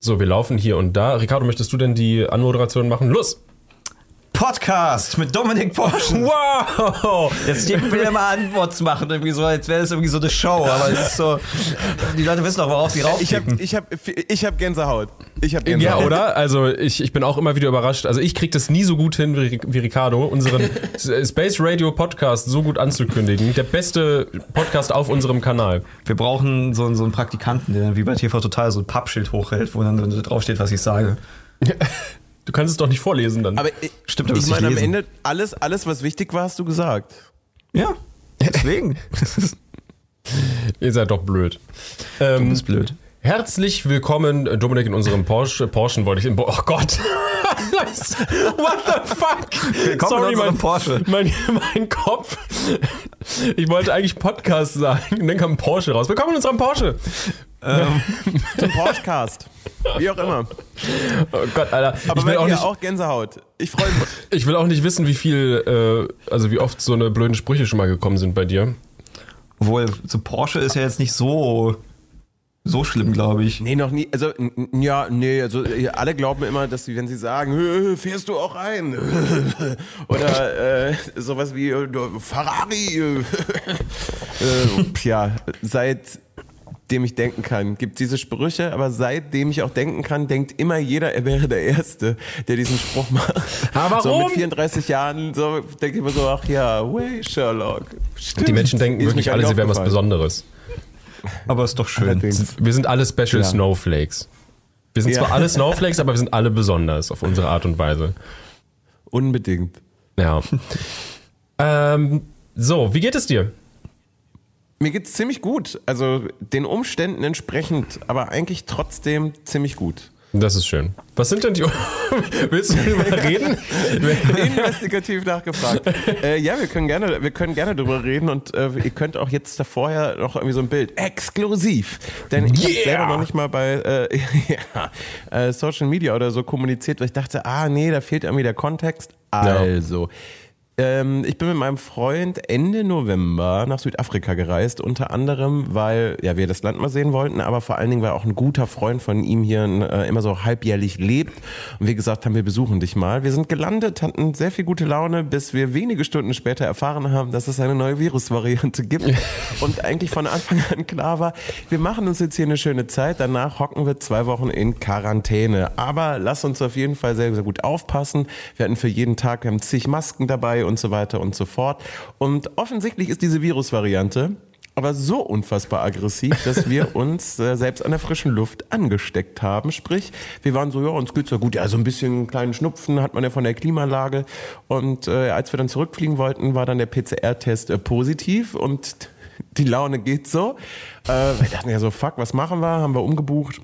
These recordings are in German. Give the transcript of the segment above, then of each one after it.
So, wir laufen hier und da. Ricardo, möchtest du denn die Anmoderation machen? Los! Podcast mit Dominik Porschen. Wow! Jetzt will wir mal Antworts machen, irgendwie so, als wäre das irgendwie so eine Show, aber es ist so, die Leute wissen doch, worauf sie Ich habe ich hab, ich hab Gänsehaut. Ich hab Ja, Gänsehaut. oder? Also ich, ich bin auch immer wieder überrascht. Also ich krieg das nie so gut hin wie, wie Ricardo, unseren Space Radio Podcast so gut anzukündigen. Der beste Podcast auf unserem Kanal. Wir brauchen so, so einen Praktikanten, der wie bei TV Total so ein Pappschild hochhält, wo dann draufsteht, was ich sage. Du kannst es doch nicht vorlesen dann. Aber ich, Stimmt, aber ich meine, am. Ende, alles, alles, was wichtig war, hast du gesagt. Ja, deswegen. Ihr seid doch blöd. Ähm, Du bist blöd. Herzlich willkommen, äh, Dominik, in unserem Porsche. Porschen wollte ich. In, oh Gott. What the fuck? Willkommen in unserem Porsche. Mein, mein Kopf. Ich wollte eigentlich Podcast sagen. Und dann kam Porsche raus. Willkommen in unserem Porsche. Zum Porschcast. Wie auch immer. Oh Gott, Alter. Aber ich, will auch dir nicht, auch Gänsehaut. Ich freue mich. ich will auch nicht wissen, wie viel, äh, also wie oft so eine blöden Sprüche schon mal gekommen sind bei dir. Obwohl, so Porsche ist ja jetzt nicht so, so schlimm, glaube ich. Nee, noch nie. Also, ja, nee, also äh, alle glauben immer, dass sie, wenn sie sagen, "Hö, fährst du auch rein? Oder äh, sowas wie Ferrari. äh, äh, ja, seitdem ich denken kann, gibt diese Sprüche, aber seitdem ich auch denken kann, denkt immer jeder, er wäre der Erste, der diesen Spruch macht. Aber So warum? mit 34 Jahren, so denke ich immer so, ach ja, way Sherlock. Stimmt. Die Menschen denken Ist wirklich alle, sie wären was. Besonderes. Aber ist doch schön. Allerdings. Wir sind alle Special Ja. Snowflakes. Wir sind Ja. zwar alle Snowflakes, aber wir sind alle besonders auf unsere Art und Weise. Unbedingt. Ja. ähm, so, wie geht es dir? Mir geht's ziemlich gut. Also den Umständen entsprechend, aber eigentlich trotzdem ziemlich gut. Das ist schön. Was sind denn die. Willst du darüber reden? Investigativ nachgefragt. äh, ja, wir können gerne, wir können gerne drüber reden und äh, ihr könnt auch jetzt da vorher noch irgendwie so ein Bild exklusiv, denn ich habe Yeah! selber noch nicht mal bei äh, ja, äh, Social Media oder so kommuniziert, weil ich dachte, ah nee, da fehlt irgendwie der Kontext. Also. Ähm, ich bin mit meinem Freund Ende November nach Südafrika gereist, unter anderem, weil ja, wir das Land mal sehen wollten, aber vor allen Dingen, weil auch ein guter Freund von ihm hier äh, immer so halbjährlich lebt und wir gesagt haben, wir besuchen dich mal. Wir sind gelandet, hatten sehr viel gute Laune, bis wir wenige Stunden später erfahren haben, dass es eine neue Virusvariante gibt und eigentlich von Anfang an klar war, wir machen uns jetzt hier eine schöne Zeit, danach hocken wir zwei Wochen in Quarantäne. Aber lass uns auf jeden Fall sehr, sehr gut aufpassen. Wir hatten für jeden Tag, wir haben zig Masken dabei und so weiter und so fort. Und offensichtlich ist diese Virusvariante aber so unfassbar aggressiv, dass wir uns äh, selbst an der frischen Luft angesteckt haben. Sprich, wir waren so, ja, uns geht's ja gut. Ja, so ein bisschen einen kleinen Schnupfen hat man ja von der Klimaanlage. Und äh, als wir dann zurückfliegen wollten, war dann der PCR-Test äh, positiv und die Laune geht so. Äh, wir dachten ja so, fuck, was machen wir? Haben wir umgebucht.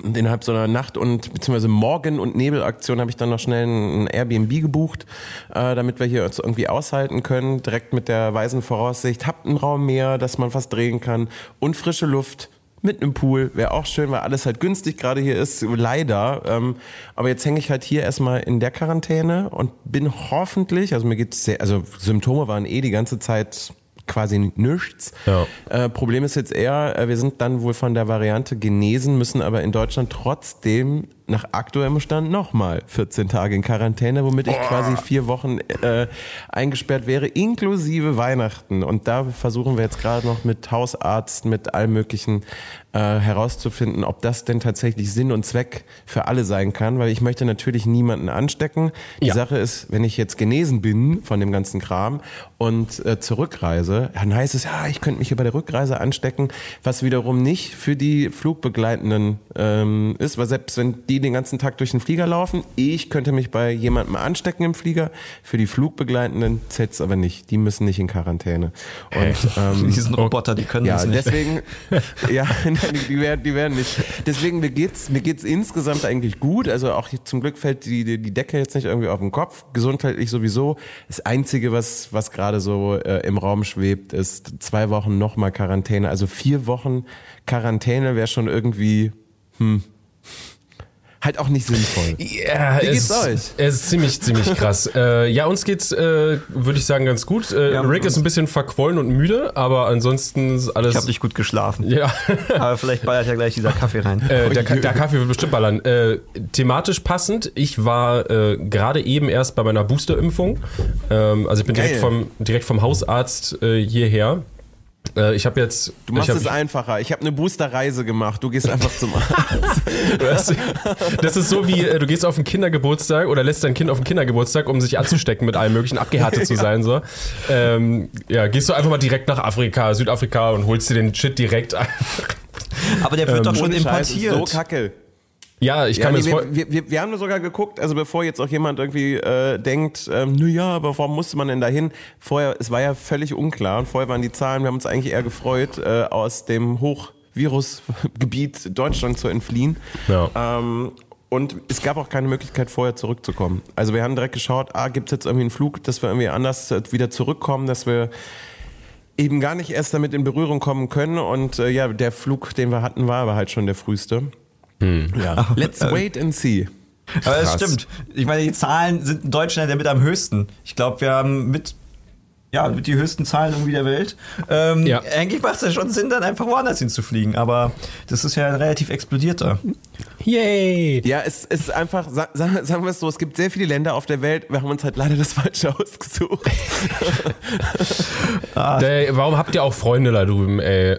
Und innerhalb so einer Nacht- und beziehungsweise Morgen- und Nebelaktion habe ich dann noch schnell ein Airbnb gebucht, äh, damit wir hier uns irgendwie aushalten können. Direkt mit der weisen Voraussicht, habt einen Raum mehr, dass man was drehen kann und frische Luft. Mit einem Pool wäre auch schön, weil alles halt günstig gerade hier ist, leider. Ähm, aber jetzt hänge ich halt hier erstmal in der Quarantäne und bin hoffentlich, also mir geht's sehr, also Symptome waren eh die ganze Zeit quasi nichts. Ja. Äh, Problem ist jetzt eher, äh, wir sind dann wohl von der Variante genesen, müssen aber in Deutschland trotzdem nach aktuellem Stand nochmal 14 Tage in Quarantäne, womit ich quasi vier Wochen äh, eingesperrt wäre, inklusive Weihnachten. Und da versuchen wir jetzt gerade noch mit Hausarzt, mit allem Möglichen äh, herauszufinden, ob das denn tatsächlich Sinn und Zweck für alle sein kann, weil ich möchte natürlich niemanden anstecken. Die Ja. Sache ist, wenn ich jetzt genesen bin von dem ganzen Kram und äh, zurückreise, dann heißt es, ja, ich könnte mich hier bei der Rückreise anstecken, was wiederum nicht für die Flugbegleitenden ähm, ist, weil selbst wenn die den ganzen Tag durch den Flieger laufen, ich könnte mich bei jemandem anstecken im Flieger, für die Flugbegleitenden zählt es aber nicht. Die müssen nicht in Quarantäne. Und ähm, Die sind Roboter, die können ja, das nicht. deswegen, ja, die, werden, die werden nicht. Deswegen, mir geht's, mir geht's insgesamt eigentlich gut. Also auch zum Glück fällt die, die, die Decke jetzt nicht irgendwie auf den Kopf. Gesundheitlich sowieso. Das Einzige, was, was gerade so äh, im Raum schwebt, ist zwei Wochen nochmal Quarantäne. Also vier Wochen Quarantäne wäre schon irgendwie, hm, halt auch nicht sinnvoll. Ja, Wie es, geht's euch? Es ist ziemlich, ziemlich krass. äh, ja, uns geht's, äh, würde ich sagen, ganz gut. Äh, Ja, Rick ist ein bisschen verquollen und müde, aber ansonsten ist alles. Ich habe nicht gut geschlafen. ja, Aber vielleicht ballert ja gleich dieser Kaffee rein. äh, der, der Kaffee wird bestimmt ballern. Äh, thematisch passend, ich war äh, gerade eben erst bei meiner Boosterimpfung. Ähm, also ich bin direkt vom, direkt vom Hausarzt äh, hierher. Äh, ich habe jetzt. Du machst ich hab, es einfacher. Ich habe eine Boosterreise gemacht. Du gehst einfach zum Arzt. Das, ist so wie, äh, du gehst auf den Kindergeburtstag oder lässt dein Kind auf den Kindergeburtstag, um sich anzustecken mit allem möglichen, abgehärtet zu sein. So. Ähm, ja, gehst du einfach mal direkt nach Afrika, Südafrika und holst dir den Shit direkt ein. Aber der wird doch schon importiert. so kacke. Ja, ich Ja, kann nee, mir das wir, wir, wir, haben sogar geguckt, also bevor jetzt auch jemand irgendwie äh, denkt, ähm, na ja, aber warum musste man denn dahin? Vorher, es war ja völlig unklar und vorher waren die Zahlen, wir haben uns eigentlich eher gefreut, äh, aus dem Hochvirusgebiet Deutschland zu entfliehen. Ja. Ähm, und es gab auch keine Möglichkeit, vorher zurückzukommen. Also wir haben direkt geschaut, ah, gibt es jetzt irgendwie einen Flug, dass wir irgendwie anders wieder zurückkommen, dass wir eben gar nicht erst damit in Berührung kommen können. Und äh, ja, der Flug, den wir hatten, war aber halt schon der früheste. Ja. Let's wait and see. Aber das stimmt. Ich meine, die Zahlen sind in Deutschland ja mit am höchsten. Ich glaube, wir haben mit, ja, mit die höchsten Zahlen irgendwie der Welt. Ähm, Ja. Eigentlich macht es ja schon Sinn, dann einfach woanders hinzufliegen. Aber das ist ja relativ explodiert da. Yay! Ja, es ist einfach, sa- sa- sagen wir es so, es gibt sehr viele Länder auf der Welt, wir haben uns halt leider das Falsche ausgesucht. Der, warum habt ihr auch Freunde da drüben, ey?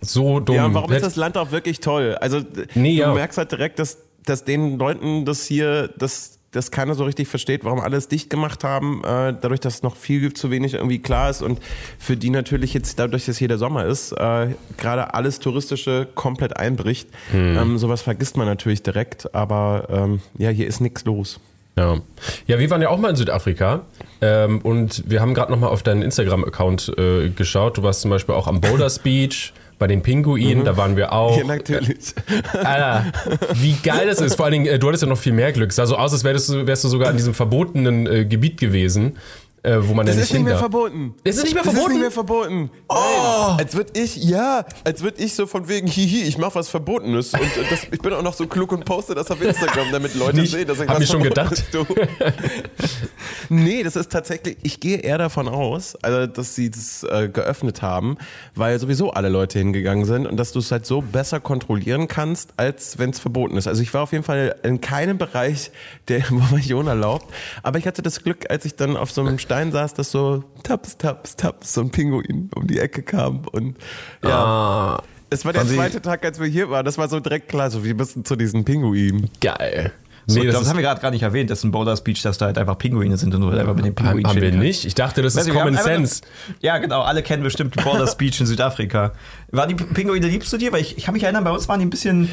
So dumm. Ja, und warum ist das Land auch wirklich toll? Also Nee, du ja. merkst halt direkt, dass, dass den Leuten das hier, dass das keiner so richtig versteht, warum alles dicht gemacht haben, äh, dadurch, dass noch viel zu wenig irgendwie klar ist und für die natürlich jetzt dadurch, dass hier der Sommer ist, äh, gerade alles Touristische komplett einbricht. Hm. Ähm, sowas vergisst man natürlich direkt, aber ähm, ja, hier ist nichts los. Ja. ja, wir waren ja auch mal in Südafrika ähm, und wir haben gerade noch mal auf deinen Instagram-Account äh, geschaut. Du warst zum Beispiel auch am Boulders Beach bei den Pinguinen, da waren wir auch. Ja, natürlich. Alter, wie geil das ist. Vor allen Dingen, äh, du hattest ja noch viel mehr Glück. Es sah so aus, als wärst du, wärst du sogar in diesem verbotenen äh, Gebiet gewesen, äh, wo man Das ja ist nicht nicht mehr verboten. Ist es nicht mehr Das ist verboten? nicht mehr verboten. Oh. Nein. Als würde ich, ja, als würde ich so von wegen, hihi, ich mache was Verbotenes. Und äh, das, ich bin auch noch so klug und poste das auf Instagram, damit Leute Nicht- sehen, dass ich hab was ich schon Verbotenes tue. nee, das ist tatsächlich, ich gehe eher davon aus, also, dass sie das äh, geöffnet haben, weil sowieso alle Leute hingegangen sind und dass du es halt so besser kontrollieren kannst, als wenn es verboten ist. Also ich war auf jeden Fall in keinem Bereich der Information erlaubt, aber ich hatte das Glück, als ich dann auf so einem Stein saß, dass so taps, taps, taps, so ein Pinguin um die Ecke kam und ja. Ah, Es war der zweite Tag, als wir hier waren. Das war so direkt klar. So, wir müssen zu diesen Pinguinen. geil. So, Nee, das, das haben wir gerade gar nicht erwähnt, dass in Boulders Beach, dass da halt einfach Pinguine sind und du halt einfach mit den Pinguinen haben wir nicht. Ich dachte, das ist Common Sense. Ja, genau. Alle kennen bestimmt Boulders Beach in Südafrika. Waren die Pinguine liebst du dir? Weil ich, ich kann mich erinnern, bei uns waren die ein bisschen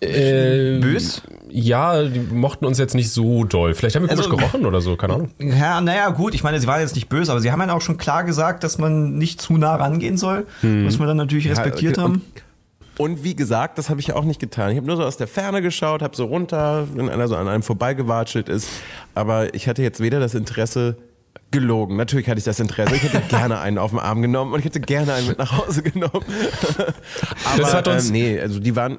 Äh, bös. Ja, die mochten uns jetzt nicht so doll. Vielleicht haben wir komisch Also- gerochen oder so, keine Ahnung. Ja, naja, gut. Ich meine, sie waren jetzt nicht böse, aber sie haben ja auch schon klar gesagt, dass man nicht zu nah rangehen soll. Was wir dann natürlich respektiert Ja, haben. und- Und wie gesagt, das habe ich ja auch nicht getan. Ich habe nur so aus der Ferne geschaut, habe so runter, wenn einer so an einem vorbeigewatschelt ist. Aber ich hatte jetzt weder das Interesse gelogen. Natürlich hatte ich das Interesse. Ich hätte gerne einen auf den Arm genommen und ich hätte gerne einen mit nach Hause genommen. Aber Das hat uns- ähm, nee, also die waren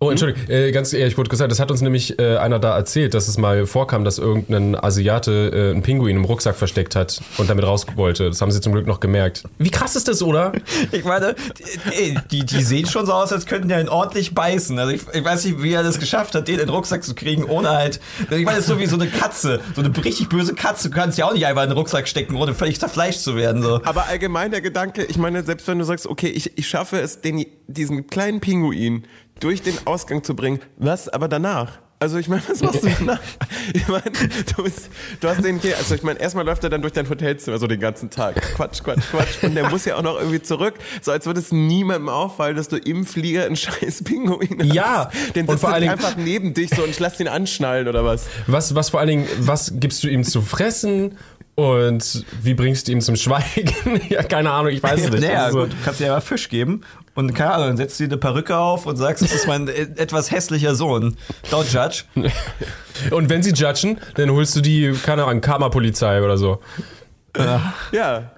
Oh, Entschuldigung, äh, ganz ehrlich, ich wurde gesagt, das hat uns nämlich äh, einer da erzählt, dass es mal vorkam, dass irgendein Asiate äh, einen Pinguin im Rucksack versteckt hat und damit raus wollte. Das haben sie zum Glück noch gemerkt. Wie krass ist das, oder? Ich meine, die, die, die sehen schon so aus, als könnten die einen ordentlich beißen. Also ich, ich weiß nicht, wie er das geschafft hat, den in den Rucksack zu kriegen, ohne halt. Ich meine, das ist so wie so eine Katze, so eine richtig böse Katze. Du kannst ja auch nicht einfach in den Rucksack stecken, ohne völlig zerfleischt zu werden. So. Aber allgemein der Gedanke, ich meine, selbst wenn du sagst, okay, ich, ich schaffe es, den, diesen kleinen Pinguin durch den Ausgang zu bringen, was aber danach? Also ich meine, was machst du danach? Ich meine, du, bist, du hast den hier, also ich meine, erstmal läuft er dann durch dein Hotelzimmer so den ganzen Tag. Quatsch, Quatsch, Quatsch. Und der muss ja auch noch irgendwie zurück, so als würde es niemandem auffallen, dass du im Flieger einen scheiß Pinguin hast. Ja, Den und sitzt vor allen Dingen- einfach neben dich so und ich lass den anschnallen oder was. Was, was vor allen Dingen, was gibst du ihm zu fressen und wie bringst du ihn zum Schweigen? ja, keine Ahnung, ich weiß es nicht. Naja, Also, gut, du kannst dir ja mal Fisch geben und keine Ahnung, dann setzt du dir eine Perücke auf und sagst, das ist mein äh, etwas hässlicher Sohn. Don't judge. Und wenn sie judgen, dann holst du die, keine Ahnung, Karma-Polizei oder so. Ja.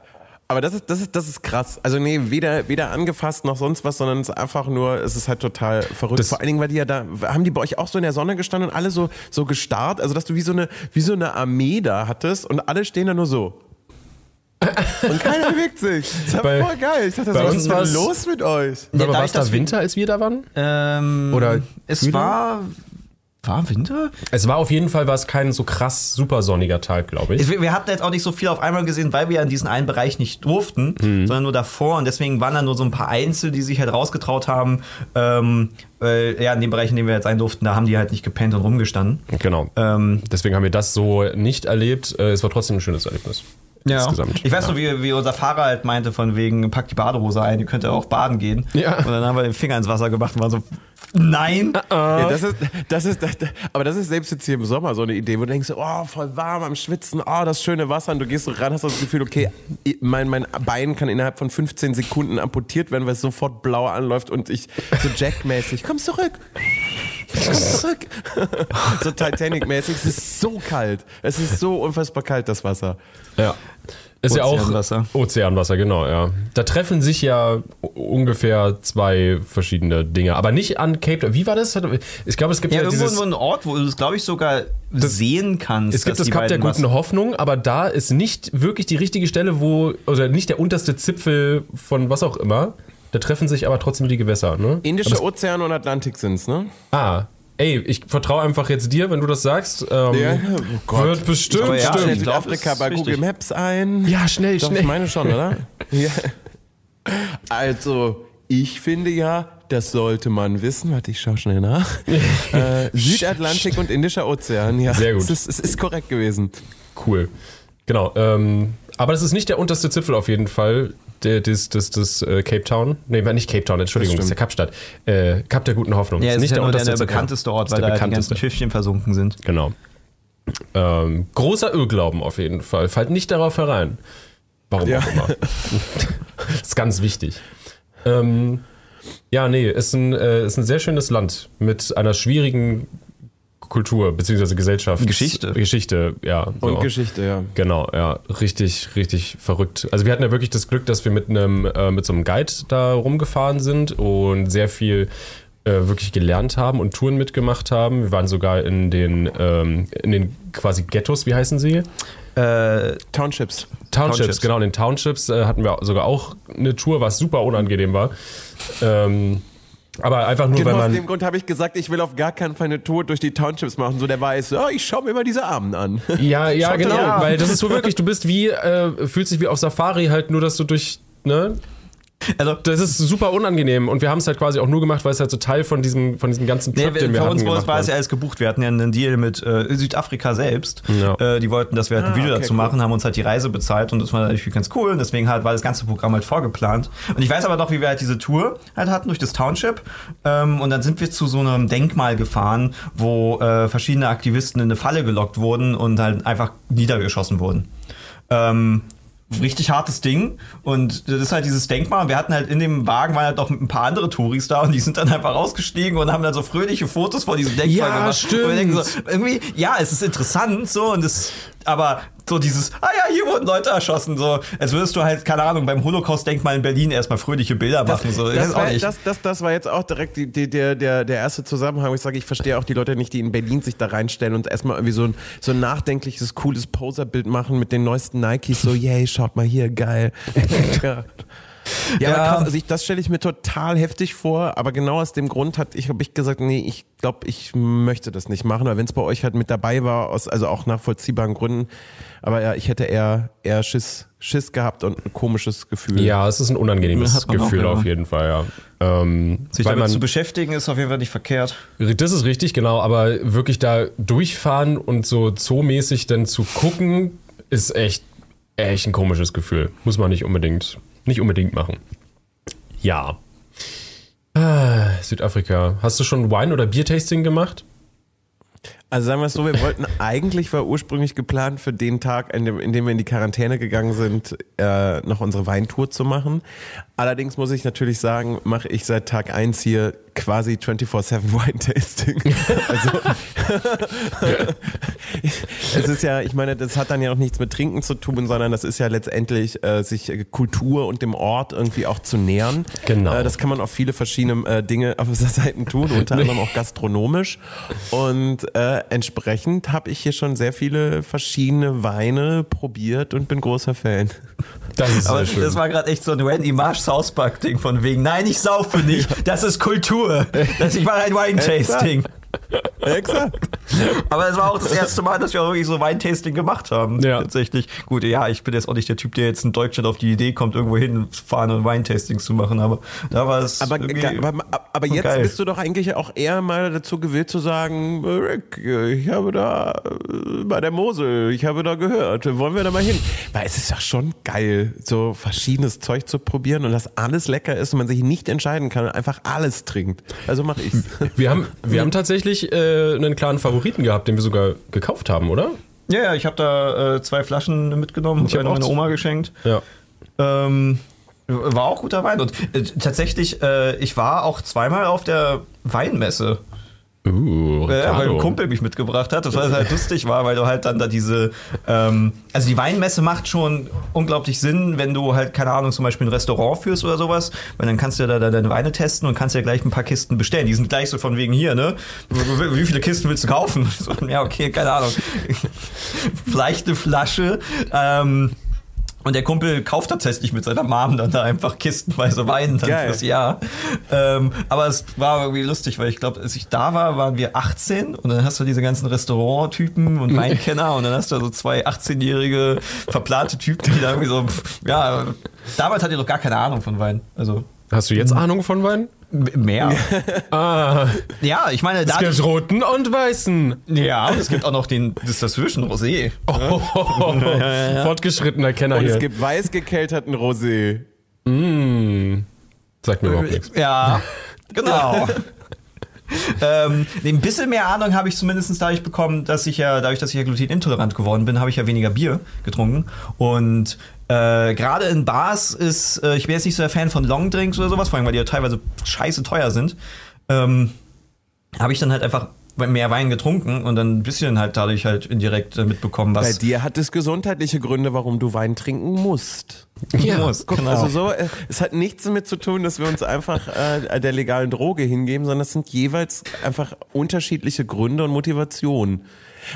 Aber das ist, das ist, das ist krass. Also nee, weder, weder angefasst noch sonst was, sondern es ist einfach nur, es ist halt total verrückt. Das- Vor allen Dingen, weil die ja da, haben die bei euch auch so in der Sonne gestanden und alle so, so gestarrt? Also, dass du wie so eine, wie so eine Armee da hattest und alle stehen da nur so. Und keiner bewegt sich. Das ist ja Bei- voll geil. Ich dachte, bei was ist denn los mit euch? Aber dadurch, war es da Winter, als wir da waren? Ähm, Oder es Frühling? war. War Winter? Es war auf jeden Fall war es kein so krass super sonniger Tag, glaube ich. Wir, wir hatten jetzt auch nicht so viel auf einmal gesehen, weil wir ja in diesen einen Bereich nicht durften, Mhm. sondern nur davor. Und deswegen waren da nur so ein paar Einzel, die sich halt rausgetraut haben. Ähm, weil, ja, in dem Bereich, in dem wir jetzt sein durften, da haben die halt nicht gepennt und rumgestanden. Genau. Ähm, Deswegen haben wir das so nicht erlebt. Äh, Es war trotzdem ein schönes Erlebnis. Insgesamt. Ich weiß nur, wie, wie unser Fahrer halt meinte, von wegen, pack die Badehose ein, ihr könnt ja auch baden gehen. Ja. Und dann haben wir den Finger ins Wasser gemacht und waren so, nein. Ja, das ist, das ist, das, aber das ist selbst jetzt hier im Sommer so eine Idee, wo du denkst, oh, voll warm am Schwitzen, oh, das schöne Wasser und du gehst so ran, hast das Gefühl, okay, mein, mein Bein kann innerhalb von 15 Sekunden amputiert werden, weil es sofort blau anläuft und ich so Jack-mäßig, komm zurück, zurück. so Titanic-mäßig, es ist so kalt, es ist so unfassbar kalt, das Wasser. Ja. Ist ja auch Ozeanwasser. Ozeanwasser, genau, ja. Da treffen sich ja ungefähr zwei verschiedene Dinge, aber nicht an Cape Town. Wie war das? Ich glaube, es gibt Ja, ja, irgendwo dieses, ein Ort, wo du es, glaube ich, sogar sehen kannst. es gibt dass das Kap der guten Hoffnung, aber da ist nicht wirklich die richtige Stelle, wo, oder nicht der unterste Zipfel von was auch immer. Da treffen sich aber trotzdem die Gewässer, ne? Indischer Ozean und Atlantik sind's, ne? Ah, ey, ich vertraue einfach jetzt dir, wenn du das sagst. Ähm, oh Wird bestimmt, Aber ja, stimmt. ich glaub, Südafrika bei Google richtig. Maps ein. Ja, schnell, Doch, schnell. ich meine schon, oder? ja. Also, ich finde ja, das sollte man wissen. Warte, ich schaue schnell nach. äh, Südatlantik und Indischer Ozean. Ja, Sehr gut. Es ist, es ist korrekt gewesen. Cool. Genau. Ähm, aber das ist nicht der unterste Zipfel auf jeden Fall. Der, des, des, des äh, Cape Town. Nee, nicht Cape Town, Entschuldigung, das, Das ist der Kapstadt. Äh, Kap der guten Hoffnung. Ja, ist nicht ja der, der Zipfel. bekannteste Ort, weil der da die ganzen Schiffchen versunken sind. Genau. Ähm, großer Irrglauben auf jeden Fall. Fallt nicht darauf herein. Warum Ja. auch immer. das ist ganz wichtig. Ähm, ja, nee, ist ein, äh, ist ein sehr schönes Land mit einer schwierigen Kultur bzw. Gesellschaft. Geschichte. Geschichte, ja. Und so. Geschichte, ja. Genau, ja, richtig, richtig verrückt. Also wir hatten ja wirklich das Glück, dass wir mit einem, äh, mit so einem Guide da rumgefahren sind und sehr viel äh, wirklich gelernt haben und Touren mitgemacht haben. Wir waren sogar in den, ähm, in den quasi Ghettos, wie heißen sie? Äh, Townships. Townships, Townships. genau, in den Townships äh, hatten wir sogar auch eine Tour, was super unangenehm war. Ähm, aber einfach nur, Genau weil aus man. dem Grund habe ich gesagt, ich will auf gar keinen Fall eine Tour durch die Townships machen. So der weiß, oh, ich schaue mir mal diese Armen an. Ja, ja, Schaut genau, weil das ist so wirklich, du bist wie, äh, fühlst dich wie auf Safari halt, nur dass du durch, ne? Also, Das ist super unangenehm und wir haben es halt quasi auch nur gemacht, weil es halt so Teil von diesem, von diesem ganzen Nee, Trip, den wir für hatten, uns war es ja alles gebucht. Wir hatten ja einen Deal mit äh, Südafrika selbst. Ja. Äh, die wollten, dass wir halt ein Ah, Video okay, dazu cool. machen, haben uns halt die Reise bezahlt und das war natürlich ganz cool. Und deswegen halt war das ganze Programm halt vorgeplant. Und ich weiß aber noch, wie wir halt diese Tour halt hatten durch das Township. Ähm, und dann sind wir zu so einem Denkmal gefahren, wo äh, verschiedene Aktivisten in eine Falle gelockt wurden und halt einfach niedergeschossen wurden. Ähm, richtig hartes Ding und das ist halt dieses Denkmal und wir hatten halt in dem Wagen waren halt noch ein paar andere Touris da und die sind dann einfach rausgestiegen und haben dann so fröhliche Fotos vor diesem Denkmal Ja, gemacht. stimmt. Und wir denken so, irgendwie, ja, es ist interessant so und es, aber so dieses, ah ja, hier wurden Leute erschossen, so, als würdest du halt, keine Ahnung, beim Holocaust-Denkmal in Berlin erstmal fröhliche Bilder machen, so, Das war, das, das, das war jetzt auch direkt die, die, der, der, der erste Zusammenhang, ich sage, ich verstehe auch die Leute nicht, die in Berlin sich da reinstellen und erstmal irgendwie so ein, so ein nachdenkliches, cooles Poserbild machen mit den neuesten Nikes, so, yay, schaut mal hier, geil. ja. Ja, aber krass, also ich, das stelle ich mir total heftig vor, aber genau aus dem Grund hat ich, habe ich gesagt, nee, ich glaube, ich möchte das nicht machen, weil wenn es bei euch halt mit dabei war, aus, also auch nachvollziehbaren Gründen, aber ja, ich hätte eher, eher Schiss, Schiss gehabt und ein komisches Gefühl. Ja, es ist ein unangenehmes auch, Gefühl ja. auf jeden Fall, ja. Ähm, Sich damit man, zu beschäftigen ist auf jeden Fall nicht verkehrt. das ist richtig, genau, aber wirklich da durchfahren und so zoomäßig dann zu gucken, ist echt, echt ein komisches Gefühl. Muss man nicht unbedingt, nicht unbedingt machen. Ja. Ah, Südafrika. Hast du schon Wine- oder Biertasting gemacht? Also sagen wir es so, wir wollten eigentlich, war ursprünglich geplant für den Tag, in dem, in dem wir in die Quarantäne gegangen sind, äh, noch unsere Weintour zu machen. Allerdings muss ich natürlich sagen, mache ich seit Tag eins hier quasi 24-7 Wine-Tasting. Also es ist ja, ich meine, das hat dann ja auch nichts mit Trinken zu tun, sondern das ist ja letztendlich äh, sich Kultur und dem Ort irgendwie auch zu nähern. Genau. Äh, das kann man auf viele verschiedene äh, Dinge auf dieser Seite tun, unter anderem auch gastronomisch. Und äh, entsprechend habe ich hier schon sehr viele verschiedene Weine probiert und bin großer Fan. Das ist Aber sehr schön. das war gerade echt so ein Randy Marsh South Park Ding von wegen, nein, ich saufe nicht, das ist Kultur. Das, ich mache ein Wine-Tasting. Exakt. Aber es war auch das erste Mal, dass wir auch wirklich so Weintasting gemacht haben. Ja. Tatsächlich. Gut, ja, ich bin jetzt auch nicht der Typ, der jetzt in Deutschland auf die Idee kommt, irgendwo hinfahren und Weintastings zu machen, aber da war es. Aber, aber, aber jetzt geil. bist du doch eigentlich auch eher mal dazu gewillt zu sagen, Rick, ich habe da äh, bei der Mosel, ich habe da gehört, wollen wir da mal hin? Weil es ist ja schon geil, so verschiedenes Zeug zu probieren und dass alles lecker ist und man sich nicht entscheiden kann und einfach alles trinkt. Also mache ich's. Wir haben, wir haben tatsächlich äh, einen klaren Favoriten gehabt, den wir sogar gekauft haben, oder? Ja, ja, ich habe da äh, zwei Flaschen mitgenommen, ich hab habe meine Oma geschenkt. Ja. Ähm, war auch guter Wein. Und äh, tatsächlich, äh, ich war auch zweimal auf der Weinmesse. Uh, Ja, weil Ricardo. ein Kumpel mich mitgebracht hat, das was halt lustig war, weil du halt dann da diese, ähm, also die Weinmesse macht schon unglaublich Sinn, wenn du halt, keine Ahnung, zum Beispiel ein Restaurant führst oder sowas, weil dann kannst du ja da, deine Weine testen und kannst ja gleich ein paar Kisten bestellen. Die sind gleich so von wegen hier, ne? Wie viele Kisten willst du kaufen? So, ja, okay, keine Ahnung. Vielleicht eine Flasche, ähm, und der Kumpel kauft tatsächlich mit seiner Mom dann da einfach kistenweise Wein dann Geil. fürs Jahr. Ähm, aber es war irgendwie lustig, weil ich glaube, als ich da war, waren wir 18 und dann hast du diese ganzen Restauranttypen und Weinkenner und dann hast du so zwei 18-jährige verplante Typen, die da irgendwie so, ja, damals hatte ich doch gar keine Ahnung von Wein. Also Hast du jetzt Ahnung von Wein? Mehr. Ah, ja, ich meine, es da. gibt roten und weißen. Ja, und es gibt auch noch den, das dazwischen, Rosé. Oh, Fortgeschrittener Kenner Und hier. es gibt weiß gekelterten Rosé. Sagt mir überhaupt nichts. Ja, genau. ähm, ein bisschen mehr Ahnung habe ich zumindest dadurch bekommen, dass ich ja, dadurch, dass ich ja glutenintolerant geworden bin, habe ich ja weniger Bier getrunken. Und äh, gerade in Bars ist, äh, ich bin jetzt nicht so der Fan von Longdrinks oder sowas, vor allem weil die ja teilweise scheiße teuer sind. Ähm, habe ich dann halt einfach mehr Wein getrunken und dann ein bisschen halt dadurch halt indirekt äh, mitbekommen, Bei was dir hat es gesundheitliche Gründe, warum du Wein trinken musst. Ja, muss. Guck, Genau. also so, äh, es hat nichts damit zu tun, dass wir uns einfach äh, der legalen Droge hingeben, sondern es sind jeweils einfach unterschiedliche Gründe und Motivationen.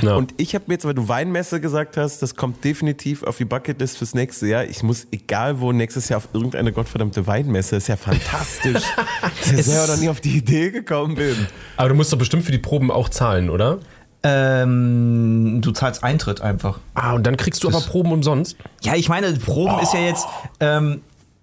Ja. Und ich habe mir jetzt, weil du Weinmesse gesagt hast, das kommt definitiv auf die Bucketlist fürs nächste Jahr. Ich muss, egal wo, nächstes Jahr auf irgendeine gottverdammte Weinmesse. ist ja fantastisch. dass ich selber noch nie auf die Idee gekommen bin. Aber du musst doch bestimmt für die Proben auch zahlen, oder? ähm, du zahlst Eintritt einfach. Ah, und dann kriegst du aber Proben umsonst? Ja, ich meine, Proben ist ja jetzt. Ähm,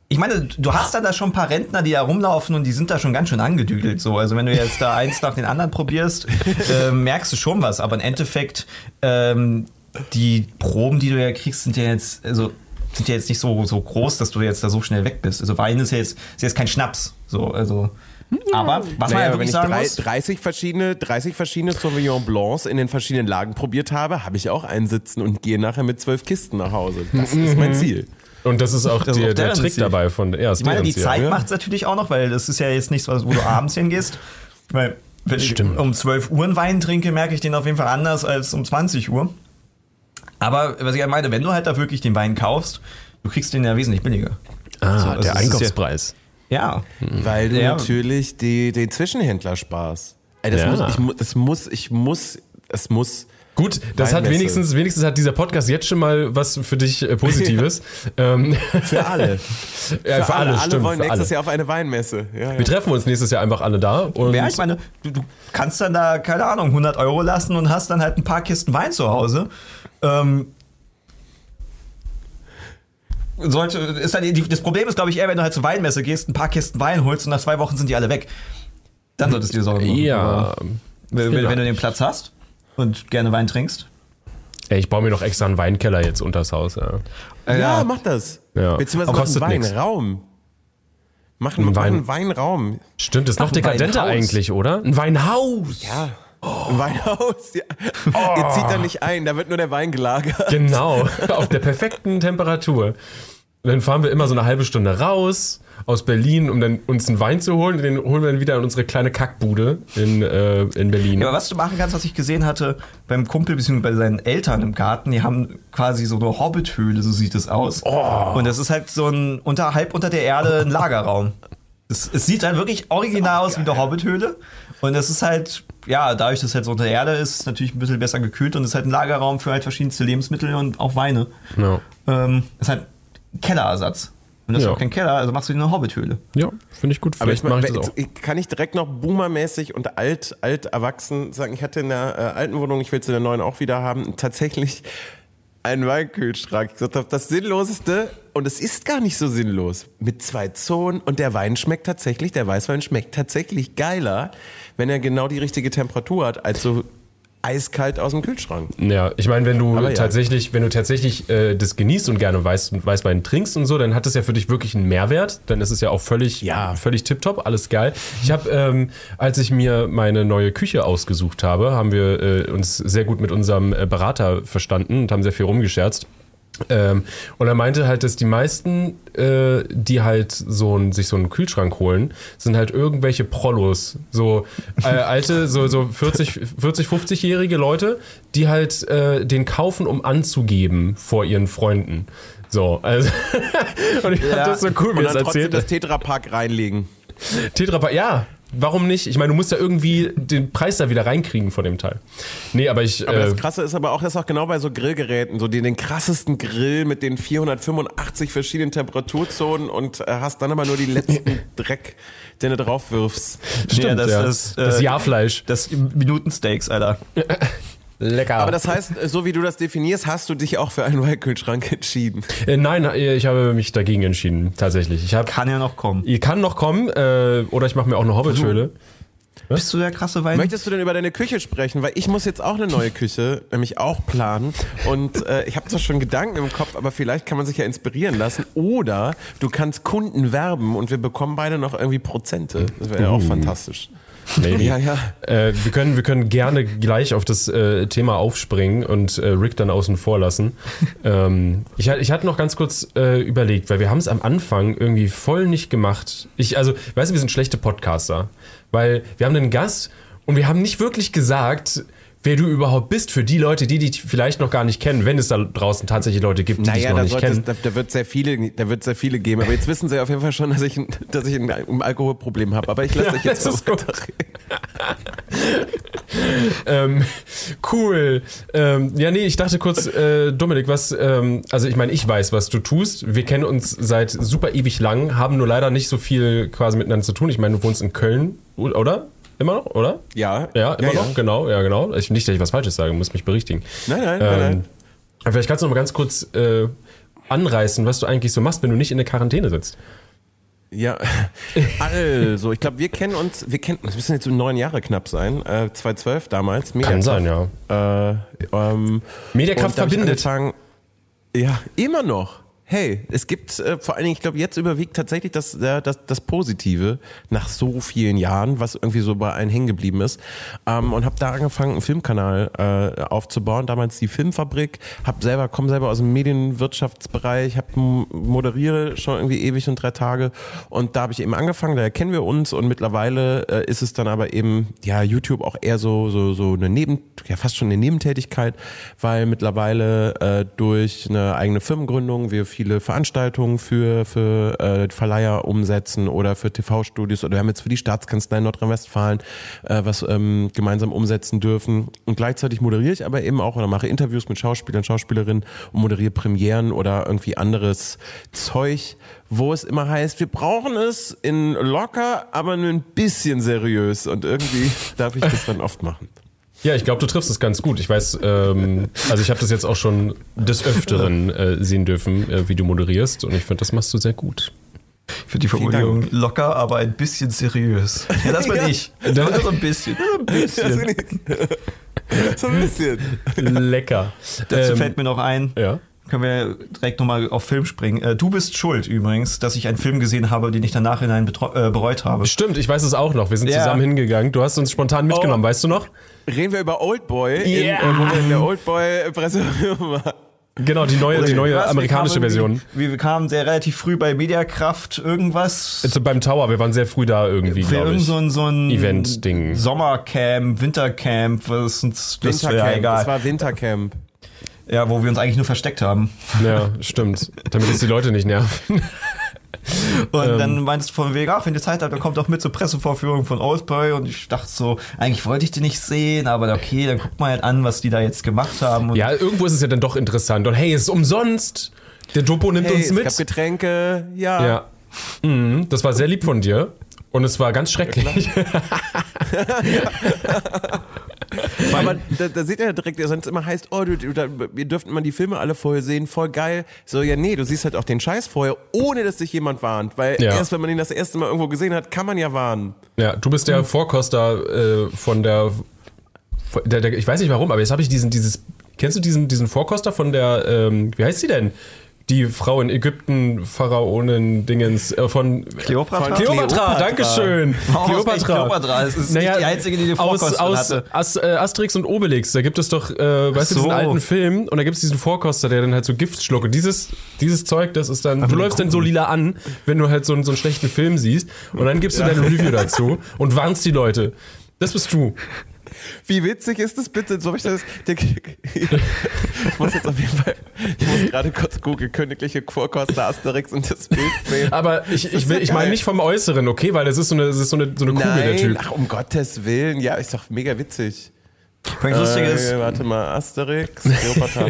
ich meine, du hast dann da schon ein paar Rentner, die da rumlaufen und die sind da schon ganz schön angedüdelt. So. Also wenn du jetzt da eins nach den anderen probierst, äh, merkst du schon was. Aber im Endeffekt, ähm, die Proben, die du ja kriegst, sind ja jetzt, also sind ja jetzt nicht so, so groß, dass du jetzt da so schnell weg bist. Also Wein ist ja jetzt, ist jetzt kein Schnaps. So, also. Aber was man Naja, ja wenn wirklich ich sagen drei, muss. 30 verschiedene, 30 verschiedene Sauvignon Blancs in den verschiedenen Lagen probiert habe, habe ich auch einsitzen und gehe nachher mit zwölf Kisten nach Hause. Das ist mein Ziel. Und das ist auch Das ist die, auch der Trick Ziel. dabei von ja, ist Ich meine, die Ziel. Zeit ja. macht es natürlich auch noch, weil das ist ja jetzt nichts, wo du abends hingehst. Weil, wenn Stimmt. ich um 12 Uhr einen Wein trinke, merke ich den auf jeden Fall anders als um 20 Uhr. Aber was ich halt meine, wenn du halt da wirklich den Wein kaufst, du kriegst den ja wesentlich billiger. Ah, So, also der ist ja- Einkaufspreis. Ja. Weil du Ja. natürlich die, den Zwischenhändler sparst. Ey, das, Ja. muss, ich, das muss, ich muss, es muss. Gut, das hat wenigstens, wenigstens hat dieser Podcast jetzt schon mal was für dich äh, Positives. ähm, Für alle. ja, für, alle, alle stimmt. wollen für alle. nächstes Jahr auf eine Weinmesse. Ja, ja. Wir treffen uns nächstes Jahr einfach alle da. Und Ja, ich meine, du, du kannst dann da, keine Ahnung, 100 Euro lassen und hast dann halt ein paar Kisten Wein zu Hause. Ähm, sollte, ist dann, die, das Problem ist, glaube ich, eher, wenn du halt zur Weinmesse gehst, ein paar Kisten Wein holst und nach zwei Wochen sind die alle weg. Dann solltest du dir Sorgen machen. ja. Wenn, wenn du den Platz hast und gerne Wein trinkst. Ey, ich baue mir noch extra einen Weinkeller jetzt unters Haus. Ja. ja, mach das. Ja. Beziehungsweise einen kostet nix. Weinraum. Mach einen, Wein- einen Weinraum. Stimmt, ist noch Ach, ein dekadenter eigentlich, oder? Ein Weinhaus. Ja. Ein Weinhaus. Ja. Ihr zieht da nicht ein, da wird nur der Wein gelagert. Genau, auf der perfekten Temperatur. Dann fahren wir immer so eine halbe Stunde raus aus Berlin, um dann uns einen Wein zu holen. Den holen wir dann wieder in unsere kleine Kackbude in, äh, in Berlin. Ja, aber was du machen kannst, was ich gesehen hatte beim Kumpel bzw. bei seinen Eltern im Garten, die haben quasi so eine Hobbithöhle, so sieht es aus. Oh. Und das ist halt so ein unter, halb unter der Erde ein Lagerraum. Es, es sieht halt wirklich original aus wie eine Hobbithöhle. Und es ist halt, ja, dadurch, dass es halt so unter der Erde ist, natürlich ein bisschen besser gekühlt und es ist halt ein Lagerraum für halt verschiedenste Lebensmittel und auch Weine. Ja. Ähm, es ist halt ein Kellerersatz. Und das ist Ja. auch kein Keller, also machst du dir eine Hobbithöhle. Ja, finde ich gut. Aber Vielleicht ich, mache ich das auch. kann ich direkt noch boomermäßig und alt, alt erwachsen sagen, ich hatte in der äh, alten Wohnung, ich will es in der neuen auch wieder haben, tatsächlich einen Weinkühlschrank. Ich gesagt habe, das Sinnloseste, und es ist gar nicht so sinnlos, mit zwei Zonen und der Wein schmeckt tatsächlich, der Weißwein schmeckt tatsächlich geiler, wenn er genau die richtige Temperatur hat, als so eiskalt aus dem Kühlschrank. Ja, ich meine, wenn du Aber ja. tatsächlich, wenn du tatsächlich äh, das genießt und gerne Weiß, Weißwein trinkst und so, dann hat das ja für dich wirklich einen Mehrwert. Dann ist es ja auch völlig, Ja. völlig tipptopp, alles geil. Ich habe, ähm, als ich mir meine neue Küche ausgesucht habe, haben wir äh, uns sehr gut mit unserem äh, Berater verstanden und haben sehr viel rumgescherzt. Ähm, und er meinte halt, dass die meisten, äh, die halt so ein, sich so einen Kühlschrank holen, sind halt irgendwelche Prollos. So äh, alte, so, so 40, 40 50-jährige Leute, die halt äh, den kaufen, um anzugeben vor ihren Freunden. So, also. und ich fand das so cool, wie er es dann trotzdem erzählt das. Tetrapack reinlegen. Tetrapack, ja. Warum nicht? Ich meine, du musst ja irgendwie den Preis da wieder reinkriegen von dem Teil. Nee, aber ich. Aber äh, das Krasse ist aber auch, das ist auch genau bei so Grillgeräten, so den, den krassesten Grill mit den 485 verschiedenen Temperaturzonen und äh, hast dann aber nur die letzten Dreck, den du drauf wirfst. stimmt, Ja, das ja. ist, das äh, Jahrfleisch. Das Minutensteaks, Alter. Lecker. Aber das heißt, so wie du das definierst, hast du dich auch für einen Weinkühlschrank entschieden. Äh, nein, äh, ich habe mich dagegen entschieden, tatsächlich. Ich habe, Kann ja noch kommen. ihr kann noch kommen, äh, oder ich mache mir auch eine Hobbithöhle. Bist du der krasse Wein? Möchtest du denn über deine Küche sprechen? Weil ich muss jetzt auch eine neue Küche, nämlich auch planen. Und äh, ich habe zwar schon Gedanken im Kopf, aber vielleicht kann man sich ja inspirieren lassen. Oder du kannst Kunden werben und wir bekommen beide noch irgendwie Prozente. Das wäre ja auch fantastisch. Maybe. Ja, ja. Äh, wir, können, wir können gerne gleich auf das äh, Thema aufspringen und äh, Rick dann außen vor lassen. ähm, ich, ich hatte noch ganz kurz äh, überlegt, weil wir haben es am Anfang irgendwie voll nicht gemacht. Ich, also, weißt du, wir sind schlechte Podcaster, weil wir haben einen Gast und wir haben nicht wirklich gesagt, wer du überhaupt bist für die Leute, die dich vielleicht noch gar nicht kennen, wenn es da draußen tatsächlich Leute gibt, die dich Naja, noch da, nicht sollte es, kennen. da, da wird sehr viele, da wird sehr viele geben. Aber jetzt wissen sie auf jeden Fall schon, dass ich, ein- dass ich ein, ein Alkoholproblem habe. Aber ich lasse Ja, euch jetzt das gut. Ähm, cool. Ähm, ja, nee, ich dachte kurz, äh, Dominik, was, ähm, also ich meine, ich weiß, was du tust. Wir kennen uns seit super ewig lang, haben nur leider nicht so viel quasi miteinander zu tun. Ich meine, du wohnst in Köln, oder? Immer noch, oder? Ja, Ja, immer ja, noch, genau, ja, genau. Ich, nicht, dass ich was Falsches sage, muss mich berichtigen. Nein, nein, Ähm, nein, nein. Vielleicht kannst du noch mal ganz kurz äh, anreißen, was du eigentlich so machst, wenn du nicht in der Quarantäne sitzt. Ja, also, ich glaube, wir kennen uns, wir kennen uns, müssen jetzt so neun Jahre knapp sein, äh, 2012 damals. Kann sein, ja. ja. Äh, ähm, Mediakraft verbindet. Ja, immer noch. Hey, es gibt äh, vor allen Dingen, ich glaube, jetzt überwiegt tatsächlich das, äh, das, das Positive nach so vielen Jahren, was irgendwie so bei allen hängen geblieben ist. Ähm, und habe da angefangen, einen Filmkanal äh, aufzubauen. Damals die Filmfabrik. Hab selber, komme selber aus dem Medienwirtschaftsbereich, hab moderiere schon irgendwie ewig und drei Tage. Und da habe ich eben angefangen, da kennen wir uns und mittlerweile äh, ist es dann aber eben, ja, YouTube auch eher so, so, so eine Neben, ja, fast schon eine Nebentätigkeit, weil mittlerweile äh, durch eine eigene Firmengründung wir viele Veranstaltungen für, für äh, Verleiher umsetzen oder für TV-Studios oder wir haben jetzt für die Staatskanzlei in Nordrhein-Westfalen äh, was ähm, gemeinsam umsetzen dürfen. Und gleichzeitig moderiere ich aber eben auch oder mache Interviews mit Schauspielern, Schauspielerinnen und moderiere Premieren oder irgendwie anderes Zeug, wo es immer heißt, wir brauchen es in locker, aber nur ein bisschen seriös. Und irgendwie darf ich das dann oft machen. Ja, ich glaube, du triffst es ganz gut. Ich weiß, ähm, also ich habe das jetzt auch schon des Öfteren äh, sehen dürfen, äh, wie du moderierst und ich finde, das machst du sehr gut. Ich finde die Formulierung locker, aber ein bisschen seriös. Ja, das bin Ja. ich. Nur so ein bisschen. Ein bisschen. so ein bisschen. Lecker. Dazu Ähm, fällt mir noch ein, ja. können wir direkt nochmal auf Film springen. Äh, Du bist schuld übrigens, dass ich einen Film gesehen habe, den ich dann nachhinein äh, bereut habe. Stimmt, ich weiß es auch noch. Wir sind Ja. zusammen hingegangen. Du hast uns spontan mitgenommen, Oh. weißt du noch? Reden wir über Oldboy, in, Ja. äh, wo wir in der Oldboy-Presse waren. Genau, die neue, die neue Was? Wir amerikanische kamen Version. Wir, wir kamen sehr relativ früh bei Mediakraft irgendwas. Jetzt beim Tower, wir waren sehr früh da irgendwie, Für irgend ich. so ein, so ein Event-Ding. Sommercamp, Wintercamp, was uns das ja Wintercamp. egal. Das war Wintercamp. ja, wo wir uns eigentlich nur versteckt haben. Ja, stimmt. Damit es die Leute nicht nerven. Und Ähm. dann meinst du von wegen, ach, wenn ihr Zeit habt, dann kommt doch mit zur Pressevorführung von Oldboy. Und ich dachte so, eigentlich wollte ich die nicht sehen, aber okay, dann guckt mal halt an, was die da jetzt gemacht haben. Und Ja, irgendwo ist es ja dann doch interessant. Und hey, es ist umsonst. Der Dopo nimmt Hey, uns es mit. gab Getränke, ja. Ja. Mhm, das war sehr lieb von dir. Und es war ganz schrecklich. Aber da, da seht ihr ja direkt, es immer heißt, oh, du, da, ihr dürft immer die Filme alle vorher sehen, voll geil. So, ja, nee, du siehst halt auch den Scheiß vorher, ohne dass dich jemand warnt. Weil Ja. erst wenn man ihn das erste Mal irgendwo gesehen hat, kann man ja warnen. Ja, du bist der Vorkoster äh, von der, von der, der. Ich weiß nicht warum, aber jetzt habe ich diesen, dieses. Kennst du diesen, diesen Vorkoster von der. Ähm, wie heißt sie denn? Die Frau in Ägypten, Pharaonen, Dingens, äh, von. Kleopatra? Von Kleopatra, Kleopatra. Dankeschön. Warum ist echt Kleopatra? Es ist nicht die einzige, die den aus, Vorkoster aus hatte. As, äh, Asterix und Obelix, da gibt es doch, äh, weißt du, so. diesen alten Film und da gibt es diesen Vorkoster, der dann halt so Gift schluckt. Und dieses, dieses Zeug, das ist dann, du läufst dann so lila an, wenn du halt so, einen- so einen schlechten Film siehst und dann gibst du dein Review dazu und warnst die Leute. Das bist du. Wie witzig ist das bitte? So ich das. Der, ich muss jetzt auf jeden Fall. Ich muss gerade kurz googeln, königliche Vorkoster Asterix und das Bild sehen. Aber ich, ich, will, ich meine nicht vom Äußeren, okay? Weil das ist so eine, das ist so eine, so eine Kugel, der Nein, Typ. ach um Gottes Willen, ja, ist doch mega witzig. Das Lustige ist, Äh, warte mal, Asterix, Kleopatra.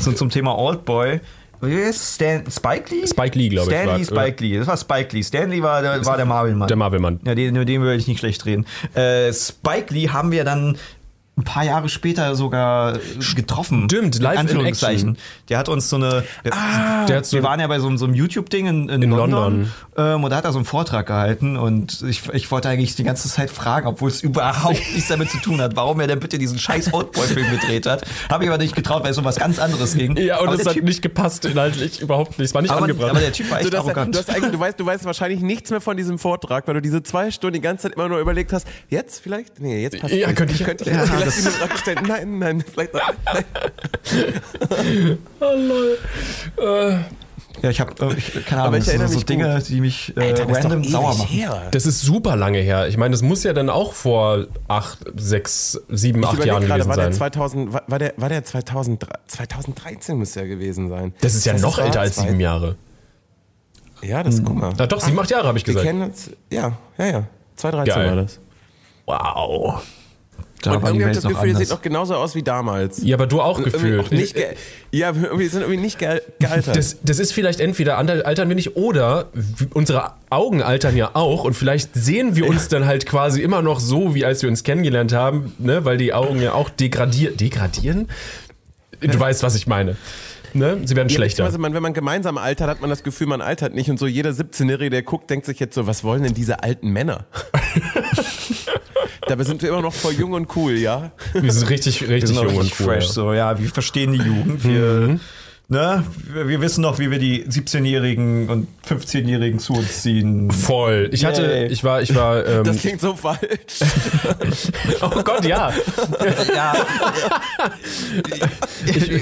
so zum Thema Oldboy. Wie es? Stan, Spike Lee? Spike Lee, glaube ich, Stanley Spike Lee. Das war Spike Lee. Stanley war der, war der Marvel-Mann. Der Marvelmann. Ja, den, über den würde ich nicht schlecht reden. Äh, Spike Lee haben wir dann ein paar Jahre später sogar getroffen. Stimmt, live in Anführungszeichen. Action. Der hat uns so eine. Der hat so wir waren ja bei so, einem- so einem YouTube-Ding in, in, In London, London. Ähm, und da hat er so einen Vortrag gehalten und ich, ich wollte eigentlich die ganze Zeit fragen, obwohl es überhaupt nichts damit zu tun hat, warum er denn bitte diesen scheiß Oldboy-Film gedreht hat. Habe ich aber nicht getraut, weil es um was ganz anderes ging. Ja, und aber es der hat typ, nicht gepasst, inhaltlich überhaupt nicht. Es war nicht aber, angebracht. aber der Typ war echt dass, arrogant. du, hast du, weißt, du weißt wahrscheinlich nichts mehr von diesem Vortrag, weil du diese zwei Stunden die ganze Zeit immer nur überlegt hast, jetzt vielleicht? Nee, jetzt passt Ja, nicht. könnte ich- könnte ich Ja, das- diese Frage stellen? Nein, nein, vielleicht nein. ja, ich habe, ich, keine Ahnung, Aber ich das sind erinnere so mich Dinge, gut. die mich äh, Alter, das ist doch random sauer ewig machen. her. Das ist super lange her. Ich meine, das muss ja dann auch vor acht, sechs, sieben, Ich acht Jahren gerade, gewesen war der sein. 2000, war, der, war der 2003, 2013 müsste er gewesen sein. Das ist ja heißt, noch war älter als zwei- sieben Jahre. Ja, das guck mal. Na doch, sieben, acht Jahre habe ich Wir gesagt. kennen uns, ja, ja, ja. 2013 Geil. war das. Wow. Da Und irgendwie habe ich das Gefühl, ihr seht noch genauso aus wie damals. Ja, aber du auch gefühlt. nicht ja, wir sind irgendwie nicht ge gealtert. Das, das ist vielleicht entweder altern wir nicht oder unsere Augen altern ja auch und vielleicht sehen wir uns dann halt quasi immer noch so, wie als wir uns kennengelernt haben, ne? weil die Augen ja auch degradieren. Degradieren? Du weißt, was ich meine. Ne? Sie werden Ja, schlechter. man, wenn man gemeinsam altert, hat man das Gefühl, man altert nicht. Und so jeder 17-Jährige, der guckt, denkt sich jetzt so, was wollen denn diese alten Männer? Dabei sind wir immer noch voll jung und cool, ja? Wir sind richtig, Wir richtig sind noch jung und cool. fresh, ja. so, ja, wir verstehen die Jugend, wir, ne, wir, wissen noch, wie wir die 17-Jährigen und 15-Jährigen zu uns ziehen. Voll. Ich hatte, Yay. ich war, ich war, ähm, Das klingt so falsch. oh Gott, ja. Ja.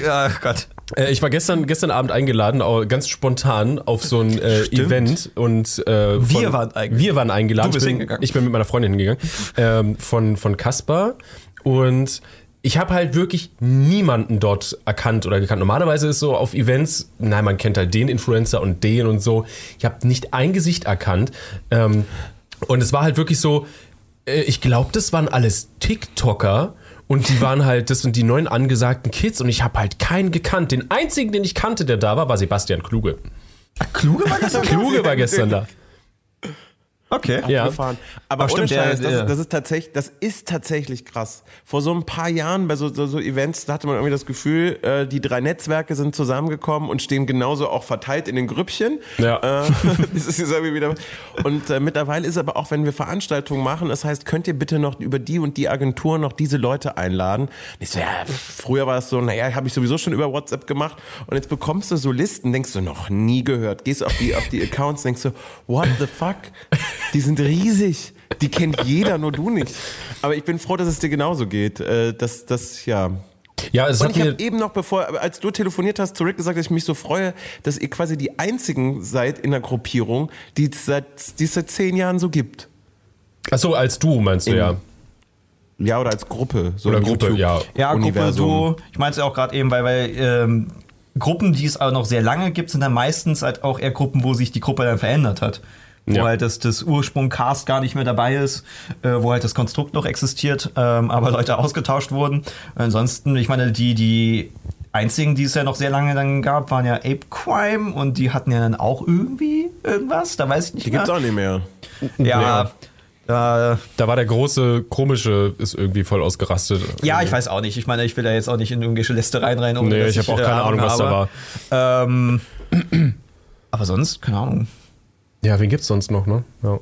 ja, Gott. Äh, Ich war gestern, gestern Abend eingeladen, ganz spontan auf so ein äh. Event und äh, von, Wir waren eingeladen. Wir waren eingeladen. Du bist ich, bin, hingegangen. ich bin mit meiner Freundin hingegangen ähm, von von Kaspar und ich habe halt wirklich niemanden dort erkannt oder gekannt. Normalerweise ist so auf Events, nein, man kennt halt den Influencer und den und so. Ich habe nicht ein Gesicht erkannt ähm, und es war halt wirklich so. äh, Ich glaube, das waren alles TikToker. Und die waren halt, das sind die neuen angesagten Kids und ich habe halt keinen gekannt. Den einzigen, den ich kannte, der da war, war Sebastian Kluge. Kluge war gestern? Kluge war gestern da. Okay. Ja. Gefahren. Aber Aber ohne stimmt, Scheiß, der- das, ist, das, ist tatsächlich, das ist tatsächlich krass. Vor so ein paar Jahren bei so, so, so Events, da hatte man irgendwie das Gefühl, äh, die drei Netzwerke sind zusammengekommen und stehen genauso auch verteilt in den Grüppchen. Ja. Äh, das ist jetzt irgendwie wieder. Und äh, mittlerweile ist aber auch, wenn wir Veranstaltungen machen, das heißt, könnt ihr bitte noch über die und die Agentur noch diese Leute einladen? Und ich so, ja, früher war es so, naja, habe ich sowieso schon über WhatsApp gemacht. Und jetzt bekommst du so Listen, denkst du, noch nie gehört. Gehst auf die, auf die Accounts, denkst du, what the fuck? Die sind riesig. Die kennt jeder, nur du nicht. Aber ich bin froh, dass es dir genauso geht. Äh, Das, das, ja. Ja, es Und ich habe eben noch, bevor, als du telefoniert hast, zurück gesagt, dass ich mich so freue, dass ihr quasi die einzigen seid in der Gruppierung, die es seit, die es seit zehn Jahren so gibt. Achso, als du meinst du In- ja. Ja, oder als Gruppe. So Oder Gruppe, YouTube- ja. Ja, Gruppe, du, ich meinte es auch gerade eben, weil, weil ähm, Gruppen, die es auch noch sehr lange gibt, sind dann meistens halt auch eher Gruppen, wo sich die Gruppe dann verändert hat. Wo Ja. halt das, das Ursprung-Cast gar nicht mehr dabei ist, äh, wo halt das Konstrukt noch existiert, ähm, aber Leute ausgetauscht wurden. Ansonsten, ich meine, die, die einzigen, die es ja noch sehr lange dann gab, waren ja Ape Crime und die hatten ja dann auch irgendwie irgendwas, da weiß ich nicht Die mehr. gibt's auch nicht mehr. Ja, ja. Da war der große, komische, ist irgendwie voll ausgerastet. Ja, ich weiß auch nicht. Ich meine, ich will da jetzt auch nicht in irgendwelche Lästereien rein. ohne Nee, ich habe auch äh, keine Ahnung, was da war. Ähm, aber sonst, keine Ahnung. Ja, wen gibt's sonst noch, ne? Ja.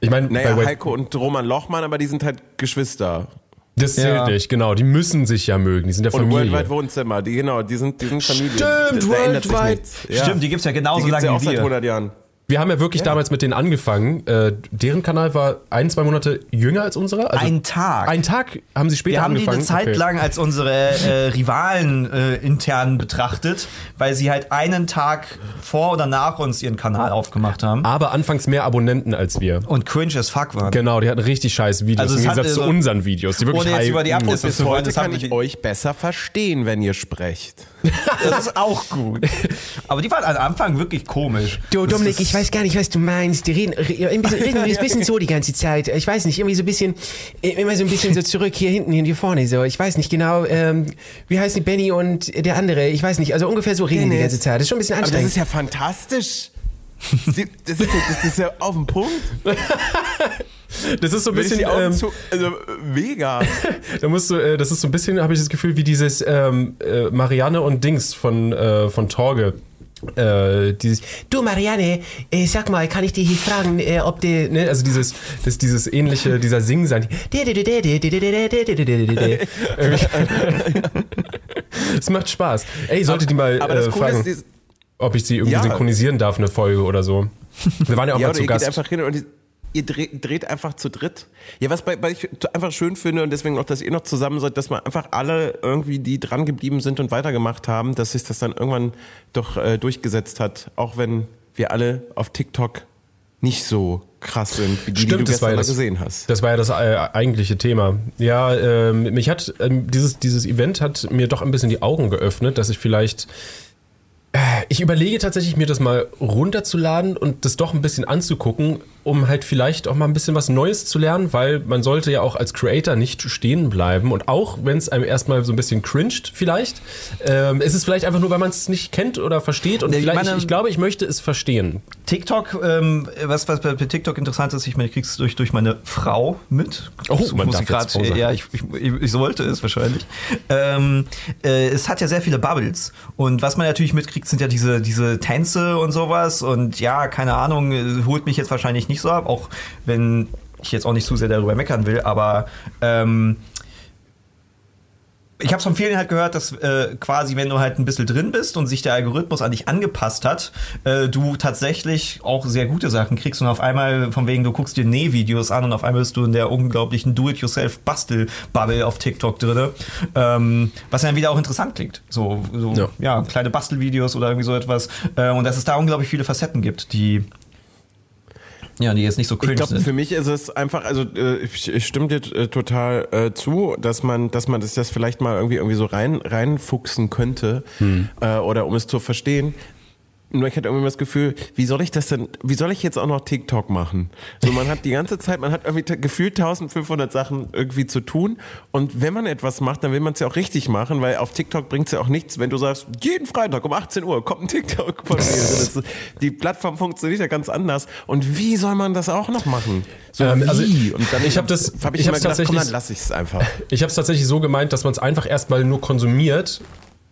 Ich meine, Naja, Heiko und Roman Lochmann, aber die sind halt Geschwister. das zählt Ja. nicht, genau. Die müssen sich ja mögen, die sind ja Und Familie. Worldwide Wohnzimmer, die genau, die sind, die sind Familie. Stimmt, da sich Worldwide. Stimmt, die gibt's ja genauso die gibt's lange ja auch wie seit wir. 100 Jahren. Wir haben ja wirklich damals mit denen angefangen. Äh, deren Kanal war ein, zwei Monate jünger als unserer. Also Ein Tag. Ein Tag haben sie später wir haben die angefangen. eine Zeit Okay. lang als unsere äh, Rivalen äh, intern betrachtet, weil sie halt einen Tag vor oder nach uns ihren Kanal aufgemacht haben Aber anfangs mehr Abonnenten als wir. und cringe as fuck waren. Genau, die hatten richtig scheiß Videos Also im Gegensatz zu also, unseren Videos. Die wirklich ohne jetzt über die Abos zu so- wollen, Heute das kann ich die- euch besser verstehen, wenn ihr sprecht. Das ist auch gut. Aber die waren am Anfang wirklich komisch. Du, Dominik, ich weiß gar nicht, was du meinst. Die reden, re- ein bisschen, reden ein bisschen so die ganze Zeit. Ich weiß nicht, irgendwie so ein bisschen, immer so ein bisschen so zurück hier hinten, hier vorne so. Ich weiß nicht genau, ähm, wie heißen die Benny und der andere? Ich weiß nicht, also ungefähr so reden die die Dennis. ganze Zeit. Das ist schon ein bisschen Aber das anstrengend. ist ja fantastisch. Sie- Das ist, ja, das ist ja auf den Punkt. Das ist so ein bisschen. die Augen Ähm, zu, also mega. da musst du, äh, das ist so ein bisschen, habe ich das Gefühl, wie dieses ähm, äh, Marianne und Dings von, äh, von Torge. Äh, dieses, Du, Marianne, äh, sag mal, kann ich dich hier fragen, äh, ob der... ne, also dieses, das, dieses ähnliche, dieser Singsang. Es macht Spaß. Ey, sollte die mal Aber das äh, Coole fragen, ist, ob ich sie irgendwie Ja. synchronisieren darf, eine Folge oder so. Wir waren ja auch ja, mal zu Gast. Ihr dreht, dreht einfach zu dritt. Ja, was bei, bei ich einfach schön finde und deswegen auch, dass ihr noch zusammen seid, dass man einfach alle irgendwie, die dran geblieben sind und weitergemacht haben, dass sich das dann irgendwann doch äh, durchgesetzt hat, auch wenn wir alle auf TikTok nicht so krass sind, wie die, die du Stimmt, das gestern ja mal das, gesehen hast. das war ja das äh, eigentliche Thema. Ja, ähm, mich hat ähm, dieses, dieses Event hat mir doch ein bisschen die Augen geöffnet, dass ich vielleicht äh, ich überlege tatsächlich, mir das mal runterzuladen und das doch ein bisschen anzugucken, um halt vielleicht auch mal ein bisschen was Neues zu lernen, weil man sollte ja auch als Creator nicht stehen bleiben und auch wenn es einem erstmal so ein bisschen cringed vielleicht, ähm, ist es vielleicht einfach nur, weil man es nicht kennt oder versteht und ich vielleicht, meine- ich, ich glaube, ich möchte es verstehen. TikTok, ähm, was, was bei TikTok interessant ist, ich meine, ich krieg's durch, durch meine Frau mit. Oh, man muss darf sie jetzt. Ja, ich, ich, ich sollte es wahrscheinlich. Ähm, äh, es hat ja sehr viele Bubbles. Und was man natürlich mitkriegt, sind ja diese, diese Tänze und sowas. Und ja, keine Ahnung, äh, holt mich jetzt wahrscheinlich nicht so ab, auch wenn ich jetzt auch nicht zu sehr darüber meckern will, aber ähm, ich habe von vielen halt gehört, dass äh, quasi, wenn du halt ein bisschen drin bist und sich der Algorithmus an dich angepasst hat, äh, du tatsächlich auch sehr gute Sachen kriegst und auf einmal, von wegen, du guckst dir Nähvideos an und auf einmal bist du in der unglaublichen Do-it-yourself-Bastel-Bubble auf TikTok drin, ähm, was dann wieder auch interessant klingt. So, so ja. Ja. kleine Bastelvideos oder irgendwie so etwas. Äh, und dass es da unglaublich viele Facetten gibt, die ja, die jetzt nicht so cringe Ich glaube, sind. für mich ist es einfach, also äh, ich, ich stimme dir äh, total äh, zu, dass man, dass man das, das vielleicht mal irgendwie irgendwie so rein reinfuchsen könnte äh, oder um es zu verstehen. Nur ich hatte irgendwie das Gefühl, wie soll ich das denn, wie soll ich jetzt auch noch TikTok machen? So, man hat die ganze Zeit, man hat irgendwie gefühlt 1500 Sachen irgendwie zu tun und wenn man etwas macht, dann will man es ja auch richtig machen, weil auf TikTok bringt es ja auch nichts, wenn du sagst, jeden Freitag um 18 Uhr kommt ein TikTok von mir. Also ist, die Plattform funktioniert ja ganz anders und wie soll man das auch noch machen? So Ähm, wie? also und dann ich hab das- hab ich, ich immer gedacht, komm, dann lass ich es einfach. Ich habe es tatsächlich so gemeint, dass man es einfach erstmal nur konsumiert,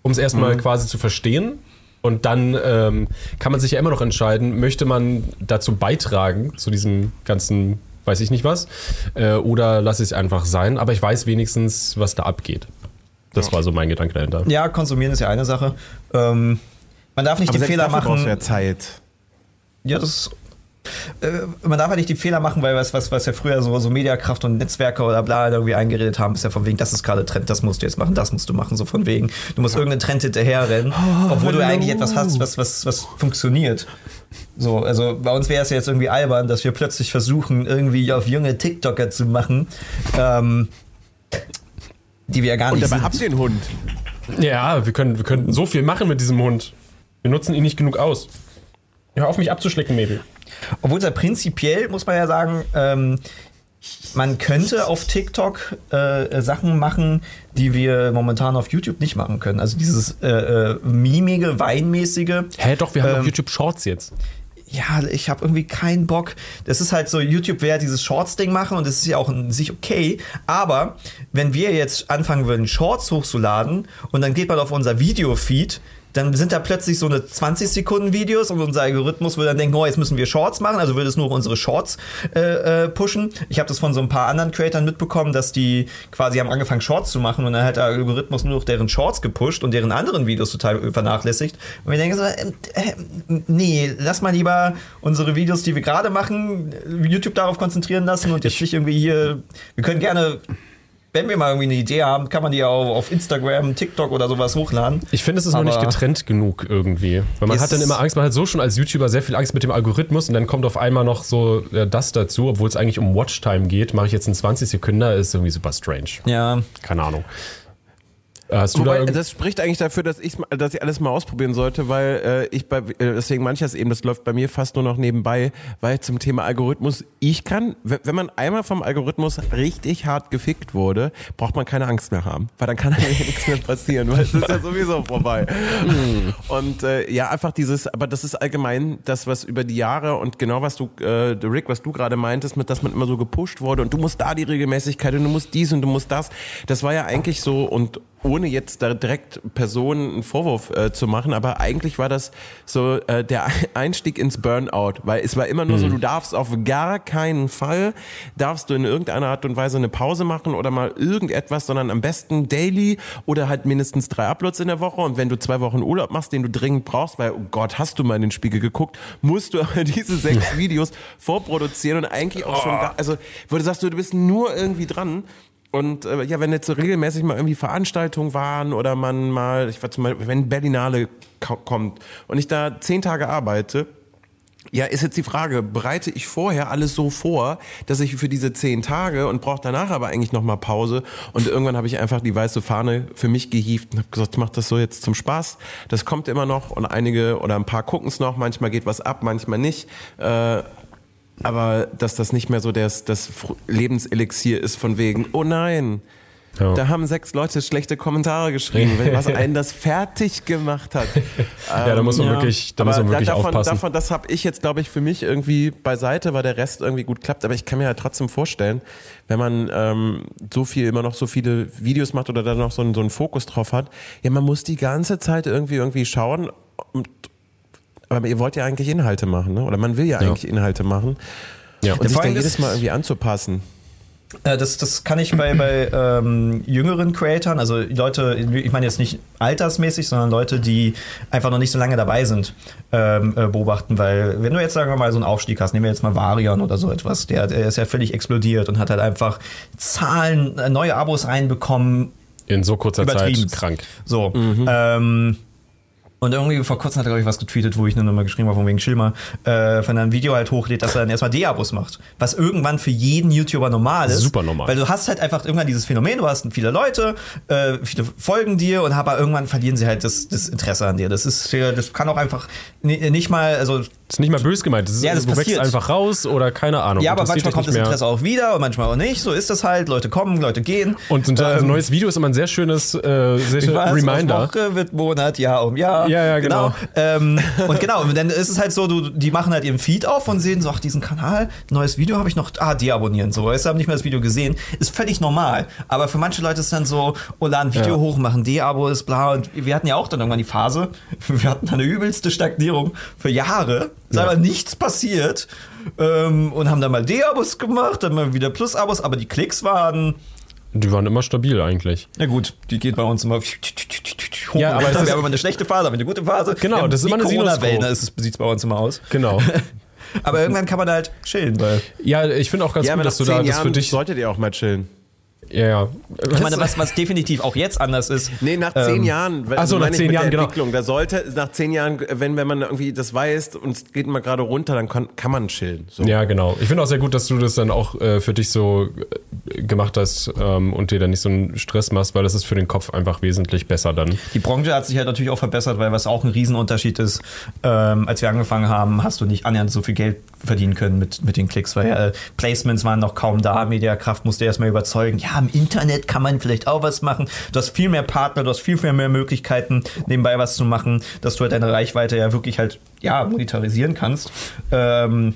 um es erstmal Mhm. quasi zu verstehen. Und dann ähm, kann man sich ja immer noch entscheiden, möchte man dazu beitragen, zu diesem ganzen, weiß ich nicht was, äh, oder lasse ich es einfach sein. Aber ich weiß wenigstens, was da abgeht. Das war so mein Gedanke dahinter. ja, konsumieren ist ja eine Sache. Ähm, man darf nicht Aber den Fehler dafür brauchst machen. du ja Zeit. Ja, das äh, man darf ja nicht die Fehler machen, weil was, was, was ja früher so, so Mediakraft und Netzwerke oder bla irgendwie eingeredet haben, ist ja von wegen, das ist gerade Trend, das musst du jetzt machen, das musst du machen, so von wegen, du musst irgendeinen Trend hinterherrennen, obwohl du eigentlich etwas hast, was, was, was funktioniert. So, also bei uns wäre es ja jetzt irgendwie albern, dass wir plötzlich versuchen, irgendwie auf junge TikToker zu machen, ähm, die wir ja gar Und nicht dabei sind. habt ihr einen Hund. Ja, wir können, wir können so viel machen mit diesem Hund. Wir nutzen ihn nicht genug aus. Hör auf, mich abzuschlecken, Mädel. Obwohl es ja prinzipiell, muss man ja sagen, ähm, man könnte auf TikTok äh, Sachen machen, die wir momentan auf YouTube nicht machen können. Also dieses äh, äh, mimige, weinmäßige. Hä, doch, wir haben Ähm, auch YouTube Shorts jetzt. Ja, ich habe irgendwie keinen Bock. Das ist halt so, YouTube ja dieses Shorts-Ding machen und das ist ja auch in sich okay. Aber wenn wir jetzt anfangen würden, Shorts hochzuladen und dann geht man auf unser Video-Feed, dann sind da plötzlich so eine 20-Sekunden-Videos und unser Algorithmus würde dann denken, oh, jetzt müssen wir Shorts machen, also würde es nur unsere Shorts äh, äh, pushen. Ich habe das von so ein paar anderen Creatoren mitbekommen, dass die quasi haben angefangen, Shorts zu machen und dann hat der Algorithmus nur noch deren Shorts gepusht und deren anderen Videos total vernachlässigt. Und wir denken so, äh, äh, nee, lass mal lieber unsere Videos, die wir gerade machen, YouTube darauf konzentrieren lassen und jetzt nicht irgendwie hier, wir können gerne wenn wir mal irgendwie eine Idee haben, kann man die auch auf Instagram, TikTok oder sowas hochladen. Ich finde, es ist noch nicht Aber- getrennt genug irgendwie. Weil man hat dann immer Angst, man hat so schon als YouTuber sehr viel Angst mit dem Algorithmus und dann kommt auf einmal noch so äh, das dazu, obwohl es eigentlich um Watchtime geht. Mache ich jetzt in 20 Sekunden, ist irgendwie super strange. Ja. Keine Ahnung. Äh, Hast du da Wobei, irgend- das spricht eigentlich dafür, dass ich, dass ich alles mal ausprobieren sollte, weil äh, ich bei, äh, deswegen manches eben, das läuft bei mir fast nur noch nebenbei, weil zum Thema Algorithmus, ich kann, w- wenn man einmal vom Algorithmus richtig hart gefickt wurde, braucht man keine Angst mehr haben, weil dann kann eigentlich nichts mehr passieren, weil es ist ja sowieso vorbei. Und äh, ja, einfach dieses, aber das ist allgemein das, was über die Jahre und genau was du, äh, Rick, was du gerade meintest, mit, dass man immer so gepusht wurde und du musst da die Regelmäßigkeit und du musst dies und du musst das, das war ja eigentlich so und ohne jetzt da direkt Personen einen Vorwurf äh, zu machen, aber eigentlich war das so äh, der Einstieg ins Burnout, weil es war immer nur so, du darfst auf gar keinen Fall, darfst du in irgendeiner Art und Weise eine Pause machen oder mal irgendetwas, sondern am besten daily oder halt mindestens drei Uploads in der Woche. Und wenn du zwei Wochen Urlaub machst, den du dringend brauchst, weil, oh Gott, hast du mal in den Spiegel geguckt, musst du aber diese sechs Videos vorproduzieren und eigentlich auch schon, da, also wo du sagst, du bist nur irgendwie dran und äh, ja, wenn jetzt so regelmäßig mal irgendwie Veranstaltungen waren oder man mal, ich war zum Beispiel, wenn Berlinale ko- kommt und ich da zehn Tage arbeite, ja, ist jetzt die Frage, bereite ich vorher alles so vor, dass ich für diese zehn Tage und brauche danach aber eigentlich nochmal Pause und irgendwann habe ich einfach die weiße Fahne für mich gehievt und habe gesagt, ich mach das so jetzt zum Spaß. Das kommt immer noch und einige oder ein paar gucken es noch, manchmal geht was ab, manchmal nicht. Äh, aber dass das nicht mehr so das, das Lebenselixier ist von wegen, oh nein, Ja. da haben sechs Leute schlechte Kommentare geschrieben, wenn was einen das fertig gemacht hat. Ja, da muss man wirklich- da muss man wirklich davon, aufpassen. Davon, das habe ich jetzt, glaube ich, für mich irgendwie beiseite, weil der Rest irgendwie gut klappt. Aber ich kann mir ja trotzdem vorstellen, wenn man ähm, so viel, immer noch so viele Videos macht oder da noch so einen, so einen Fokus drauf hat, ja, man muss die ganze Zeit irgendwie irgendwie schauen. Aber ihr wollt ja eigentlich Inhalte machen, ne? Oder man will ja eigentlich Inhalte machen. Ja. Und sich vor dann jedes das- Mal irgendwie anzupassen. Äh, Das, das kann ich bei, bei ähm, jüngeren Creatoren, also Leute, ich meine jetzt nicht altersmäßig, sondern Leute, die einfach noch nicht so lange dabei sind, ähm, äh, beobachten. Weil wenn du jetzt, sagen wir mal, so einen Aufstieg hast, nehmen wir jetzt mal Varian oder so etwas, der, der ist ja völlig explodiert und hat halt einfach Zahlen, äh, neue Abos reinbekommen, In so kurzer Zeit Übertrieben. krank. So. Ähm, und irgendwie vor kurzem hat er, glaube ich, was getweetet, wo ich nur noch mal geschrieben habe, von wegen Schilmer, äh, von einem Video halt hochlädt, dass er dann erstmal D-Abos macht. Was irgendwann für jeden YouTuber normal ist. Super normal. Weil du hast halt einfach irgendwann dieses Phänomen, du hast viele Leute, äh, viele folgen dir und aber irgendwann verlieren sie halt das, das Interesse an dir. Das ist, das kann auch einfach ni- nicht mal, also Das ist nicht mal böse gemeint. Das ist, Ja, das du wächst passiert. einfach raus oder keine Ahnung. ja, aber manchmal kommt das. Interesse auch wieder und manchmal auch nicht. So ist das halt. Leute kommen, Leute gehen. Und ein Ähm, neues Video ist immer ein sehr schönes, äh, sehr schönes Reminder. Woche wird Monat, Jahr um Jahr. Ja, ja, genau. Ähm, und genau, und dann ist es halt so, du, die machen halt ihren Feed auf und sehen so, ach, diesen Kanal, neues Video habe ich noch, ah, deabonnieren. So, weißt du, haben nicht mehr das Video gesehen. Ist völlig normal. Aber für manche Leute ist dann so, oh, laden Video Ja. hoch, machen D-Abo, ist bla. Und wir hatten ja auch dann irgendwann die Phase, wir hatten eine übelste Stagnierung für Jahre. Ist Ja. aber nichts passiert. Ähm, und haben dann mal D-Abos gemacht, dann mal wieder Plus-Abos, aber die Klicks waren Die waren immer stabil eigentlich. na gut, die geht bei uns immer. Ja, aber es wir ist- haben immer eine schlechte Phase, aber eine gute Phase. Genau, Wir das ist immer eine es sieht es bei uns immer aus. Genau. Aber irgendwann kann man halt chillen, weil. Ja, ich finde auch ganz Ja, gut, dass du da das für dich. solltet ihr auch mal chillen. Ja, ja. Ich meine, was, was definitiv auch jetzt anders ist. Nee, nach zehn ähm, Jahren. ach so, nach meine ich zehn mit der Jahren, genau. Entwicklung. Da sollte, nach zehn Jahren, wenn, wenn man irgendwie das weiß und es geht mal gerade runter, dann kann, kann man chillen. So. Ja, genau. Ich finde auch sehr gut, dass du das dann auch äh, für dich so äh, gemacht hast ähm, und dir dann nicht so einen Stress machst, weil das ist für den Kopf einfach wesentlich besser dann. Die Branche hat sich halt natürlich auch verbessert, weil was auch ein Riesenunterschied ist, ähm, als wir angefangen haben, hast du nicht annähernd so viel Geld verdienen können mit, mit den Klicks, weil äh, Placements waren noch kaum da, Mediakraft musste erstmal überzeugen, ja, im Internet kann man vielleicht auch was machen, du hast viel mehr Partner, du hast viel, viel mehr Möglichkeiten, nebenbei was zu machen, dass du halt deine Reichweite ja wirklich halt, ja, monetarisieren kannst. Ähm,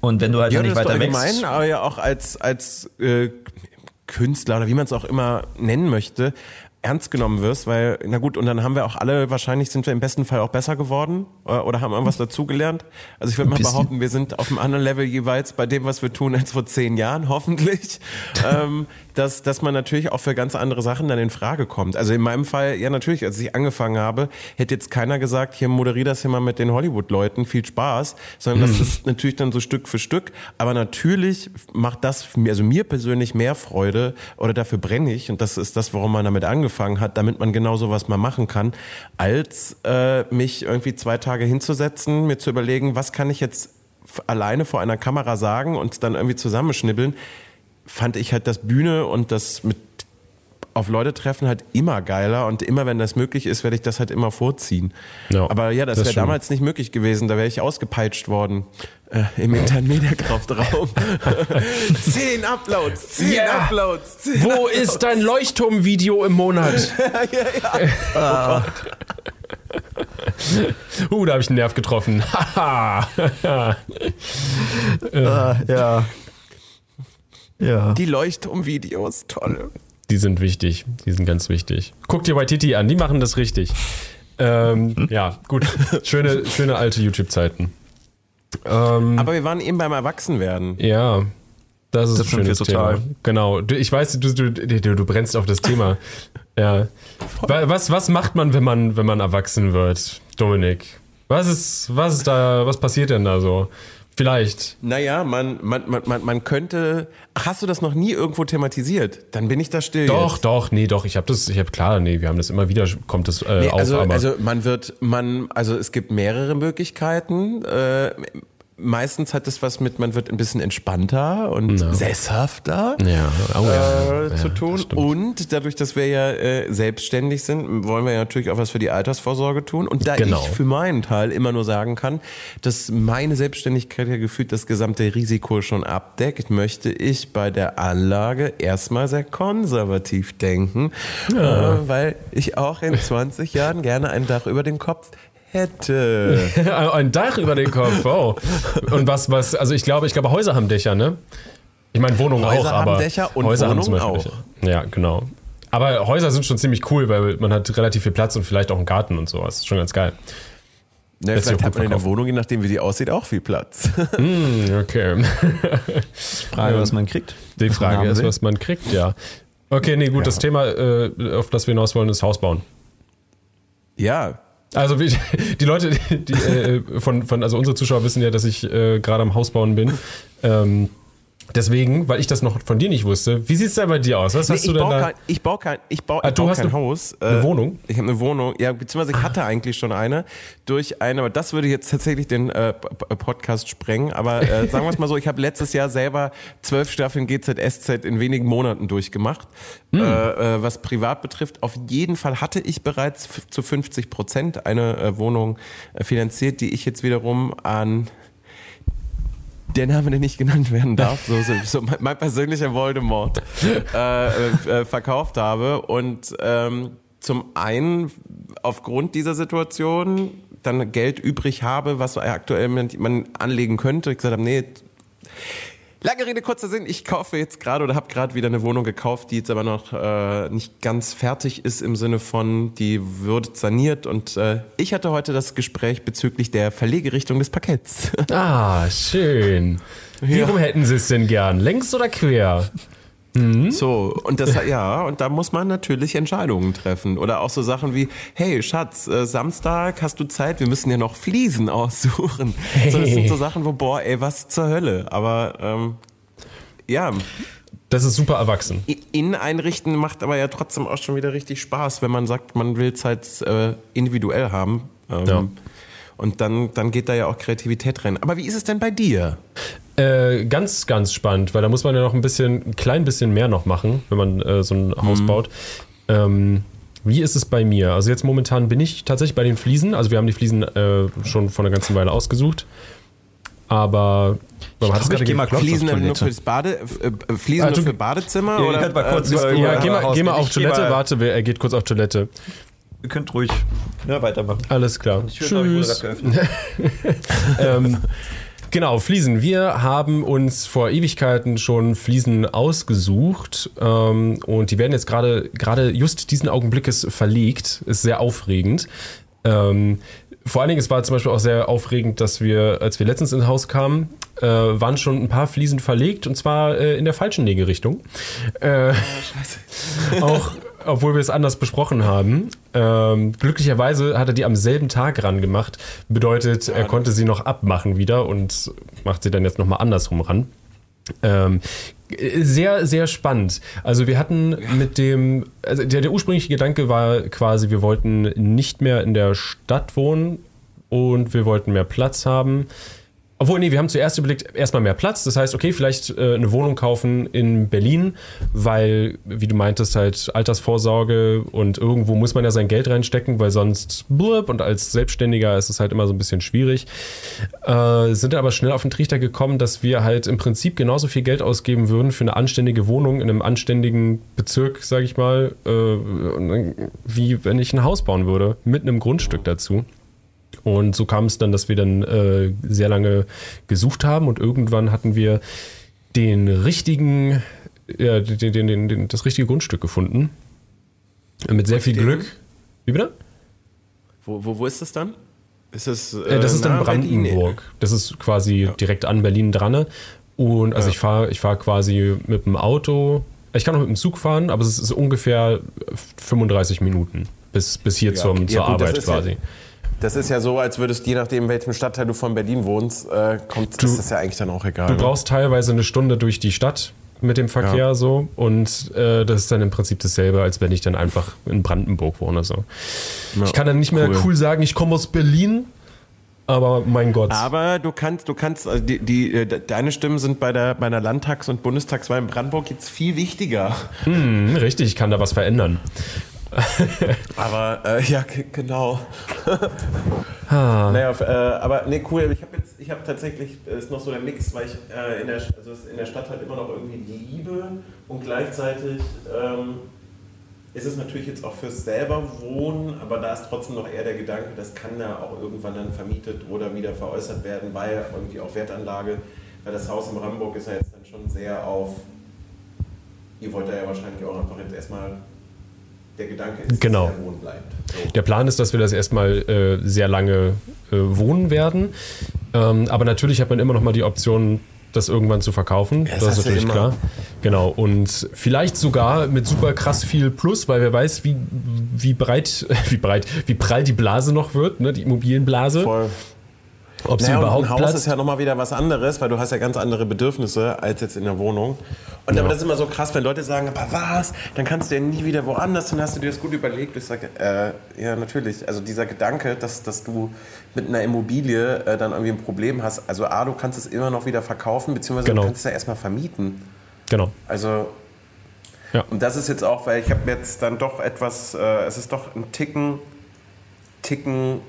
und wenn du halt Ja, nicht ist doch weiter allgemein, wächst, aber ja auch als, als äh, Künstler oder wie man es auch immer nennen möchte, ernst genommen wirst, weil, na gut, und dann haben wir auch alle, wahrscheinlich sind wir im besten Fall auch besser geworden äh, oder haben irgendwas dazugelernt. Also ich würde mal behaupten, wir sind auf einem anderen Level jeweils bei dem, was wir tun, als vor zehn Jahren, hoffentlich. ähm, dass, dass man natürlich auch für ganz andere Sachen dann in Frage kommt. Also in meinem Fall, ja natürlich, als ich angefangen habe, hätte jetzt keiner gesagt, hier moderier das hier mal mit den Hollywood-Leuten, viel Spaß, sondern das ist natürlich dann so Stück für Stück. Aber natürlich macht das mir, also mir persönlich mehr Freude oder dafür brenne ich und das ist das, warum man damit angefangen hat, damit man genau sowas mal machen kann, als äh, mich irgendwie zwei Tage hinzusetzen, mir zu überlegen, was kann ich jetzt alleine vor einer Kamera sagen und dann irgendwie zusammenschnibbeln fand ich halt das Bühne und das mit auf Leute treffen halt immer geiler und immer wenn das möglich ist, werde ich das halt immer vorziehen. Ja, Aber ja, das, das wäre damals nicht möglich gewesen, da wäre ich ausgepeitscht worden äh, im internen Mediakraftraum. zehn Uploads, zehn Ja. Uploads. Zehn Wo ist dein Leuchtturmvideo im Monat? uh, da habe ich einen Nerv getroffen. Haha. Ah, ja. Ja. Die Leuchtturmvideos, toll. Die sind wichtig. Die sind ganz wichtig. Guck dir Waititi an, die machen das richtig. Ähm, ja, gut. Schöne, schöne alte YouTube-Zeiten. Ähm, Aber wir waren eben beim Erwachsenwerden. ja, das ist Das ein schönes total. Thema. Genau. Du, ich weiß, du, du, du, du brennst auf das Thema. Ja. Wa- Was, was macht man, wenn man, wenn man erwachsen wird, Dominik? Was ist, was ist da, was passiert denn da so? Vielleicht. Naja, man, man, man, man, man könnte. Ach, hast du das noch nie irgendwo thematisiert? Dann bin ich da still. Doch, jetzt. doch, nee, doch. Ich habe das, ich habe klar, nee, wir haben das immer wieder, kommt das äh, Nee, auf, also, aber also man wird, man, also es gibt mehrere Möglichkeiten. Äh, meistens hat es was mit, man wird ein bisschen entspannter und sesshafter. ja, oh, ja, äh, ja, zu tun. Und dadurch, dass wir ja äh, selbstständig sind, wollen wir ja natürlich auch was für die Altersvorsorge tun. Und da Genau. ich für meinen Teil immer nur sagen kann, dass meine Selbstständigkeit ja gefühlt das gesamte Risiko schon abdeckt, möchte ich bei der Anlage erstmal sehr konservativ denken, äh, weil ich auch in 20 Jahren gerne ein Dach über dem Kopf hätte. Ein Dach über den Kopf, oh. Und was, was, also ich glaube, ich glaube, Häuser haben Dächer, ne? Ich meine, Wohnungen Häuser auch, haben aber Dächer und Häuser haben Wohnungen zum Beispiel auch. Dächer. Ja, genau. Aber Häuser sind schon ziemlich cool, weil man hat relativ viel Platz und vielleicht auch einen Garten und sowas. Ist schon ganz geil. Ne, Lässt sich vielleicht hat man in der. Wohnung, je nachdem wie die aussieht, auch viel Platz. Hm, okay. Frage, was man kriegt. Die Was Frage haben ist, will. was man kriegt, ja. Okay, nee, gut, das Thema, äh, auf das wir hinaus wollen, ist Haus bauen. ja, Also wie, die Leute, die, äh, von, von, also unsere Zuschauer wissen ja, dass ich äh, gerade am Haus bauen bin. Ähm, deswegen, weil ich das noch von dir nicht wusste, wie sieht es da bei dir aus? Was Nee, hast ich, du denn baue da? kein, ich baue kein, ich baue, Ah, ich du baue hast kein eine- Haus. eine Äh, Wohnung? Ich habe eine Wohnung. Ja, beziehungsweise ich hatte eigentlich schon eine durch eine, aber das würde jetzt tatsächlich den äh, Podcast sprengen. Aber äh, sagen wir es mal so, ich habe letztes Jahr selber zwölf Staffeln GZSZ in wenigen Monaten durchgemacht. Hm. Äh, äh, was privat betrifft, auf jeden Fall hatte ich bereits zu 50 Prozent eine äh, Wohnung finanziert, die ich jetzt wiederum an der Name, der nicht genannt werden darf, so, so, so mein, mein persönlicher Voldemort, äh, äh, äh, verkauft habe. Und ähm, zum einen aufgrund dieser Situation dann Geld übrig habe, was aktuell man man anlegen könnte. Ich gesagt habe, nee, Lange Rede, kurzer Sinn. Ich kaufe jetzt gerade oder habe gerade wieder eine Wohnung gekauft, die jetzt aber noch äh, nicht ganz fertig ist im Sinne von, die wird saniert. Und äh, ich hatte heute das Gespräch bezüglich der Verlegerichtung des Parketts. Ah, schön. Wie Ja. rum hätten Sie es denn gern? Längs oder quer? So, und das, ja, und da muss man natürlich Entscheidungen treffen. Oder auch so Sachen wie, hey Schatz, äh, Samstag hast du Zeit, wir müssen ja noch Fliesen aussuchen. So, das sind so Sachen, wo, boah, ey, was zur Hölle. Aber ähm, ja, Das ist super erwachsen. Innen einrichten macht aber ja trotzdem auch schon wieder richtig Spaß, wenn man sagt, man will es halt äh, individuell haben. Ähm, Ja. Und dann, dann geht da ja auch Kreativität rein. Aber wie ist es denn bei dir? Äh, ganz, ganz spannend, weil da muss man ja noch ein bisschen, ein klein bisschen mehr noch machen, wenn man äh, so ein Haus baut. Ähm, wie ist es bei mir? Also jetzt momentan bin ich tatsächlich bei den Fliesen. Also wir haben die Fliesen äh, schon vor einer ganzen Weile ausgesucht. Aber man hat es ich gerade geh mal ge- Klopf Fliesen nur Toilette. für das Bade, äh, Fliesen Ah, nur du- für Badezimmer? Ja, oder, mal kurz äh, Ja, Oder geh mal, geh mal auf Ich Toilette. mal- Warte, wer- er geht kurz auf Toilette. Ihr könnt ruhig ne, weitermachen. Alles klar. Ich, wurde Tschüss. geöffnet. ähm, genau, Fliesen. Wir haben uns vor Ewigkeiten schon Fliesen ausgesucht ähm, und die werden jetzt gerade gerade just diesen Augenblickes verlegt. Ist sehr aufregend. Ähm, vor allen Dingen, es war zum Beispiel auch sehr aufregend, dass wir, als wir letztens ins Haus kamen, äh, waren schon ein paar Fliesen verlegt und zwar äh, in der falschen Legerichtung. Äh, auch obwohl wir es anders besprochen haben. Ähm, glücklicherweise hat er die am selben Tag ran gemacht. Bedeutet, er konnte sie noch abmachen wieder und macht sie dann jetzt nochmal andersrum ran. Ähm, sehr, sehr spannend. Also wir hatten mit dem, also der, der ursprüngliche Gedanke war quasi, wir wollten nicht mehr in der Stadt wohnen und wir wollten mehr Platz haben. Obwohl, nee, wir haben zuerst überlegt, erstmal mehr Platz. Das heißt, okay, vielleicht äh, eine Wohnung kaufen in Berlin, weil, wie du meintest, halt Altersvorsorge und irgendwo muss man ja sein Geld reinstecken, weil sonst blub und als Selbstständiger ist es halt immer so ein bisschen schwierig. Äh, sind aber schnell auf den Trichter gekommen, dass wir halt im Prinzip genauso viel Geld ausgeben würden für eine anständige Wohnung in einem anständigen Bezirk, sage ich mal, äh, wie wenn ich ein Haus bauen würde, mit einem Grundstück dazu. Und so kam es dann, dass wir dann äh, sehr lange gesucht haben und irgendwann hatten wir den richtigen, ja, den, den, den, das richtige Grundstück gefunden. Mit sehr viel? Glück. Wie bitte? Wo, wo, wo ist das dann? Ist das, Äh, das ist nah in an Berlin? Brandenburg. Das ist quasi direkt an Berlin dran. Und also Ja. ich fahre ich fahr quasi mit dem Auto. Ich kann auch mit dem Zug fahren, aber es ist ungefähr 35 Minuten bis, bis hier Ja, zum, okay. zur Ja, gut, Arbeit ist ja- quasi. Das ist ja so, als würdest je nachdem, in welchem Stadtteil du von Berlin wohnst, äh, kommt, ist das ja eigentlich dann auch egal. Du ne? brauchst teilweise eine Stunde durch die Stadt mit dem Verkehr Ja. so und äh, das ist dann im Prinzip dasselbe, als wenn ich dann einfach in Brandenburg wohne. So. Ja, Ich kann dann nicht mehr cool. cool, sagen, ich komme aus Berlin, aber mein Gott. Aber du kannst, du kannst, also die, die, äh, de- deine Stimmen sind bei der, bei Landtags- und Bundestagswahl in Brandenburg jetzt viel wichtiger. Hm, richtig, ich kann da was verändern. Aber äh, ja, genau. Ah. Naja, äh, aber nee, cool. Ich habe jetzt, ich habe tatsächlich, äh, ist noch so der Mix, weil ich äh, in, der, also in der Stadt halt immer noch irgendwie liebe und gleichzeitig ähm, ist es natürlich jetzt auch fürs selber Wohnen, aber da ist trotzdem noch eher der Gedanke, das kann ja auch irgendwann dann vermietet oder wieder veräußert werden, weil irgendwie auch Wertanlage, weil das Haus in Brandenburg ist ja jetzt dann schon sehr auf, ihr wollt da ja wahrscheinlich auch einfach jetzt erstmal, der Gedanke ist, Genau. dass er wohnen bleibt. So. Der Plan ist, dass wir das erstmal äh, sehr lange äh, wohnen werden. Ähm, aber natürlich hat man immer noch mal die Option, das irgendwann zu verkaufen. Ja, das das ist natürlich immer. klar. Genau. Und vielleicht sogar mit super krass viel Plus, weil wer weiß, wie, wie breit, wie breit, wie prall die Blase noch wird, ne? die Immobilienblase. Voll. Ob sie Naja, und überhaupt ein Haus platzt. ist ja nochmal wieder was anderes, weil du hast ja ganz andere Bedürfnisse als jetzt in der Wohnung. Und aber das ist immer so krass, wenn Leute sagen, aber was, dann kannst du ja nie wieder woanders, dann hast du dir das gut überlegt. Ich sage, äh, ja natürlich, also dieser Gedanke, dass, dass du mit einer Immobilie äh, dann irgendwie ein Problem hast, also A, du kannst es immer noch wieder verkaufen, beziehungsweise Genau. du kannst es ja erstmal vermieten. genau. Also Ja. und das ist jetzt auch, weil ich habe jetzt dann doch etwas, äh, es ist doch ein Ticken, Ticken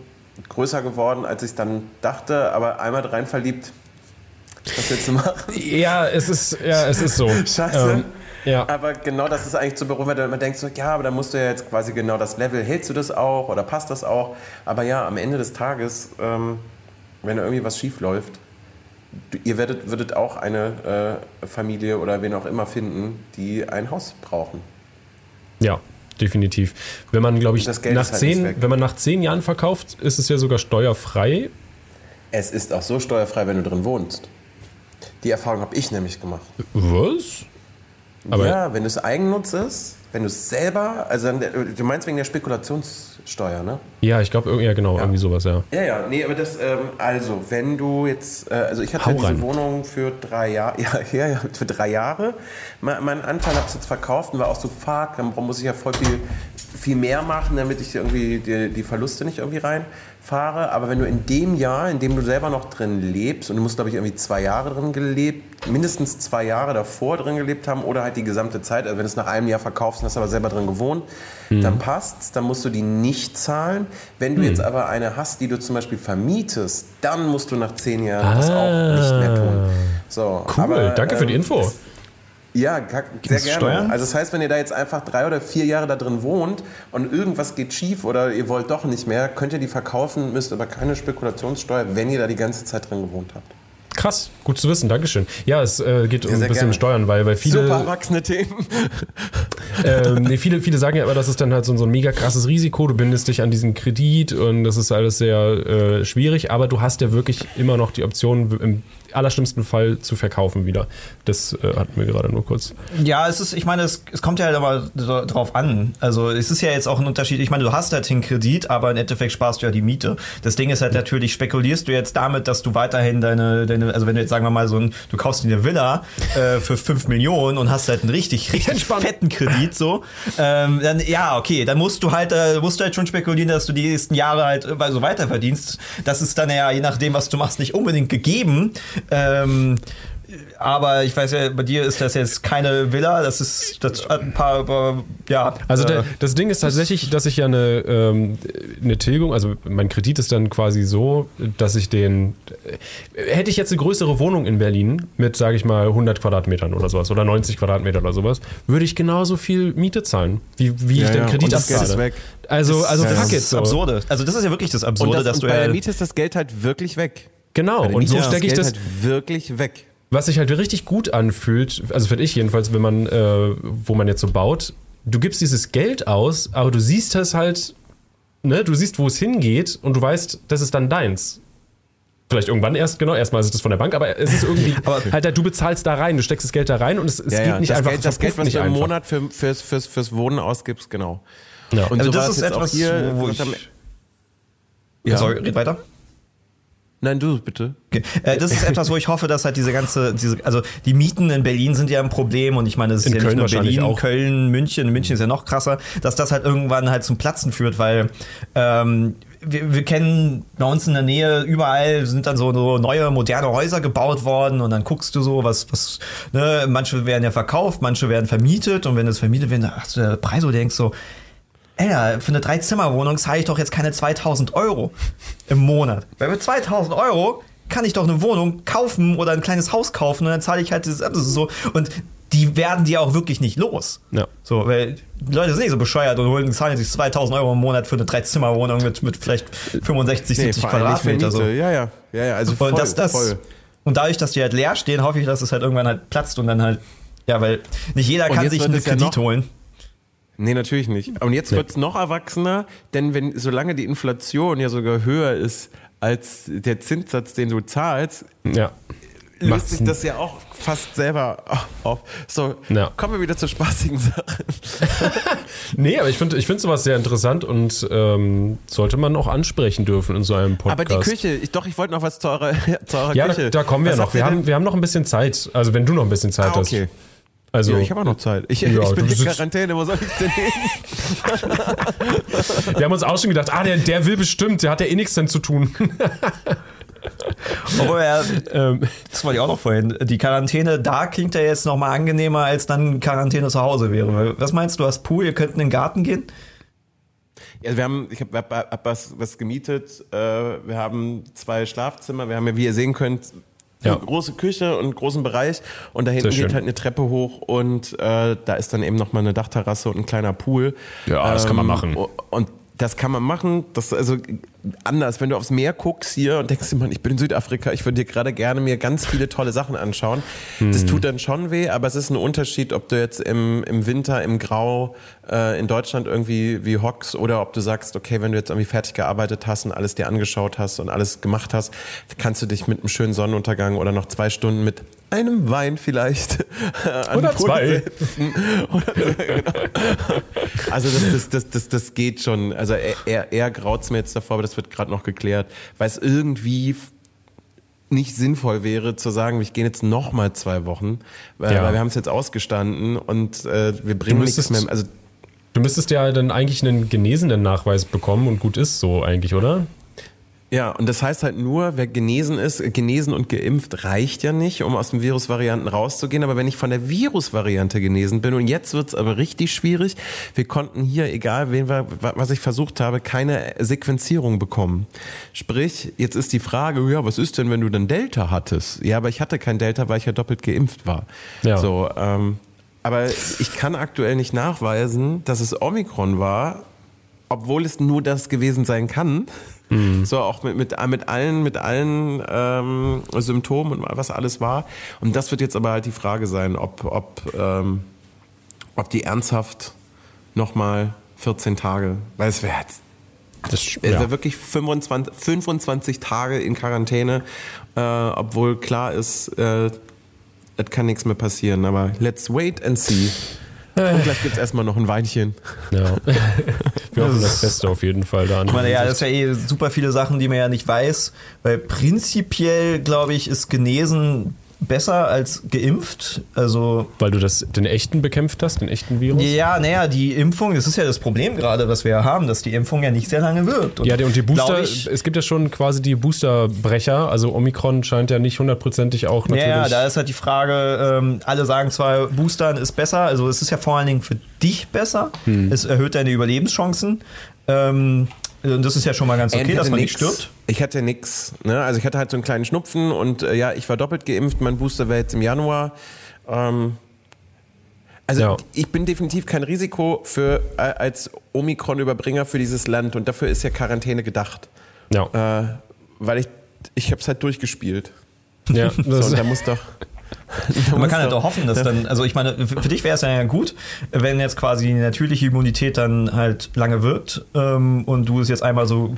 größer geworden, als ich dann dachte, aber einmal rein verliebt. Was willst du machen? Ja, es ist, ja, es ist so. Scheiße. Ähm, ja. Aber genau das ist eigentlich zu beruhigen, weil man denkt so, ja, aber dann musst du ja jetzt quasi genau das Level, hältst du das auch oder passt das auch? Aber ja, am Ende des Tages, ähm, wenn da irgendwie was schief läuft, ihr werdet, würdet auch eine äh, Familie oder wen auch immer finden, die ein Haus brauchen. Ja, definitiv. Wenn man, glaube ich, nach halt zehn, wenn man nach zehn Jahren verkauft, ist es ja sogar steuerfrei. Es ist auch so steuerfrei, wenn du drin wohnst. Die Erfahrung habe ich nämlich gemacht. Was? Aber ja, wenn es Eigennutz ist, wenn du es selber, also dann, du meinst wegen der Spekulationssteuer, ne? ja, ich glaube, ja, genau, irgendwie sowas, ja. Ja, ja, nee, aber das, ähm, also, wenn du jetzt, äh, also ich hatte Hau diese rein. Wohnung für drei Jahre, ja, ja, ja, für drei Jahre. Mein, meinen Anteil habe ich jetzt verkauft und war auch so, fuck, dann muss ich ja voll viel, viel mehr machen, damit ich irgendwie die, die Verluste nicht irgendwie reinfahre. Aber wenn du in dem Jahr, in dem du selber noch drin lebst, und du musst, glaube ich, irgendwie zwei Jahre drin gelebt, mindestens zwei Jahre davor drin gelebt haben oder halt die gesamte Zeit, also wenn du es nach einem Jahr verkaufst und hast aber selber drin gewohnt, dann passt's, dann musst du die nicht zahlen. Wenn du jetzt aber eine hast, die du zum Beispiel vermietest, dann musst du nach zehn Jahren das auch nicht mehr tun. So, Cool, aber, danke für die ähm, Info. Ja, sehr es gerne. Steuern? Also das heißt, wenn ihr da jetzt einfach drei oder vier Jahre da drin wohnt und irgendwas geht schief oder ihr wollt doch nicht mehr, könnt ihr die verkaufen, müsst aber keine Spekulationssteuer, wenn ihr da die ganze Zeit drin gewohnt habt. Krass, gut zu wissen, Dankeschön. Ja, es äh, geht um ein bisschen gerne. Steuern, weil, weil viele, Super erwachsene Themen. ähm, nee, viele, viele sagen ja aber, das ist dann halt so, so ein mega krasses Risiko. Du bindest dich an diesen Kredit und das ist alles sehr äh, schwierig, aber du hast ja wirklich immer noch die Option, im allerschlimmsten Fall zu verkaufen wieder. Das äh, hatten wir gerade nur kurz. Ja, es ist, ich meine, es, es kommt ja halt so drauf an. Also es ist ja jetzt auch ein Unterschied. Ich meine, du hast halt den Kredit, aber im Endeffekt sparst du ja die Miete. Das Ding ist halt natürlich, spekulierst du jetzt damit, dass du weiterhin deine, deine also wenn du jetzt sagen wir mal so ein, du kaufst dir eine Villa äh, für 5 Millionen und hast halt einen richtig, richtig Entspannt. fetten Kredit so, ähm, dann ja, okay, dann musst du halt, äh, musst du halt schon spekulieren, dass du die nächsten Jahre halt äh, so weiter verdienst. Das ist dann ja, je nachdem, was du machst, nicht unbedingt gegeben. Ähm, aber ich weiß ja, bei dir ist das jetzt keine Villa, das ist das hat ein paar, ja. Also äh, der, das Ding ist tatsächlich, dass ich ja eine, ähm, eine Tilgung, also mein Kredit ist dann quasi so, dass ich den, äh, hätte ich jetzt eine größere Wohnung in Berlin mit, sage ich mal, 100 Quadratmetern oder sowas oder 90 Quadratmeter oder sowas, würde ich genauso viel Miete zahlen, wie, wie Ja, ich den ja, Kredit und das Geld ist abzahle. weg. Also, also ja, fuck das it. das ist So. absurde. Also das ist ja wirklich das Und, Absurde, das, dass und du bei ja, der Miete ist das Geld halt wirklich weg. Genau, und so stecke ich das, halt wirklich weg. was sich halt richtig gut anfühlt, also finde ich jedenfalls, wenn man, äh, wo man jetzt so baut, du gibst dieses Geld aus, aber du siehst das halt, ne, du siehst, wo es hingeht und du weißt, das ist dann deins. Vielleicht irgendwann erst, genau, erstmal ist es von der Bank, aber es ist irgendwie, halt, du bezahlst da rein, du steckst das Geld da rein und es, es Ja, geht ja. nicht das einfach, Geld, das Geld, was nicht du im einfach. Monat für, fürs, fürs, fürs Wohnen ausgibst, genau. Ja. Und also so das es ist jetzt auch etwas, hier. wo, wo ich, am- ja. Sorry, red weiter. Nein, du bitte. Okay. Äh, das ist etwas, wo ich hoffe, dass halt diese ganze, diese, also die Mieten in Berlin sind ja ein Problem und ich meine, es ist In ja Köln nicht nur Berlin, auch. Köln, München. München ist ja noch krasser, dass das halt irgendwann halt zum Platzen führt, weil ähm, wir, wir kennen bei uns in der Nähe überall sind dann so, so neue moderne Häuser gebaut worden und dann guckst du so, was, was, ne, manche werden ja verkauft, manche werden vermietet und wenn es vermietet wird, dann hast du der Preis, wo du denkst so, Alter, für eine Drei-Zimmer-Wohnung zahle ich doch jetzt keine 2000 Euro im Monat. Weil mit 2000 Euro kann ich doch eine Wohnung kaufen oder ein kleines Haus kaufen und dann zahle ich halt ist so. Und die werden die auch wirklich nicht los. Ja. So, weil die Leute sind nicht so bescheuert und holen, zahlen sich 2000 Euro im Monat für eine Drei-Zimmer-Wohnung mit, mit vielleicht 65, 70 vor allem nicht für Quadratmeter. Miete. So. Ja, ja. Ja, ja, also voll, und das, das, voll. und dadurch, dass die halt leer stehen, hoffe ich, dass es halt irgendwann halt platzt und dann halt, ja, weil nicht jeder Und kann sich einen ja Kredit noch- holen. Nee, natürlich nicht. Und jetzt wird's noch erwachsener, denn wenn, solange die Inflation ja sogar höher ist als der Zinssatz, den du zahlst, ja. löst Macht's sich das ja auch fast selber auf. So, Ja. kommen wir wieder zur spaßigen Sache. Nee, aber ich finde ich find sowas sehr interessant und ähm, sollte man auch ansprechen dürfen in so einem Podcast. Aber die Küche, ich, doch, ich wollte noch was zu eurer, zu eurer Ja, da, Küche. da kommen wir Was noch. Wir denn- haben, wir haben noch ein bisschen Zeit. Also wenn du noch ein bisschen Zeit Ah, okay. hast. Also, Ja, ich habe auch noch Zeit. Ich, Ja, ich bin in Quarantäne, wo soll ich denn hin? wir haben uns auch schon gedacht, ah, der, der will bestimmt, der hat ja eh nichts denn zu tun. Obwohl er, ähm, das wollte ich auch noch vorhin, die Quarantäne da klingt ja jetzt noch mal angenehmer, als dann Quarantäne zu Hause wäre. Was meinst du, hast Pool, ihr könnt in den Garten gehen? Ja, wir haben, ich habe hab, hab was, was gemietet. Äh, wir haben zwei Schlafzimmer. Wir haben ja, wie ihr sehen könnt, Ja. eine große Küche und einen großen Bereich. Und da hinten geht halt eine Treppe hoch und äh, da ist dann eben nochmal eine Dachterrasse und ein kleiner Pool. Ähm, Ja, das kann man machen. o- Und das kann man machen. Das, also, anders, wenn du aufs Meer guckst hier und denkst, Mann, ich bin in Südafrika, ich würde dir gerade gerne mir ganz viele tolle Sachen anschauen. Das tut dann schon weh, aber es ist ein Unterschied, ob du jetzt im, im Winter, im Grau äh, in Deutschland irgendwie wie hockst oder ob du sagst, okay, wenn du jetzt irgendwie fertig gearbeitet hast und alles dir angeschaut hast und alles gemacht hast, kannst du dich mit einem schönen Sonnenuntergang oder noch zwei Stunden mit einem Wein vielleicht an Oder zwei. setzen. Oder, genau. Also das, das, das, das, das geht schon. Also er, er, er graut mir jetzt davor, aber das wird gerade noch geklärt, weil es irgendwie nicht sinnvoll wäre zu sagen, wir gehen jetzt noch mal zwei Wochen, weil, Ja. weil wir haben es jetzt ausgestanden und äh, wir bringen nichts mehr. Also Du müsstest ja dann eigentlich einen genesenen Nachweis bekommen und gut ist so eigentlich, oder? Ja, und das heißt halt nur, wer genesen ist, genesen und geimpft reicht ja nicht, um aus dem Virusvarianten rauszugehen. Aber wenn ich von der Virusvariante genesen bin, und jetzt wird's aber richtig schwierig, wir konnten hier, egal wen wir, wa- was ich versucht habe, keine Sequenzierung bekommen. Sprich, jetzt ist die Frage, ja, was ist denn, wenn du dann Delta hattest? Ja, aber ich hatte kein Delta, weil ich ja doppelt geimpft war. Ja. So, ähm, aber ich kann aktuell nicht nachweisen, dass es Omikron war, obwohl es nur das gewesen sein kann. So auch mit, mit, mit allen, mit allen ähm, Symptomen und was alles war. Und das wird jetzt aber halt die Frage sein, ob, ob, ähm, ob die ernsthaft nochmal 14 Tage, weil es wäre jetzt Das, es wäre wirklich 25, 25 Tage in Quarantäne, äh, obwohl klar ist, äh, es kann nichts mehr passieren. Aber let's wait and see. Und gleich gibt es erstmal noch ein Weinchen. ja. Wir hoffen das Beste auf jeden Fall da an. Ich meine, ja, das ist ja eh super viele Sachen, die man ja nicht weiß, weil prinzipiell, glaube ich, ist genesen besser als geimpft. Also Weil du das, den echten bekämpft hast, den echten Virus? ja, naja, die Impfung, das ist ja das Problem gerade, was wir ja haben, dass die Impfung ja nicht sehr lange wirkt. Ja, die- und die Booster, Ich, es gibt ja schon quasi die Boosterbrecher, also Omikron scheint ja nicht hundertprozentig auch natürlich. ja, ja, da ist halt die Frage, ähm, alle sagen zwar, Boostern ist besser, also es ist ja vor allen Dingen für dich besser, Hm. es erhöht deine Überlebenschancen. Ähm, und das ist ja schon mal ganz okay, dass man nicht nix. stirbt. Ich hatte nix. Ne? Also ich hatte halt so einen kleinen Schnupfen und äh, ja, ich war doppelt geimpft. Mein Booster wäre jetzt im Januar. Ähm, also Ja. ich bin definitiv kein Risiko für äh, als Omikron-Überbringer für dieses Land und dafür ist ja Quarantäne gedacht, ja. äh, weil ich ich habe es halt durchgespielt. ja, So, da muss doch. Man kann halt doch- auch hoffen, dass dann, also ich meine, für für dich wäre es ja gut, wenn jetzt quasi die natürliche Immunität dann halt lange wirkt ähm, und du es jetzt einmal so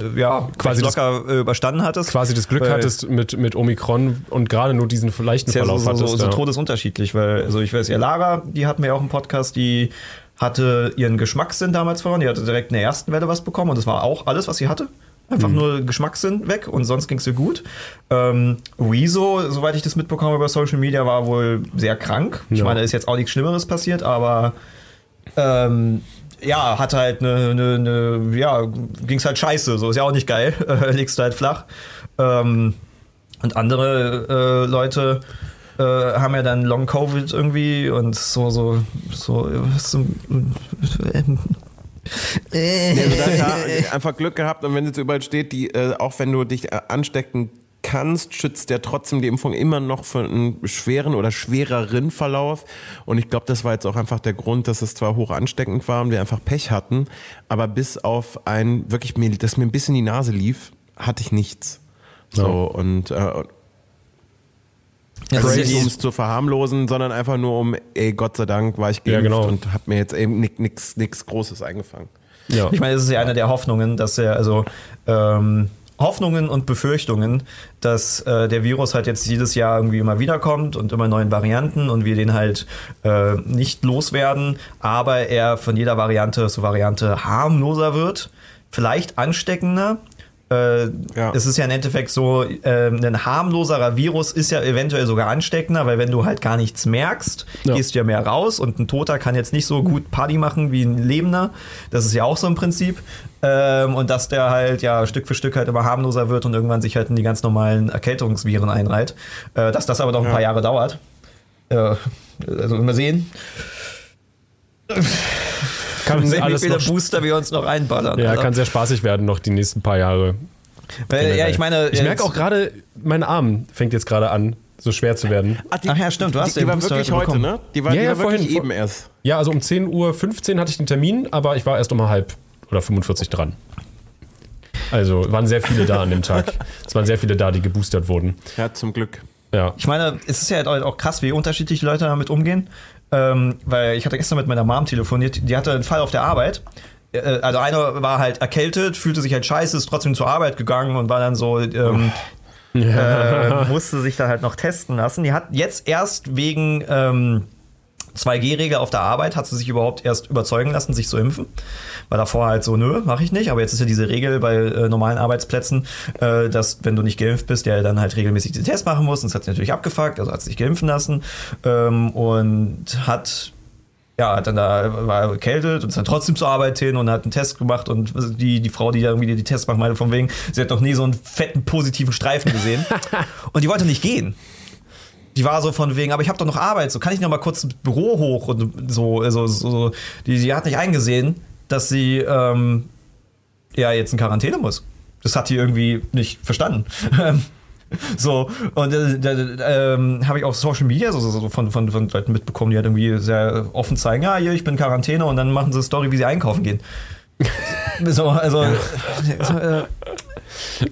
äh, ja, Quasi locker äh, überstanden hattest. quasi das Glück hattest mit, mit Omikron und gerade nur diesen leichten ist ja so, Verlauf so, so, hattest. so ja. todesunterschiedlich, weil, also ich weiß ja, Lara, die hatten wir ja auch im Podcast, die hatte ihren Geschmackssinn damals verloren, die hatte direkt in der ersten Welle was bekommen und das war auch alles, was sie hatte. Einfach Mhm. nur Geschmackssinn weg und sonst ging es ihr gut. Ähm, Rezo, soweit ich das mitbekomme über Social Media, war wohl sehr krank. Ich Ja. meine, da ist jetzt auch nichts Schlimmeres passiert, aber ähm, ja, hat halt eine, eine, eine ja, ging's halt scheiße, so ist ja auch nicht geil, äh, legst du halt flach. Ähm, und andere äh, Leute äh, haben ja dann Long Covid irgendwie und so, so, so, so Nee, also einfach Glück gehabt und wenn jetzt überall steht, die, äh, auch wenn du dich äh, anstecken kannst, schützt der trotzdem die Impfung immer noch für einen schweren oder schwereren Verlauf. Und ich glaube, das war jetzt auch einfach der Grund, dass es zwar hoch ansteckend war und wir einfach Pech hatten, aber bis auf ein, wirklich, mir, dass mir ein bisschen die Nase lief, hatte ich nichts. So, Ja. und äh, also nicht ja um es zu verharmlosen, sondern einfach nur um, ey, Gott sei Dank war ich Ja, geimpft genau. und habe mir jetzt eben nichts nix Großes eingefangen. ja. Ich meine, es ist ja eine der Hoffnungen, dass er, also ähm, Hoffnungen und Befürchtungen, dass äh, der Virus halt jetzt jedes Jahr irgendwie immer wiederkommt und immer neuen Varianten und wir den halt äh, nicht loswerden, aber er von jeder Variante zu Variante harmloser wird, vielleicht ansteckender. Äh, Ja. Es ist ja im Endeffekt so, ähm, ein harmloserer Virus ist ja eventuell sogar ansteckender, weil wenn du halt gar nichts merkst, Ja. gehst du ja mehr raus und ein Toter kann jetzt nicht so gut Party machen wie ein Lebender. Das ist ja auch so im Prinzip. Ähm, und dass der halt ja Stück für Stück halt immer harmloser wird und irgendwann sich halt in die ganz normalen Erkältungsviren einreiht. Äh, dass das aber noch ein Ja. paar Jahre dauert. Äh, also mal sehen, kann, sehen wie alles viele noch, Booster wir uns noch einballern. ja, Also, kann sehr spaßig werden noch die nächsten paar Jahre. weil, ja, ich meine, Ich merke auch gerade, mein Arm fängt jetzt gerade an, so schwer zu werden. Ach ja, stimmt, du hast die, den die war wirklich heute heute, bekommen. ne? Die war, Ja, die ja, war wirklich vorhin, eben erst. Ja, also um 10.15 Uhr hatte ich den Termin, aber ich war erst um halb oder 45 dran. Also waren sehr viele da an dem Tag. Es waren sehr viele da, die geboostert wurden. Ja, zum Glück. Ja. Ich meine, es ist ja halt auch krass, wie unterschiedlich Leute damit umgehen. Ähm, weil ich hatte gestern mit meiner Mom telefoniert, die hatte einen Fall auf der Arbeit. Äh, Also einer war halt erkältet, fühlte sich halt scheiße, ist trotzdem zur Arbeit gegangen und war dann so, ähm, äh, musste sich dann halt noch testen lassen. Die hat jetzt erst wegen ähm, 2G-Regel auf der Arbeit, hat sie sich überhaupt erst überzeugen lassen, sich zu impfen. Weil davor halt so, nö, mache ich nicht. Aber jetzt ist ja diese Regel bei äh, normalen Arbeitsplätzen, äh, dass wenn du nicht geimpft bist, der dann halt regelmäßig den Test machen muss. Und das hat sie natürlich abgefuckt, also hat sich geimpfen lassen ähm, und hat ja, hat dann da war erkältet und ist dann trotzdem zur Arbeit hin und hat einen Test gemacht und die, die Frau, die da irgendwie die Tests macht, meinte von wegen, sie hat noch nie so einen fetten positiven Streifen gesehen. und die wollte nicht gehen. Die war so von wegen, aber ich habe doch noch Arbeit, so kann ich noch mal kurz ins Büro hoch und so, also so, die, die hat nicht eingesehen, dass sie ähm, ja jetzt in Quarantäne muss. Das hat die irgendwie nicht verstanden. So, und äh, da ähm, habe ich auf Social Media so, so, von, von, von Leuten mitbekommen, die halt irgendwie sehr offen zeigen, ja, hier, ich bin in Quarantäne und dann machen sie eine Story, wie sie einkaufen gehen. so, also, so, äh,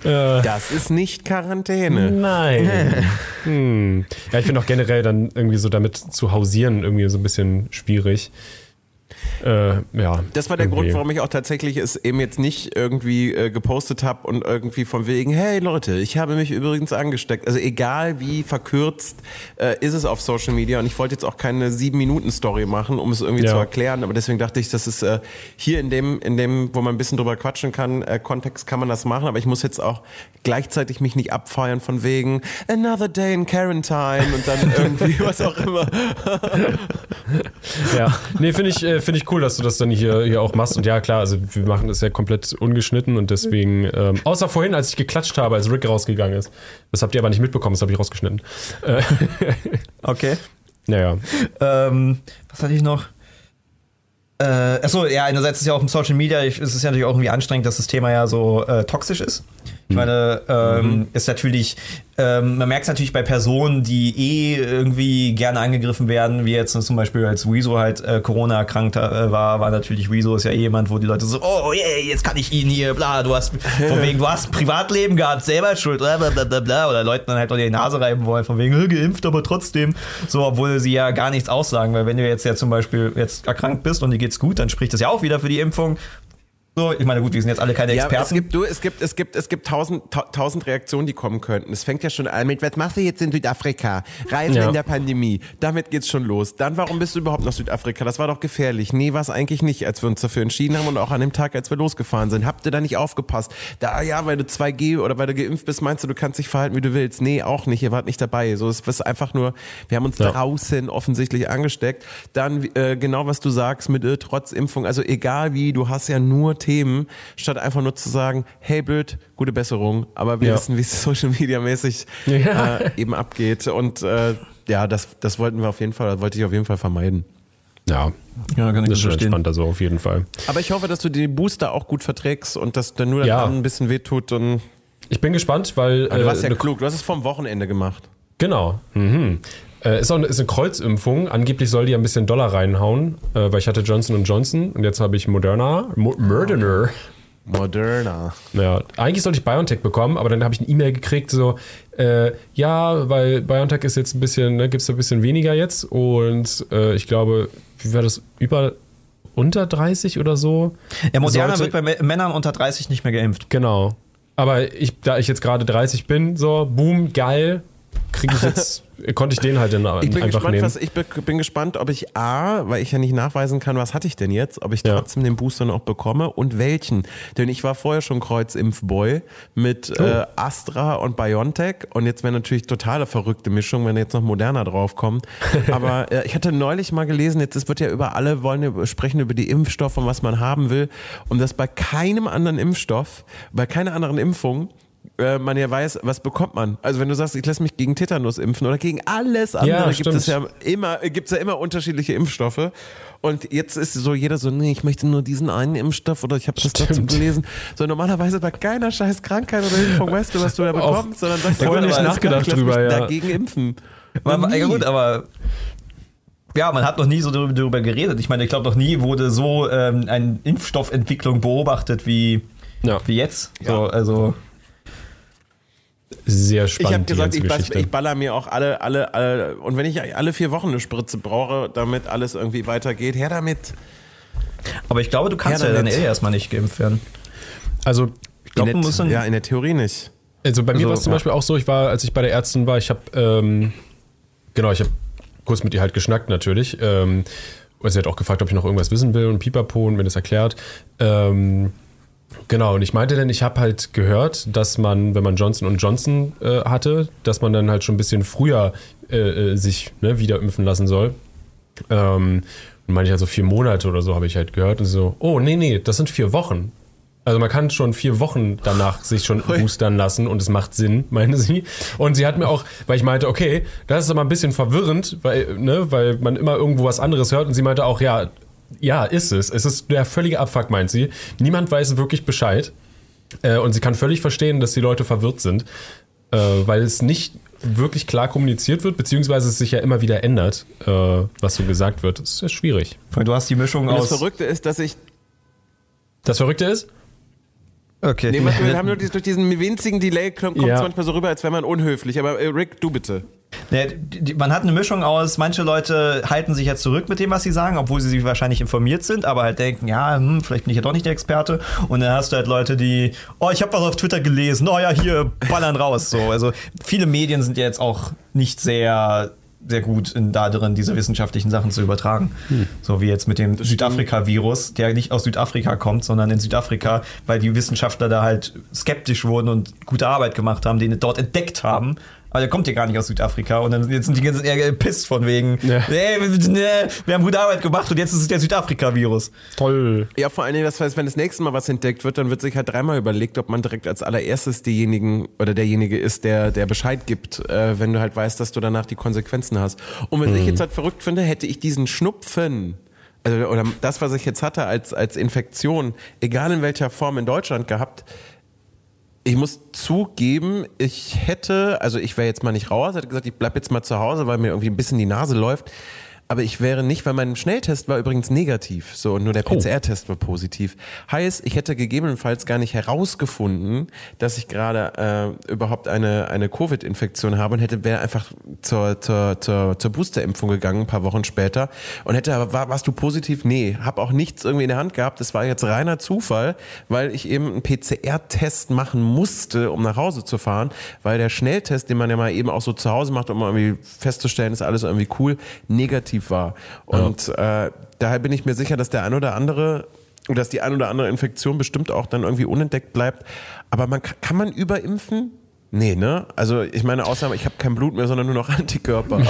Das ist nicht Quarantäne. Nein. hm. Ja, ich finde auch generell dann irgendwie so damit zu hausieren irgendwie so ein bisschen schwierig. Äh, ja. Das war der irgendwie. Grund, warum ich auch tatsächlich es eben jetzt nicht irgendwie äh, gepostet habe und irgendwie von wegen, hey Leute, ich habe mich übrigens angesteckt. Also egal wie verkürzt äh, ist es auf Social Media und ich wollte jetzt auch keine sieben Minuten Story machen, um es irgendwie Ja. zu erklären, aber deswegen dachte ich, das ist äh, hier in dem, in dem, wo man ein bisschen drüber quatschen kann, äh, Kontext kann man das machen, aber ich muss jetzt auch gleichzeitig mich nicht abfeiern von wegen Another Day in Quarantine und dann irgendwie was auch immer. Ja, nee, finde ich, äh, finde ich cool, dass du das dann hier, hier auch machst. Und ja, klar, also wir machen das ja komplett ungeschnitten und deswegen, ähm, außer vorhin, als ich geklatscht habe, als Rick rausgegangen ist. Das habt ihr aber nicht mitbekommen, das habe ich rausgeschnitten. Äh, okay. naja. Ähm, was hatte ich noch? Äh, achso, ja, einerseits ist ja auch im Social Media, ich, es ist ja natürlich auch irgendwie anstrengend, dass das Thema ja so äh, toxisch ist. Ich meine, ähm, ist natürlich, ähm, man merkt es natürlich bei Personen, die eh irgendwie gerne angegriffen werden, wie jetzt zum Beispiel als Wieso halt äh, Corona erkrankt äh, war, war natürlich Wieso ist ja eh jemand, wo die Leute so, oh yeah, jetzt kann ich ihn hier, bla, du hast, von wegen, du hast ein Privatleben gehabt, selber schuld, bla bla bla bla, bla. oder Leuten dann halt unter die Nase reiben wollen, von wegen, "Äh, geimpft, aber trotzdem, so, obwohl sie ja gar nichts aussagen, weil wenn du jetzt ja zum Beispiel jetzt erkrankt bist und dir geht's gut, dann spricht das ja auch wieder für die Impfung. So, ich meine, gut, wir sind jetzt alle keine Ja, Experten. es gibt, du, es gibt, es gibt, es gibt tausend, ta- tausend Reaktionen, die kommen könnten. Es fängt ja schon an mit, was machst du jetzt in Südafrika? Reisen Ja. in der Pandemie. Damit geht's schon los. Dann, warum bist du überhaupt nach Südafrika? Das war doch gefährlich. Nee, war es eigentlich nicht, als wir uns dafür entschieden haben und auch an dem Tag, als wir losgefahren sind. Habt ihr da nicht aufgepasst? Da, ja, weil du 2G oder weil du geimpft bist, meinst du, du kannst dich verhalten, wie du willst? Nee, auch nicht. Ihr wart nicht dabei. So, es ist einfach nur, wir haben uns Ja. draußen offensichtlich angesteckt. Dann, äh, genau was du sagst mit äh, trotz Impfung. Also egal wie, du hast ja nur Themen, statt einfach nur zu sagen, hey blöd, gute Besserung. Aber wir Ja. wissen, wie es Social Media mäßig Ja. äh, eben abgeht. Und äh, ja, das, das wollten wir auf jeden Fall, wollte ich auf jeden Fall vermeiden. Ja, ja, kann das ist schon entspannter so auf jeden Fall. Aber ich hoffe, dass du die Booster auch gut verträgst und dass dann nur Ja. Ein bisschen wehtut. Und Ich bin gespannt, weil. Ah, du warst ja klug, du hast es vom Wochenende gemacht. Genau. Mhm. Äh, ist auch eine, ist eine Kreuzimpfung. Angeblich soll die ein bisschen Dollar reinhauen, äh, weil ich hatte Johnson Johnson und jetzt habe ich Moderna. Mo Moderna. Moderna. Ja, eigentlich sollte ich BioNTech bekommen, aber dann habe ich eine E-Mail gekriegt, so, äh, ja, weil BioNTech ist jetzt ein bisschen, ne, gibt es ein bisschen weniger jetzt und äh, ich glaube, wie war das, über, unter 30 oder so? Ja, Moderna Sollte- wird bei Mä- Männern unter 30 nicht mehr geimpft. Genau. Aber ich, da ich jetzt gerade 30 bin, so, boom, geil, kriege ich jetzt, konnte ich den halt dann Ich bin einfach gespannt, nehmen. was ich bin gespannt, ob ich A, weil ich ja nicht nachweisen kann, was hatte ich denn jetzt, ob ich Ja. trotzdem den Booster noch bekomme und welchen. Denn ich war vorher schon Kreuzimpfboy mit Oh. äh, Astra und BioNTech und jetzt wäre natürlich totale verrückte Mischung, wenn jetzt noch Moderna draufkommt. Aber äh, ich hatte neulich mal gelesen, jetzt es wird ja über alle wollen sprechen über die Impfstoffe und was man haben will und dass bei keinem anderen Impfstoff, bei keiner anderen Impfung äh, man ja weiß, was bekommt man. Also wenn du sagst, ich lasse mich gegen Tetanus impfen oder gegen alles andere, gibt stimmt. es ja immer, gibt's ja immer unterschiedliche Impfstoffe. Und jetzt ist so jeder so, nee, ich möchte nur diesen einen Impfstoff oder ich habe das dazu gelesen. So normalerweise bei keiner scheiß Krankheit oder Impfung weißt du, was du da bekommst, sondern sagst, du, nicht alles klar, nachgedacht lass drüber, mich ja. dagegen impfen. Aber, ja gut, aber ja, man hat noch nie so darüber, darüber geredet. Ich meine, ich glaube, noch nie wurde so ähm, eine Impfstoffentwicklung beobachtet wie Ja. Wie jetzt. So, also. Sehr Ich spannend, habe gesagt, die ich, ganze bas- Geschichte. ich baller mir auch alle, alle, alle, und wenn ich alle vier Wochen eine Spritze brauche, damit alles irgendwie weitergeht, her damit. Aber ich glaube, du kannst Ja, ja, dann damit. eh erstmal nicht geimpft werden. also, Ich glaube, musst dann. ja, in der Theorie nicht. also bei mir Also, war es zum ja. Beispiel auch so, ich war, als ich bei der Ärztin war, ich habe, ähm, genau, ich habe kurz mit ihr halt geschnackt natürlich. Ähm, und sie hat auch gefragt, ob ich noch irgendwas wissen will und pipapo und mir das erklärt. Ähm, Genau, und ich meinte dann, ich habe halt gehört, dass man, wenn man Johnson Johnson äh, hatte, dass man dann halt schon ein bisschen früher äh, äh, sich ne, wieder impfen lassen soll. Ähm, und meine ich also vier Monate oder so habe ich halt gehört und so, oh nee, nee, das sind vier Wochen. Also man kann schon vier Wochen danach sich schon boostern lassen und es macht Sinn, meine sie. Und sie hat mir auch, weil ich meinte, okay, das ist aber ein bisschen verwirrend, weil, ne, weil man immer irgendwo was anderes hört und sie meinte auch, ja, ja, ist es. Es ist der völlige Abfuck, meint sie. Niemand weiß wirklich Bescheid. Äh, und sie kann völlig verstehen, dass die Leute verwirrt sind, äh, weil es nicht wirklich klar kommuniziert wird, beziehungsweise es sich ja immer wieder ändert, äh, was so gesagt wird. Das ist sehr schwierig. Du hast die Mischung Und das aus. Verrückte ist, dass ich. Das Verrückte ist, Okay. Nee, wir haben nur durch diesen winzigen Delay kommt es Ja. manchmal so rüber, als wäre man unhöflich. Aber äh, Rick, du bitte. Man hat eine Mischung aus, manche Leute halten sich jetzt zurück mit dem, was sie sagen, obwohl sie sich wahrscheinlich informiert sind, aber halt denken, ja, hm, vielleicht bin ich ja doch nicht der Experte. Und dann hast du halt Leute, die, oh, ich habe was auf Twitter gelesen, oh ja, hier, ballern raus. So, also viele Medien sind ja jetzt auch nicht sehr sehr gut in, da drin, diese wissenschaftlichen Sachen zu übertragen. So wie jetzt mit dem Südafrika-Virus, der nicht aus Südafrika kommt, sondern in Südafrika, weil die Wissenschaftler da halt skeptisch wurden und gute Arbeit gemacht haben, den dort entdeckt haben. Aber der kommt ja gar nicht aus Südafrika und dann jetzt sind die ganzen eher gepisst von wegen, Ja. nee, wir, nee, wir haben gute Arbeit gemacht und jetzt ist es der Südafrika-Virus. toll. Ja, vor allen Dingen, das heißt, wenn das nächste Mal was entdeckt wird, dann wird sich halt dreimal überlegt, ob man direkt als allererstes diejenigen oder derjenige ist, der, der Bescheid gibt, äh, wenn du halt weißt, dass du danach die Konsequenzen hast. Und was ich jetzt halt verrückt finde, hätte ich diesen Schnupfen, also, oder das, was ich jetzt hatte als, als Infektion, egal in welcher Form in Deutschland gehabt, ich muss zugeben, ich hätte, also ich wäre jetzt mal nicht raus, hätte gesagt, ich bleib jetzt mal zu Hause, weil mir irgendwie ein bisschen die Nase läuft. Aber ich wäre nicht, weil mein Schnelltest war übrigens negativ, so und nur der PCR-Test war positiv. Heißt, ich hätte gegebenenfalls gar nicht herausgefunden, dass ich gerade äh, überhaupt eine eine Covid-Infektion habe und hätte wäre einfach zur zur zur, zur Boosterimpfung gegangen, ein paar Wochen später und hätte aber war, warst du positiv? Nee, habe auch nichts irgendwie in der Hand gehabt. Das war jetzt reiner Zufall, weil ich eben einen PCR-Test machen musste, um nach Hause zu fahren, weil der Schnelltest, den man ja mal eben auch so zu Hause macht, um irgendwie festzustellen, ist alles irgendwie cool, negativ war. Und äh, daher bin ich mir sicher, dass der ein oder andere dass die ein oder andere Infektion bestimmt auch dann irgendwie unentdeckt bleibt. Aber man kann, man überimpfen? Nee, ne? Also ich meine, außer ich habe kein Blut mehr, sondern nur noch Antikörper. Aber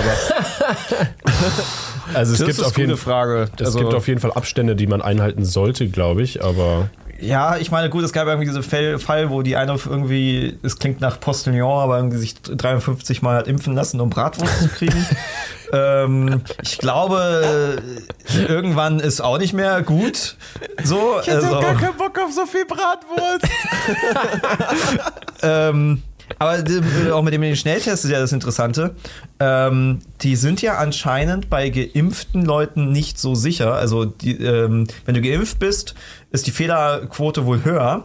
Also es Das gibt ist auf eine jeden Frage. Es Also- gibt auf jeden Fall Abstände, die man einhalten sollte, glaube ich, aber Ja, ich meine, gut, es gab irgendwie diesen Fall, Fall, wo die eine irgendwie, es klingt nach Postillon, aber irgendwie sich 53 Mal hat impfen lassen, um Bratwurst zu kriegen. ähm, ich glaube, irgendwann ist auch nicht mehr gut. So, ich hätte also, gar keinen Bock auf so viel Bratwurst. ähm, aber äh, auch mit dem Schnelltest ist ja das Interessante. Ähm, die sind ja anscheinend bei geimpften Leuten nicht so sicher. Also, die, ähm, wenn du geimpft bist, ist die Fehlerquote wohl höher.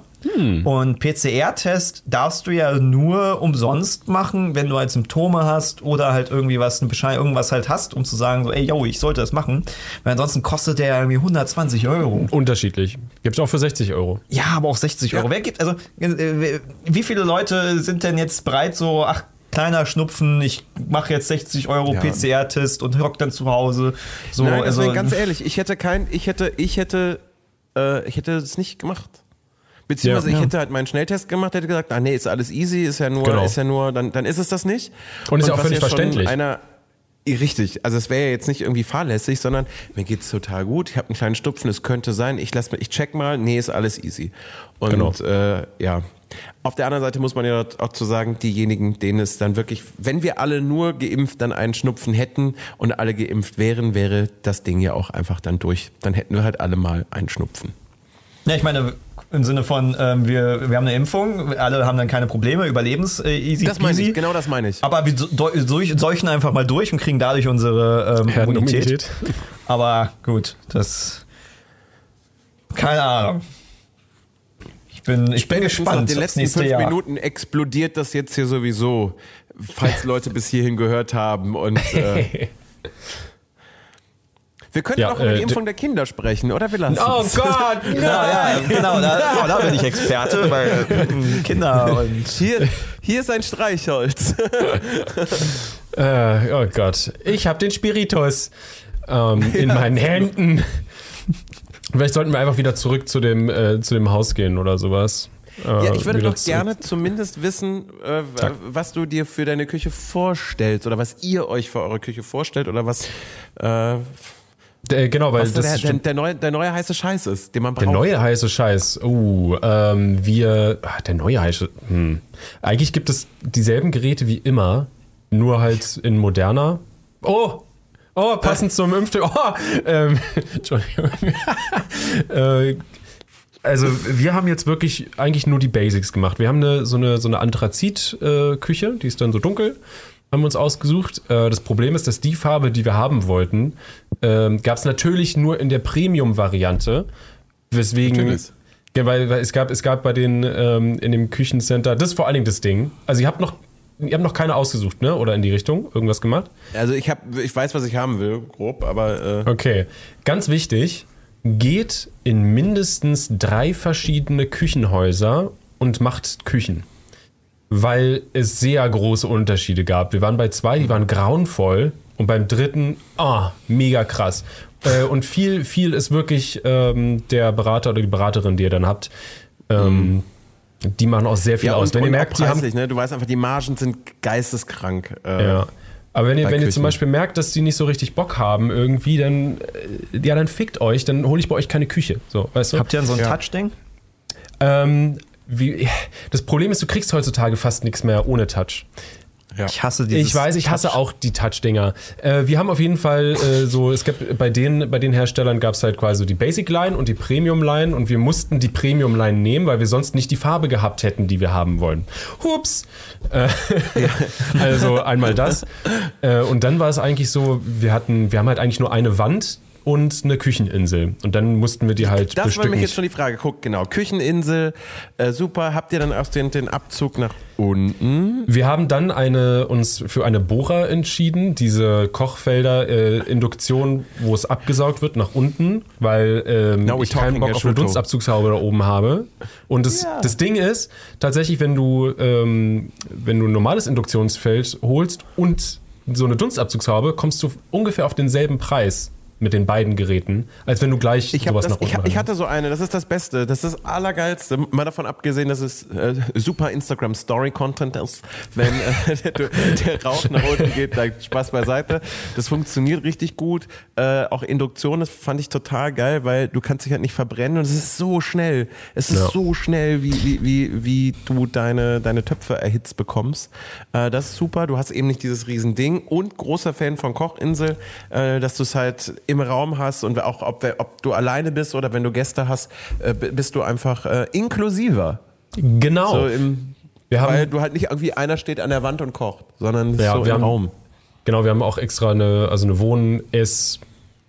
Und PCR-Test darfst du ja nur umsonst machen, wenn du halt Symptome hast oder halt irgendwie was, eine Bescheid, irgendwas halt hast, um zu sagen, so, ey, yo, ich sollte das machen. Weil ansonsten kostet der ja irgendwie 120 Euro. unterschiedlich. Gibt es auch für 60 Euro. Ja, aber auch 60 Euro. Wer gibt, also, äh, wie viele Leute sind denn jetzt bereit, so, ach, kleiner Schnupfen, ich mache jetzt 60 Euro Ja. PCR-Test und hock dann zu Hause. So, Nein, also, deswegen ganz ehrlich, ich hätte kein, ich hätte, ich hätte, äh, ich hätte es nicht gemacht. Beziehungsweise Ja. ich hätte halt meinen Schnelltest gemacht, hätte gesagt, ah nee, ist alles easy, ist ja nur, Genau. ist ja nur, dann, dann ist es das nicht. Und ist ja auch völlig verständlich. Einer, Richtig, also es wäre ja jetzt nicht irgendwie fahrlässig, sondern mir geht's total gut, ich habe einen kleinen Stupfen, es könnte sein, ich lass mir, ich check mal, nee, ist alles easy. Und Genau. äh, ja, auf der anderen Seite muss man ja auch zu sagen, diejenigen, denen es dann wirklich, wenn wir alle nur geimpft dann einen Schnupfen hätten und alle geimpft wären, wäre das Ding ja auch einfach dann durch. Dann hätten wir halt alle mal einen Schnupfen. Ja, ich meine, im Sinne von, ähm, wir, wir haben eine Impfung, alle haben dann keine Probleme, überlebens äh, easy Das meine ich, genau das meine ich. Aber wir seuchen einfach mal durch und kriegen dadurch unsere ähm, Immunität. Aber gut, das. Keine Ahnung. bin, ich bin Spätestens nach gespannt. den aufs letzten fünf Jahr. Minuten explodiert das jetzt hier sowieso, falls Leute bis hierhin gehört haben. Und äh, wir können Ja, auch über äh, die Impfung der Kinder sprechen, oder wir lassen Oh. Gott! Ja, ja, genau, da, oh, da bin ich Experte, weil mm, Kinder und Hier, hier ist ein Streichholz. Äh, oh Gott. Ich habe den Spiritus ähm, in meinen Händen. Vielleicht sollten wir einfach wieder zurück zu dem, äh, zu dem Haus gehen oder sowas. Äh, Ja, ich würde doch gerne zumindest wissen, äh, was du dir für deine Küche vorstellst oder was ihr euch für eure Küche vorstellt oder was, äh, Äh, genau, weil was das der, der, der, neue, der neue heiße Scheiß ist, den man braucht. Der neue heiße Scheiß. Uh, ähm, wir. Ah, der neue heiße. Hm. Eigentlich gibt es dieselben Geräte wie immer, nur halt in moderner. Oh! Oh, passend zum Impfstoff. Oh, ähm, Entschuldigung. äh, also wir haben jetzt wirklich eigentlich nur die Basics gemacht. Wir haben eine, so eine, so eine Anthrazit-Küche, die ist dann so dunkel, haben wir uns ausgesucht. Äh, das Problem ist, dass die Farbe, die wir haben wollten, ähm, gab es natürlich nur in der Premium-Variante. Weswegen. Natürlich. Ja, weil, weil es gab, es gab bei den ähm, in dem Küchencenter, das ist vor allen Dingen das Ding. Also ihr habt noch, ihr habt noch keine ausgesucht, ne? Oder in die Richtung irgendwas gemacht? Also ich, hab, ich weiß, was ich haben will, grob, aber äh, Okay, ganz wichtig, geht in mindestens drei verschiedene Küchenhäuser und macht Küchen. Weil es sehr große Unterschiede gab. Wir waren bei zwei, die waren grauenvoll und beim dritten, ah, mega krass. Äh, und viel, viel ist wirklich ähm, der Berater oder die Beraterin, die ihr dann habt. Ähm, Die machen auch sehr viel ja, aus. und, Wenn ihr merkt, die haben preislich, ne? Du weißt einfach, die Margen sind geisteskrank. Äh, Ja. Aber wenn ihr, wenn ihr zum. Beispiel merkt, dass die nicht so richtig Bock haben, irgendwie, dann, äh, ja, dann fickt euch, dann hole ich bei euch keine Küche. So, weißt du? Habt ihr denn so ein Ja. Touch-Ding? Ähm, wie, das Problem ist, du kriegst heutzutage fast nichts mehr ohne Touch. Ja. Ich hasse dieses Ich weiß, ich hasse Touch. auch die Touch-Dinger. Äh, wir haben auf jeden Fall äh, so, es gibt bei den, bei den Herstellern gab es halt quasi die Basic-Line und die Premium-Line und wir mussten die Premium-Line nehmen, weil wir sonst nicht die Farbe gehabt hätten, die wir haben wollen. Hups! Äh, also einmal das. Äh, und dann war es eigentlich so, wir hatten, wir haben halt eigentlich nur eine Wand und eine Kücheninsel. Und dann mussten wir die halt Das war bestücken. mich jetzt schon die Frage. Guck, genau. Kücheninsel, äh, super. Habt ihr dann auch den, den Abzug nach unten? Wir haben dann eine, uns für eine Bohrer entschieden, diese Kochfelder äh, Induktion, wo es abgesaugt wird nach unten, weil ähm, ich keinen Bock auf eine. Dunstabzugshaube da oben habe. Und das, Ja. das Ding ist, tatsächlich, wenn du, ähm, wenn du ein normales Induktionsfeld holst und so eine Dunstabzugshaube, kommst du ungefähr auf denselben Preis mit den beiden Geräten, als wenn du gleich Ich, sowas das, nach unten ich, ich hatte so eine, das ist das Beste, das ist das Allergeilste. Mal davon abgesehen, dass es äh, super Instagram-Story-Content ist, wenn äh, der, der Rauch nach unten geht, da Spaß beiseite. Das funktioniert richtig gut. Äh, auch Induktion, das fand ich total geil, weil du kannst dich halt nicht verbrennen und es ist so schnell. Es ist Ja. so schnell, wie, wie, wie, wie du deine, deine Töpfe erhitzt bekommst. Äh, das ist super, du hast eben nicht dieses Riesending und großer Fan von Kochinsel, äh, dass du es halt im Raum hast und auch ob, ob du alleine bist oder wenn du Gäste hast, äh, bist du einfach äh, inklusiver. Genau. So im, wir haben, weil du halt nicht irgendwie einer steht an der Wand und kocht, sondern Ja, so wir im haben- Raum. genau, wir haben auch extra eine, also eine Wohn-, Ess-,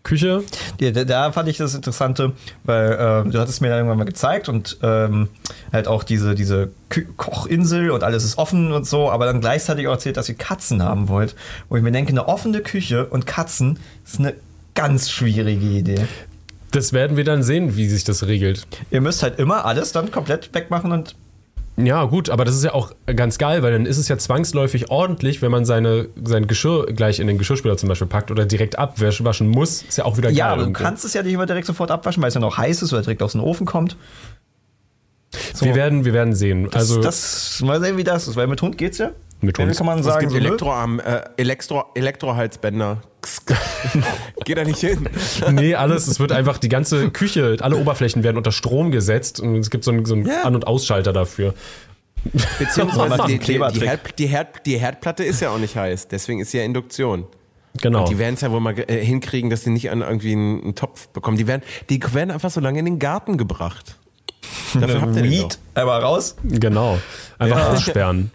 Küche. Ja, da, fand ich das Interessante, weil ähm, du hattest mir da irgendwann mal gezeigt und ähm, halt auch diese, diese Kü Kochinsel und alles ist offen und so, aber dann gleichzeitig auch erzählt, dass ihr Katzen haben wollt. Wo ich mir denke, eine offene Küche und Katzen ist eine ganz schwierige Idee. Das werden wir dann sehen, wie sich das regelt. Ihr müsst halt immer alles dann komplett wegmachen und Ja, gut, aber das ist ja auch ganz geil, weil dann ist es ja zwangsläufig ordentlich, wenn man seine, sein Geschirr gleich in den Geschirrspüler zum Beispiel packt oder direkt abwaschen muss. Ist ja auch wieder geil. ja, aber du irgendwo. kannst es ja nicht immer direkt sofort abwaschen, weil es ja noch heiß ist oder direkt aus dem Ofen kommt. So, wir, werden, wir werden sehen. das, also das, mal sehen, wie das ist, weil mit Hund geht's ja. Mit Hund. kann man Es sagen, gibt so, nö. Elektroarm, äh, Elektro, Elektrohalsbänder. Geh da nicht hin. nee, alles, es wird einfach die ganze Küche, alle Oberflächen werden unter Strom gesetzt und es gibt so einen, so einen Ja. An- und Ausschalter dafür. Beziehungsweise die, die, die, Herd, die, Herd, die Herdplatte ist ja auch nicht heiß, deswegen ist sie ja Induktion. Genau. Die werden es ja wohl mal äh, hinkriegen, dass sie nicht an irgendwie einen, einen Topf bekommen. Die werden, die werden einfach so lange in den Garten gebracht. Dafür habt ihr. Weed, einmal raus. Genau. Einfach Ja. aussperren.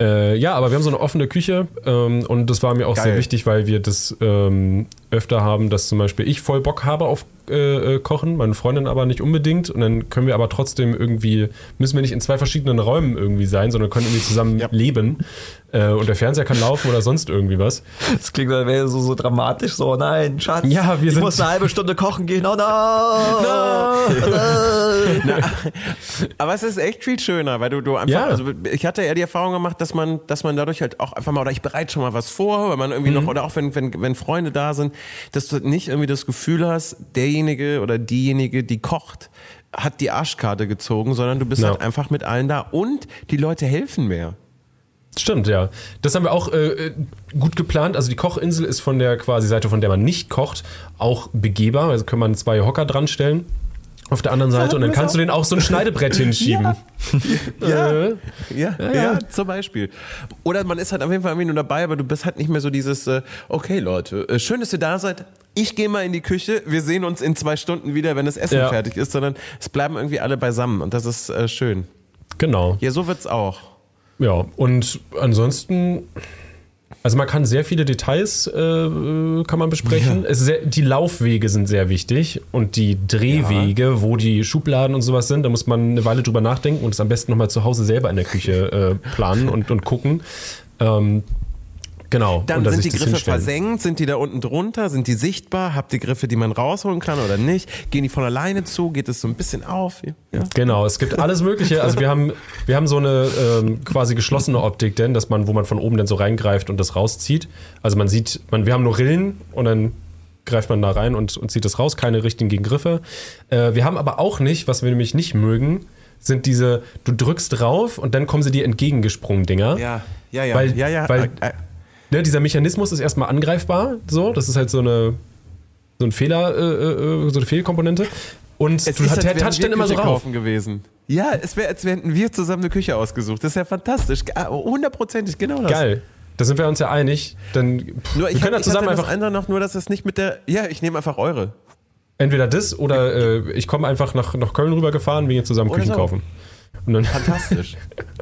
Äh, ja, aber wir haben so eine offene Küche ähm, und das war mir auch Geil. sehr wichtig, weil wir das ähm, öfter haben, dass zum Beispiel ich voll Bock habe auf äh, äh, Kochen, meine Freundin aber nicht unbedingt und dann können wir aber trotzdem irgendwie, müssen wir nicht in zwei verschiedenen Räumen irgendwie sein, sondern können irgendwie zusammen Ja. leben äh, und der Fernseher kann laufen oder sonst irgendwie was. Das klingt, so, so dramatisch. So, nein, Schatz. Ja, wir ich sind- muss eine halbe Stunde kochen gehen. Oh no! Aber es ist echt viel schöner, weil du, du einfach, Ja. also ich hatte ja die Erfahrung gemacht, dass man, dass man dadurch halt auch einfach mal, oder ich bereite schon mal was vor, weil man irgendwie noch, oder auch wenn, wenn, wenn Freunde da sind, dass du nicht irgendwie das Gefühl hast, derjenige oder diejenige, die kocht, hat die Arschkarte gezogen, sondern du bist Ja. halt einfach mit allen da und die Leute helfen mehr. Stimmt, ja. Das haben wir auch äh, gut geplant. Also die Kochinsel ist von der quasi Seite, von der man nicht kocht, auch begehbar. Also kann man zwei Hocker dran stellen auf der anderen Seite und dann kannst du den auch so ein Schneidebrett hinschieben. Ja. Äh, Ja, ja, zum Beispiel. Oder man ist halt auf jeden Fall irgendwie nur dabei, aber du bist halt nicht mehr so dieses, äh, okay Leute, äh, schön, dass ihr da seid. Ich gehe mal in die Küche, wir sehen uns in zwei Stunden wieder, wenn das Essen Ja. fertig ist, sondern es bleiben irgendwie alle beisammen und das ist äh, schön. genau. Ja, so wird's auch. Ja, und ansonsten, also man kann sehr viele Details äh, kann man besprechen. Es ist sehr, die Laufwege sind sehr wichtig und die Drehwege, wo die Schubladen und sowas sind, da muss man eine Weile drüber nachdenken und es am besten nochmal zu Hause selber in der Küche äh, planen und, und gucken. Ähm, genau. Dann sind die Griffe versenkt, sind die da unten drunter, sind die sichtbar, habt ihr Griffe, die man rausholen kann oder nicht? Gehen die von alleine zu, geht es so ein bisschen auf? Ja. Genau, es gibt alles Mögliche. Also wir haben, wir haben so eine ähm, quasi geschlossene Optik, denn, dass man, wo man von oben dann so reingreift und das rauszieht. Also man sieht, man, wir haben nur Rillen und dann greift man da rein und, und zieht das raus, keine richtigen Griffe. Äh, wir haben aber auch nicht, was wir nämlich nicht mögen, sind diese, du drückst drauf und dann kommen sie dir entgegengesprungen Dinger. Ja, ja, ja, Weil- ja, ja. weil- äh, äh, Ne, dieser Mechanismus ist erstmal angreifbar, so, das ist halt so eine, so ein Fehler, äh, äh, so eine Fehlkomponente. Und Es du ist, hat, als der wären toucht wir dann immer so rauf. kaufen gewesen. Ja, es wäre, als hätten wir zusammen eine Küche ausgesucht. Das ist ja fantastisch. Hundertprozentig, genau das. Geil. Da sind wir uns ja einig. Dann pff, Nur wir ich, können da zusammen ich hatte das einfach andere noch nur, dass es nicht mit der. Ja, ich nehme einfach eure. entweder das oder äh, ich komme einfach nach, nach Köln rüber gefahren, wir gehen zusammen Oder Küchen so. kaufen. Und dann Fantastisch.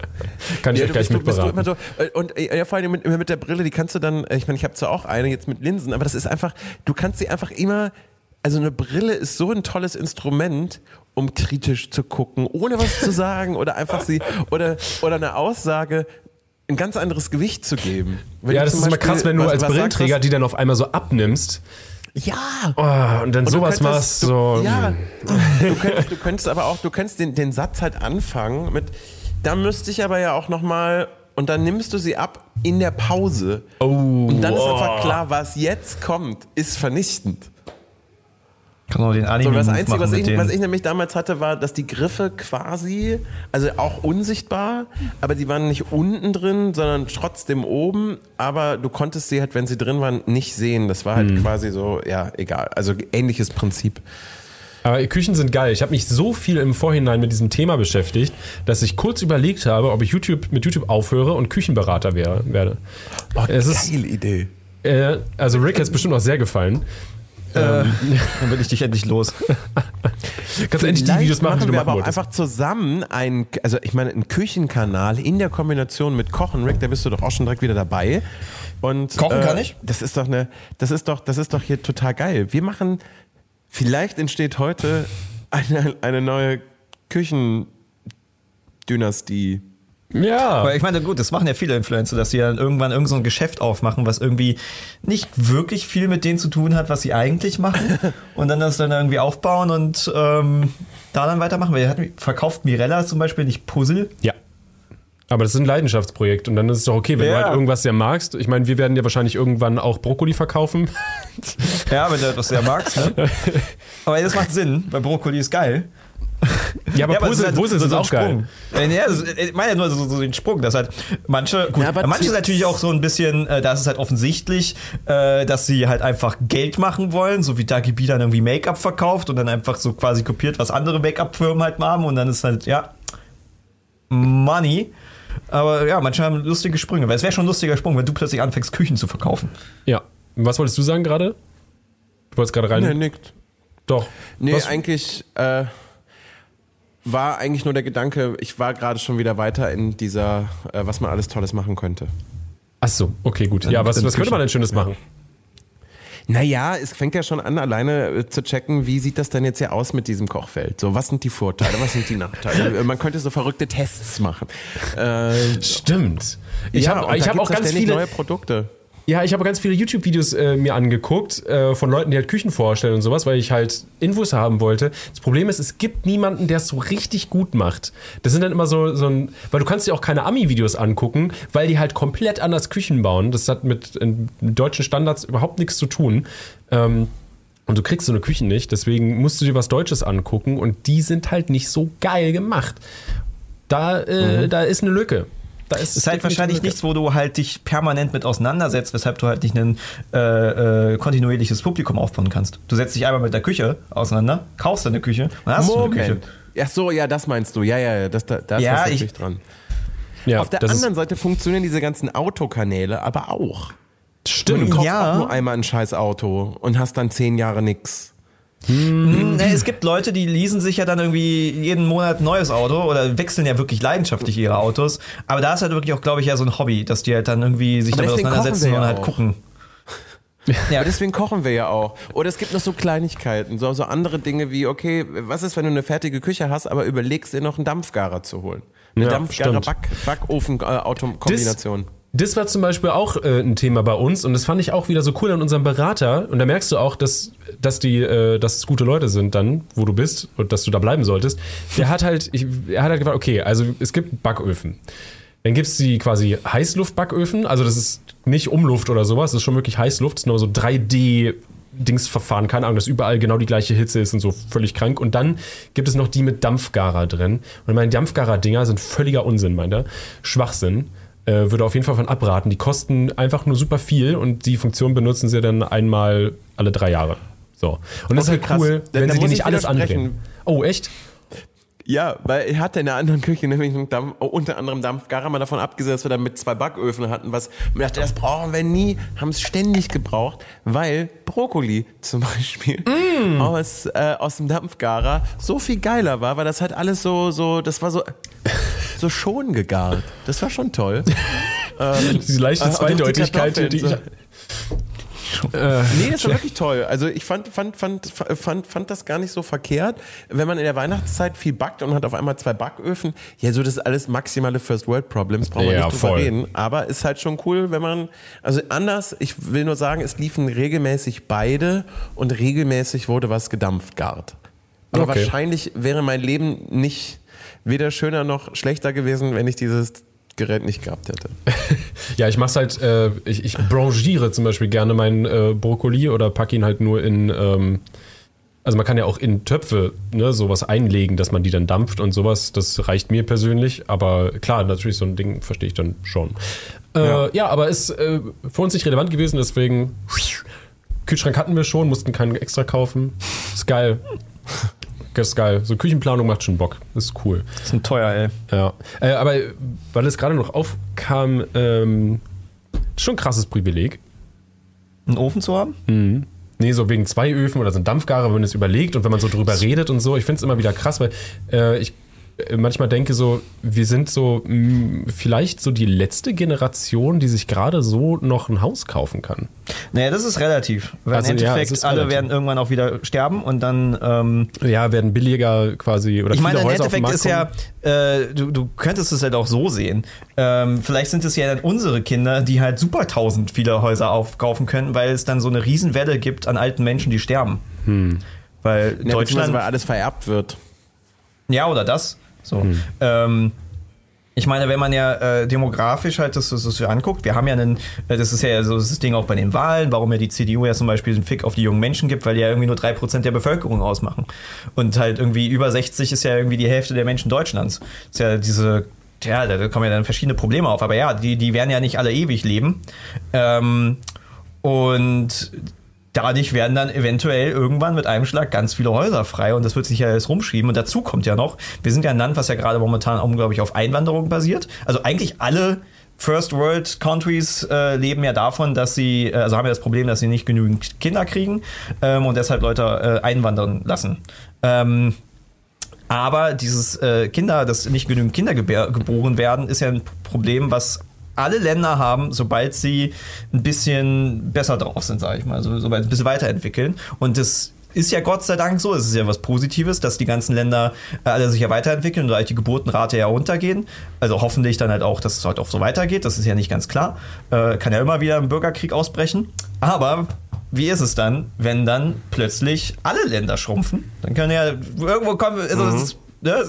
kann ich ja, euch gleich bist, bist immer so. Und äh, ja, vor allem mit, immer mit der Brille, die kannst du dann. Ich meine, ich habe zwar auch eine jetzt mit Linsen, aber das ist einfach. Du kannst sie einfach immer. Also eine Brille ist so ein tolles Instrument, um kritisch zu gucken, ohne was zu sagen oder einfach sie oder oder eine Aussage ein ganz anderes Gewicht zu geben. Wenn Ja, das ist immer Beispiel krass, wenn du was- als Brillenträger die dann auf einmal so abnimmst Ja. oh, und dann Und du sowas machst. du, So, Ja, du könntest, du könntest aber auch, du könntest den, den Satz halt anfangen mit, da müsste ich aber ja auch nochmal, und dann nimmst du sie ab in der Pause. Oh, Und dann ist oh. einfach klar, was jetzt kommt, ist vernichtend. Kann auch den So, Anime das Move Einzige, was ich, was ich nämlich damals hatte, war, dass die Griffe quasi, also auch unsichtbar, aber die waren nicht unten drin, sondern trotzdem oben, aber du konntest sie halt, wenn sie drin waren, nicht sehen. Das war halt Hm. quasi so, ja, egal. Also ähnliches Prinzip. Aber Küchen sind geil. Ich habe mich so viel im Vorhinein mit diesem Thema beschäftigt, dass ich kurz überlegt habe, ob ich YouTube, mit YouTube aufhöre und Küchenberater wär, werde. es ist, Geile Idee. äh, also Rick hat es bestimmt auch sehr gefallen. Dann bin ich dich endlich los. Kannst du endlich die Videos machen, die du wir machen aber auch wolltest. einfach zusammen einen, also ich meine, einen Küchenkanal in der Kombination mit Kochen. Rick, da bist du doch auch schon direkt wieder dabei. Und, Kochen kann ich? Das ist doch eine, das ist doch, das ist doch hier total geil. Wir machen, vielleicht entsteht heute eine, eine neue Küchendynastie. Ja. Aber ich meine, gut, das machen ja viele Influencer, dass sie dann irgendwann irgend so ein Geschäft aufmachen, was irgendwie nicht wirklich viel mit denen zu tun hat, was sie eigentlich machen. und dann das dann irgendwie aufbauen und ähm, da dann weitermachen. Weil hat, verkauft Mirella zum Beispiel nicht Puzzle. Ja. Aber das ist ein Leidenschaftsprojekt und dann ist es doch okay, wenn Ja. du halt irgendwas sehr magst. Ich meine, wir werden ja wahrscheinlich irgendwann auch Brokkoli verkaufen. Ja, wenn du etwas sehr magst. Ne? Aber das macht Sinn, weil Brokkoli ist geil. Ja, aber, Ja, es Puzzle, ist halt Puzzle sind so auch geil. Sprung. Äh, Ja, ich meine ja nur so, so den Sprung, dass halt manche, gut, Ja, aber manche natürlich auch so ein bisschen, äh, da ist es halt offensichtlich, äh, dass sie halt einfach Geld machen wollen, so wie Dagi B dann irgendwie Make-up verkauft und dann einfach so quasi kopiert, was andere Make-up-Firmen halt haben und dann ist halt, ja, Money. Aber ja, manche haben lustige Sprünge, weil es wäre schon ein lustiger Sprung, wenn du plötzlich anfängst, Küchen zu verkaufen. Ja. Was wolltest du sagen gerade? Du wolltest gerade rein. Nee, nickt. Doch. Nee, Was- eigentlich, äh, war eigentlich nur der Gedanke, ich war gerade schon wieder weiter in dieser, äh, was man alles Tolles machen könnte. Ach so, okay, gut. Ja, was, was könnte man denn Schönes machen? Naja, es fängt ja schon an, alleine äh, zu checken, wie sieht das denn jetzt hier aus mit diesem Kochfeld? So, was sind die Vorteile, was sind die Nachteile? Man könnte so verrückte Tests machen. Äh, Stimmt. Ich ja, habe hab auch ganz viele. neue Produkte. Ja, ich habe ganz viele YouTube-Videos äh, mir angeguckt äh, von Leuten, die halt Küchen vorstellen und sowas, weil ich halt Infos haben wollte. Das Problem ist, es gibt niemanden, der es so richtig gut macht. Das sind dann immer so, so ein, weil du kannst dir auch keine Ami-Videos angucken, weil die halt komplett anders Küchen bauen. Das hat mit, äh, mit deutschen Standards überhaupt nichts zu tun. Ähm, und du kriegst so eine Küche nicht, deswegen musst du dir was Deutsches angucken und die sind halt nicht so geil gemacht. Da, äh, da ist eine Lücke. Da ist ist halt wahrscheinlich nichts, wo du halt dich permanent mit auseinandersetzt, weshalb du halt nicht ein äh, äh, kontinuierliches Publikum aufbauen kannst. Du setzt dich einmal mit der Küche auseinander, kaufst eine Küche und hast du eine Küche. Moment. Ach so, ja, das meinst du. Ja, ja, ja, das, da, da ist Ja, was ich- natürlich dran. Ja, Auf der anderen Seite funktionieren diese ganzen Autokanäle aber auch. Du Stimmt. kaufst Ja. auch nur einmal ein scheiß Auto und hast dann zehn Jahre nix. Ne, Es gibt Leute, die leasen sich ja dann irgendwie jeden Monat ein neues Auto oder wechseln ja wirklich leidenschaftlich ihre Autos. Aber da ist halt wirklich auch, glaube ich, ja so ein Hobby, dass die halt dann irgendwie sich Aber damit auseinandersetzen und ja halt auch. gucken. Ja, Aber deswegen kochen wir ja auch. Oder es gibt noch so Kleinigkeiten, so, so andere Dinge wie, okay, was ist, wenn du eine fertige Küche hast, aber überlegst dir noch einen Dampfgarer zu holen? Eine Ja, Dampfgarer-Backofen-Kombination. Das war zum Beispiel auch äh, ein Thema bei uns und das fand ich auch wieder so cool an unserem Berater. Und da merkst du auch, dass, dass, die, äh, dass es gute Leute sind dann, wo du bist und dass du da bleiben solltest. Der hat halt, ich, er hat halt gefragt, okay, also es gibt Backöfen. Dann gibt es die quasi Heißluftbacköfen, also das ist nicht Umluft oder sowas, das ist schon wirklich Heißluft, das ist nur so 3D Dingsverfahren, keine Ahnung, dass überall genau die gleiche Hitze ist und so völlig krank. Und dann gibt es noch die mit Dampfgarer drin. Und meine Dampfgarer-Dinger sind völliger Unsinn, meint er. Schwachsinn. Äh, würde auf jeden Fall von abraten. Die kosten einfach nur super viel und die Funktion benutzen sie dann einmal alle drei Jahre. So. Und das ist Okay, halt krass. cool, Da- wenn da sie dir nicht ich alles andrehen. Oh, echt? Ja, weil er hatte in der anderen Küche nämlich Dampf, oh, unter anderem Dampfgarer, mal davon abgesehen, dass wir dann mit zwei Backöfen hatten, was man dachte, das brauchen wir nie, haben es ständig gebraucht, weil Brokkoli zum Beispiel aus, äh, aus dem Dampfgarer so viel geiler war, weil das halt alles so, so, das war so, so schon gegart. Das war schon toll. Diese leichte die Zweideutigkeit, die, Kartoffeln, äh, Nee, das war wirklich toll. Also ich fand, fand, fand, fand, fand das gar nicht so verkehrt, wenn man in der Weihnachtszeit viel backt und hat auf einmal zwei Backöfen. Ja, so das ist alles maximale First World Problems, brauchen wir Ja, nicht drüber reden. Aber ist halt schon cool, wenn man, also anders, ich will nur sagen, es liefen regelmäßig beide und regelmäßig wurde was gedampft gart. Aber Okay. wahrscheinlich wäre mein Leben nicht weder schöner noch schlechter gewesen, wenn ich dieses Gerät nicht gehabt hätte. Ja, ich mach's halt, äh, ich, ich branchiere zum Beispiel gerne meinen äh, Brokkoli oder packe ihn halt nur in, ähm, also man kann ja auch in Töpfe ne, sowas einlegen, dass man die dann dampft und sowas. Das reicht mir persönlich, aber klar, natürlich so ein Ding verstehe ich dann schon. Äh, ja. Ja. aber ist äh, für uns nicht relevant gewesen, deswegen Kühlschrank hatten wir schon, mussten keinen extra kaufen. Ist geil. Das ist geil. So Küchenplanung macht schon Bock. Ist cool. Das ist teuer, ey. Ja, äh, aber weil es gerade noch aufkam, ähm, schon ein krasses Privileg. Einen Ofen zu haben? Nee, so wegen zwei Öfen oder so ein Dampfgarer, wenn man es überlegt und wenn man so drüber redet und so. Ich finde es immer wieder krass, weil äh, ich manchmal denke so, wir sind so mh, vielleicht so die letzte Generation, die sich gerade so noch ein Haus kaufen kann. Naja, das ist relativ. Weil Also, im ja, Endeffekt, ist alle relativ. werden irgendwann auch wieder sterben und dann ähm, Ja, werden billiger quasi oder Ich meine, im Endeffekt ist ja, äh, du, du könntest es halt auch so sehen. Ähm, vielleicht sind es ja dann unsere Kinder, die halt super tausend viele Häuser aufkaufen können, weil es dann so eine Riesenwelle gibt an alten Menschen, die sterben. Hm. Weil Ja, Deutschland, weil alles vererbt wird. ja oder das. So. Ähm, ich meine, wenn man ja äh, demografisch halt das, das, das so anguckt, wir haben ja einen, äh, das ist ja so das Ding auch bei den Wahlen, warum ja die CDU ja zum Beispiel einen Fick auf die jungen Menschen gibt, weil die ja irgendwie nur 3% der Bevölkerung ausmachen. Und halt irgendwie über 60 ist ja irgendwie die Hälfte der Menschen Deutschlands. ist ja diese, ja, da kommen ja dann verschiedene Probleme auf, aber ja, die, die werden ja nicht alle ewig leben. Ähm, und dadurch werden dann eventuell irgendwann mit einem Schlag ganz viele Häuser frei und das wird sich ja jetzt rumschieben. Und dazu kommt ja noch, wir sind ja ein Land, was ja gerade momentan unglaublich auf Einwanderung basiert. Also eigentlich alle First World Countries äh, leben ja davon, dass sie, äh, also haben ja das Problem, dass sie nicht genügend Kinder kriegen ähm, und deshalb Leute äh, einwandern lassen. Ähm, Aber dieses äh, Kinder, dass nicht genügend Kinder geboren werden, ist ja ein Problem, was alle Länder haben, sobald sie ein bisschen besser drauf sind, sage ich mal, also sobald sie ein bisschen weiterentwickeln. Und das ist ja Gott sei Dank so, es ist ja was Positives, dass die ganzen Länder äh, alle sich ja weiterentwickeln und die Geburtenrate ja runtergehen. Also hoffentlich dann halt auch, dass es halt auch so weitergeht, das ist ja nicht ganz klar. Äh, kann ja immer wieder ein Bürgerkrieg ausbrechen. Aber wie ist es dann, wenn dann plötzlich alle Länder schrumpfen? Dann können ja irgendwo kommen, also es ist, ne,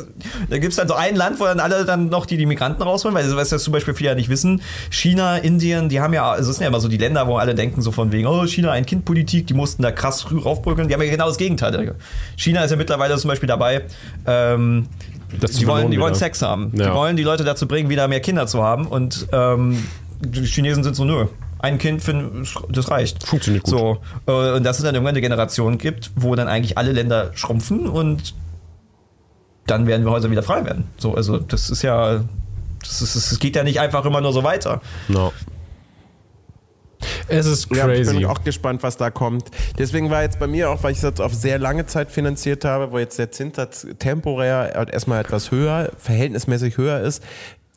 da gibt es dann so ein Land, wo dann alle dann noch die, die Migranten rausholen, weil was ja zum Beispiel viele ja nicht wissen, China, Indien, die haben ja, also es sind ja immer so die Länder, wo alle denken so von wegen, oh, China, Ein-Kind-Politik, die mussten da krass früh raufbrücken, die haben ja genau das Gegenteil. China ist ja mittlerweile zum Beispiel dabei, ähm, Das die wollen, die wollen. Sex haben. Die Ja. wollen die Leute dazu bringen, wieder mehr Kinder zu haben. Und ähm, die Chinesen sind so, nö. Ein Kind, finden, das reicht. Funktioniert gut. So, äh, und dass es dann irgendwann eine Generation gibt, wo dann eigentlich alle Länder schrumpfen und dann werden wir Häuser wieder frei werden. So, also das ist ja, das, ist, es geht ja nicht einfach immer nur so weiter. No. Es ist Ja, ich crazy. bin auch gespannt, was da kommt. Deswegen war jetzt bei mir auch, weil ich es jetzt auf sehr lange Zeit finanziert habe, wo jetzt der Zinssatz temporär halt erstmal etwas höher, verhältnismäßig höher ist.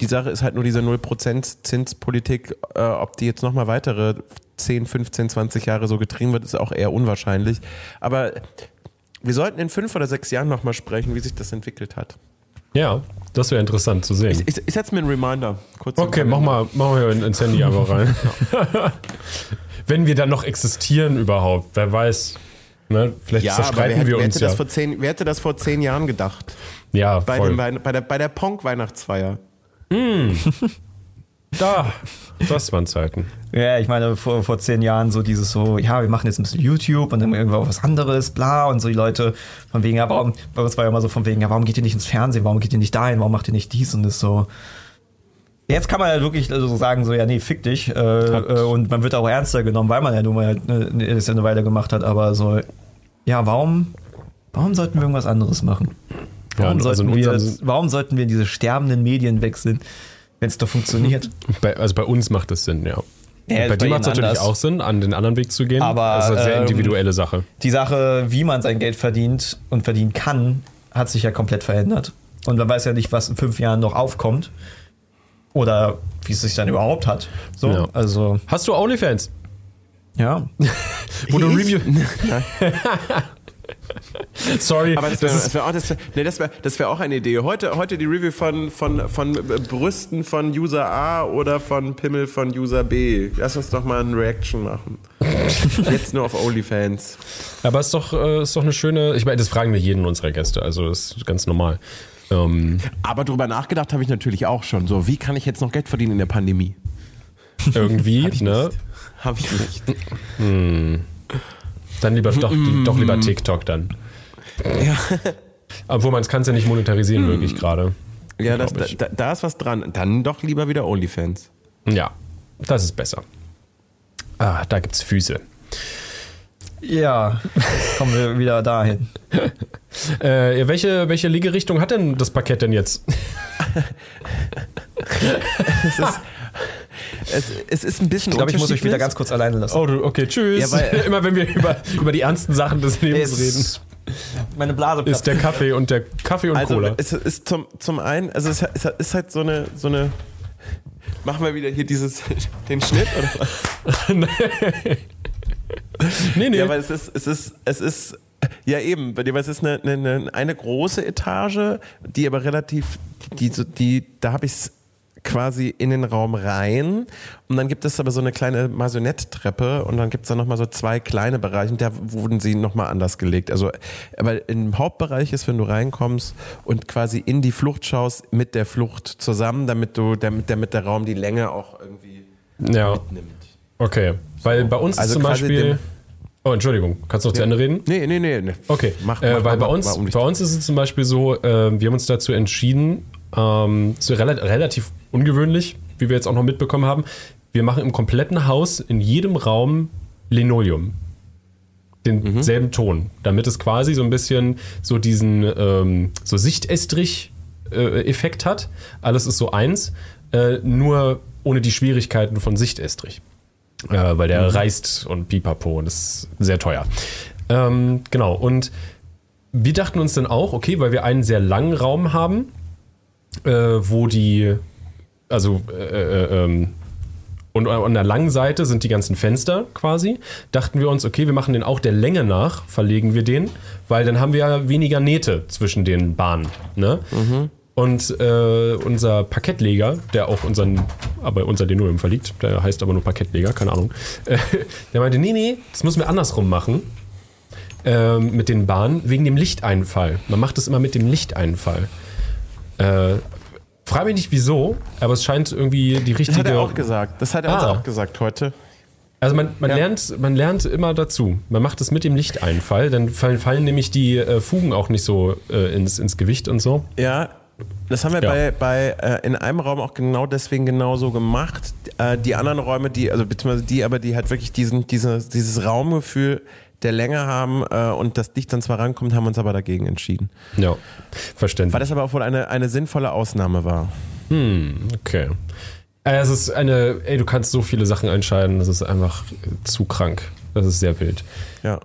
Die Sache ist halt nur diese 0% Zinspolitik, äh, ob die jetzt nochmal weitere 10, 15, 20 Jahre so getrieben wird, ist auch eher unwahrscheinlich. Aber wir sollten in fünf oder sechs Jahren nochmal sprechen, wie sich das entwickelt hat. ja, das wäre interessant zu sehen. Ich, ich, ich setze mir einen Reminder. Kurz Okay, mach mal, mach mal in- ins Handy einfach rein. Wenn wir dann noch existieren überhaupt, wer weiß. Ne? Vielleicht Ja, aber wer, zerstreiten hätte- wir wer, uns hätte ja. das vor zehn, wer hätte das vor zehn Jahren gedacht? Ja, Bei, voll. dem, Wein- bei der, bei der Ponk-Weihnachtsfeier. da, das waren Zeiten. Ja, ich meine, vor, vor zehn Jahren so dieses so, ja, wir machen jetzt ein bisschen YouTube und dann irgendwo was anderes, bla, und so die Leute von wegen, ja, warum, bei uns war ja immer so von wegen, ja, warum geht ihr nicht ins Fernsehen, warum geht ihr nicht dahin, warum macht ihr nicht dies und das so. Jetzt kann man ja wirklich so sagen, so, ja, nee, fick dich. Äh, äh, und man wird auch ernster genommen, weil man ja nun mal äh, das ja eine Weile gemacht hat, aber so, ja, warum, warum sollten wir irgendwas anderes machen? Warum, Ja, also sollten, wir, warum sollten wir in diese sterbenden Medien wechseln, wenn es doch funktioniert? Bei, also bei uns macht es Sinn, ja. Ja, bei dir macht es natürlich anders. auch Sinn, an den anderen Weg zu gehen. Aber, das ist eine sehr ähm, individuelle Sache. die Sache, wie man sein Geld verdient und verdienen kann, hat sich ja komplett verändert. Und man weiß ja nicht, was in fünf Jahren noch aufkommt. Oder wie es sich dann überhaupt hat. So, Ja. also, Hast du OnlyFans? ja. Wo du? Review. Sorry, Aber das wäre das wär auch, das wär, nee, das wär, das wär auch eine Idee. Heute, heute die Review von, von, von äh, Brüsten von User A oder von Pimmel von User B. Lass uns doch mal eine Reaction machen. Jetzt nur auf OnlyFans. Aber es ist doch, äh, ist doch eine schöne. Ich meine, das fragen wir jeden unserer Gäste, also das ist ganz normal. Ähm, Aber drüber nachgedacht habe ich natürlich auch schon. So, wie kann ich jetzt noch Geld verdienen in der Pandemie? irgendwie, ich ne? Habe ich nicht. Dann lieber doch, doch lieber TikTok dann. Ja, Obwohl man kann es ja nicht monetarisieren, wirklich gerade. ja das, da, da, da ist was dran. Dann doch lieber wieder OnlyFans. Ja, das ist besser. Ah, da gibt's Füße. Ja, jetzt kommen wir wieder dahin. Äh, welche, welche Liegerichtung hat denn das Parkett denn jetzt? Es ist, es, es ist ein bisschen Ich glaube, ich muss euch wieder ganz kurz alleine lassen. Oh, du, okay, tschüss. Ja, weil- Immer wenn wir über, über die ernsten Sachen des Lebens reden, meine Blase ist der Kaffee und der Kaffee und Also Cola. es ist zum, zum einen, also es ist, ist halt so eine, so eine. Machen wir wieder hier dieses den Schnitt oder was? nee, nee. Ja, weil es ist, es ist, es ist, ja eben, weil es ist eine, eine, eine große Etage, die aber relativ, die, so- die, da habe ich es quasi in den Raum rein und dann gibt es aber so eine kleine Masonett-Treppe und dann gibt es da nochmal so zwei kleine Bereiche und da wurden sie nochmal anders gelegt. Also, aber im Hauptbereich ist, wenn du reinkommst und quasi in die Flucht schaust, mit der Flucht zusammen, damit du, damit, damit der Raum die Länge auch irgendwie ja, nimmt. okay. Weil bei uns Also ist zum Beispiel. Oh, Entschuldigung, kannst du noch zu Ende reden? Nee, nee, nee. nee. Okay, Mach, äh, mach, weil mach, bei, uns, bei uns ist es zum Beispiel so, äh, wir haben uns dazu entschieden, ähm, so rela relativ ungewöhnlich, wie wir jetzt auch noch mitbekommen haben, wir machen im kompletten Haus in jedem Raum Linoleum. Denselben Mhm. Ton, damit es quasi so ein bisschen so diesen ähm, so Sichtestrich-Effekt hat. Alles ist so eins, äh, nur ohne die Schwierigkeiten von Sichtestrich äh, weil der reißt und pipapo und ist sehr teuer. Ähm, genau, und wir dachten uns dann auch, okay, weil wir einen sehr langen Raum haben, äh, wo die, also äh, äh, ähm, und an der langen Seite sind die ganzen Fenster quasi. Dachten wir uns, okay, wir machen den auch der Länge nach, verlegen wir den, weil dann haben wir ja weniger Nähte zwischen den Bahnen. Ne? Und äh, unser Parkettleger, der auch unseren, aber unser Linoleum verliegt, der heißt aber nur Parkettleger, keine Ahnung, äh, der meinte, nee, nee, das müssen wir andersrum machen ähm, mit den Bahnen wegen dem Lichteinfall. Man macht es immer mit dem Lichteinfall. Äh, frag mich nicht wieso, aber es scheint irgendwie die Das hat richtige. er auch gesagt. Das hat er uns Ah. auch gesagt heute. Also man, man, Ja. lernt, man lernt immer dazu. Man macht es mit dem Lichteinfall, dann fallen, fallen nämlich die äh, Fugen auch nicht so äh, ins, ins Gewicht und so. Ja, das haben wir Ja. bei, bei äh, in einem Raum auch genau deswegen genauso gemacht. Äh, die anderen Räume, die, also beziehungsweise die, aber die halt wirklich diesen, diese, dieses Raumgefühl der Länge haben äh, und das Licht dann zwar rankommt, haben wir uns aber dagegen entschieden. Ja, verständlich. Weil das aber auch wohl eine, eine sinnvolle Ausnahme war. Okay. Äh, Es ist eine, ey, du kannst so viele Sachen entscheiden, das ist einfach zu krank. Das ist sehr wild. Ja.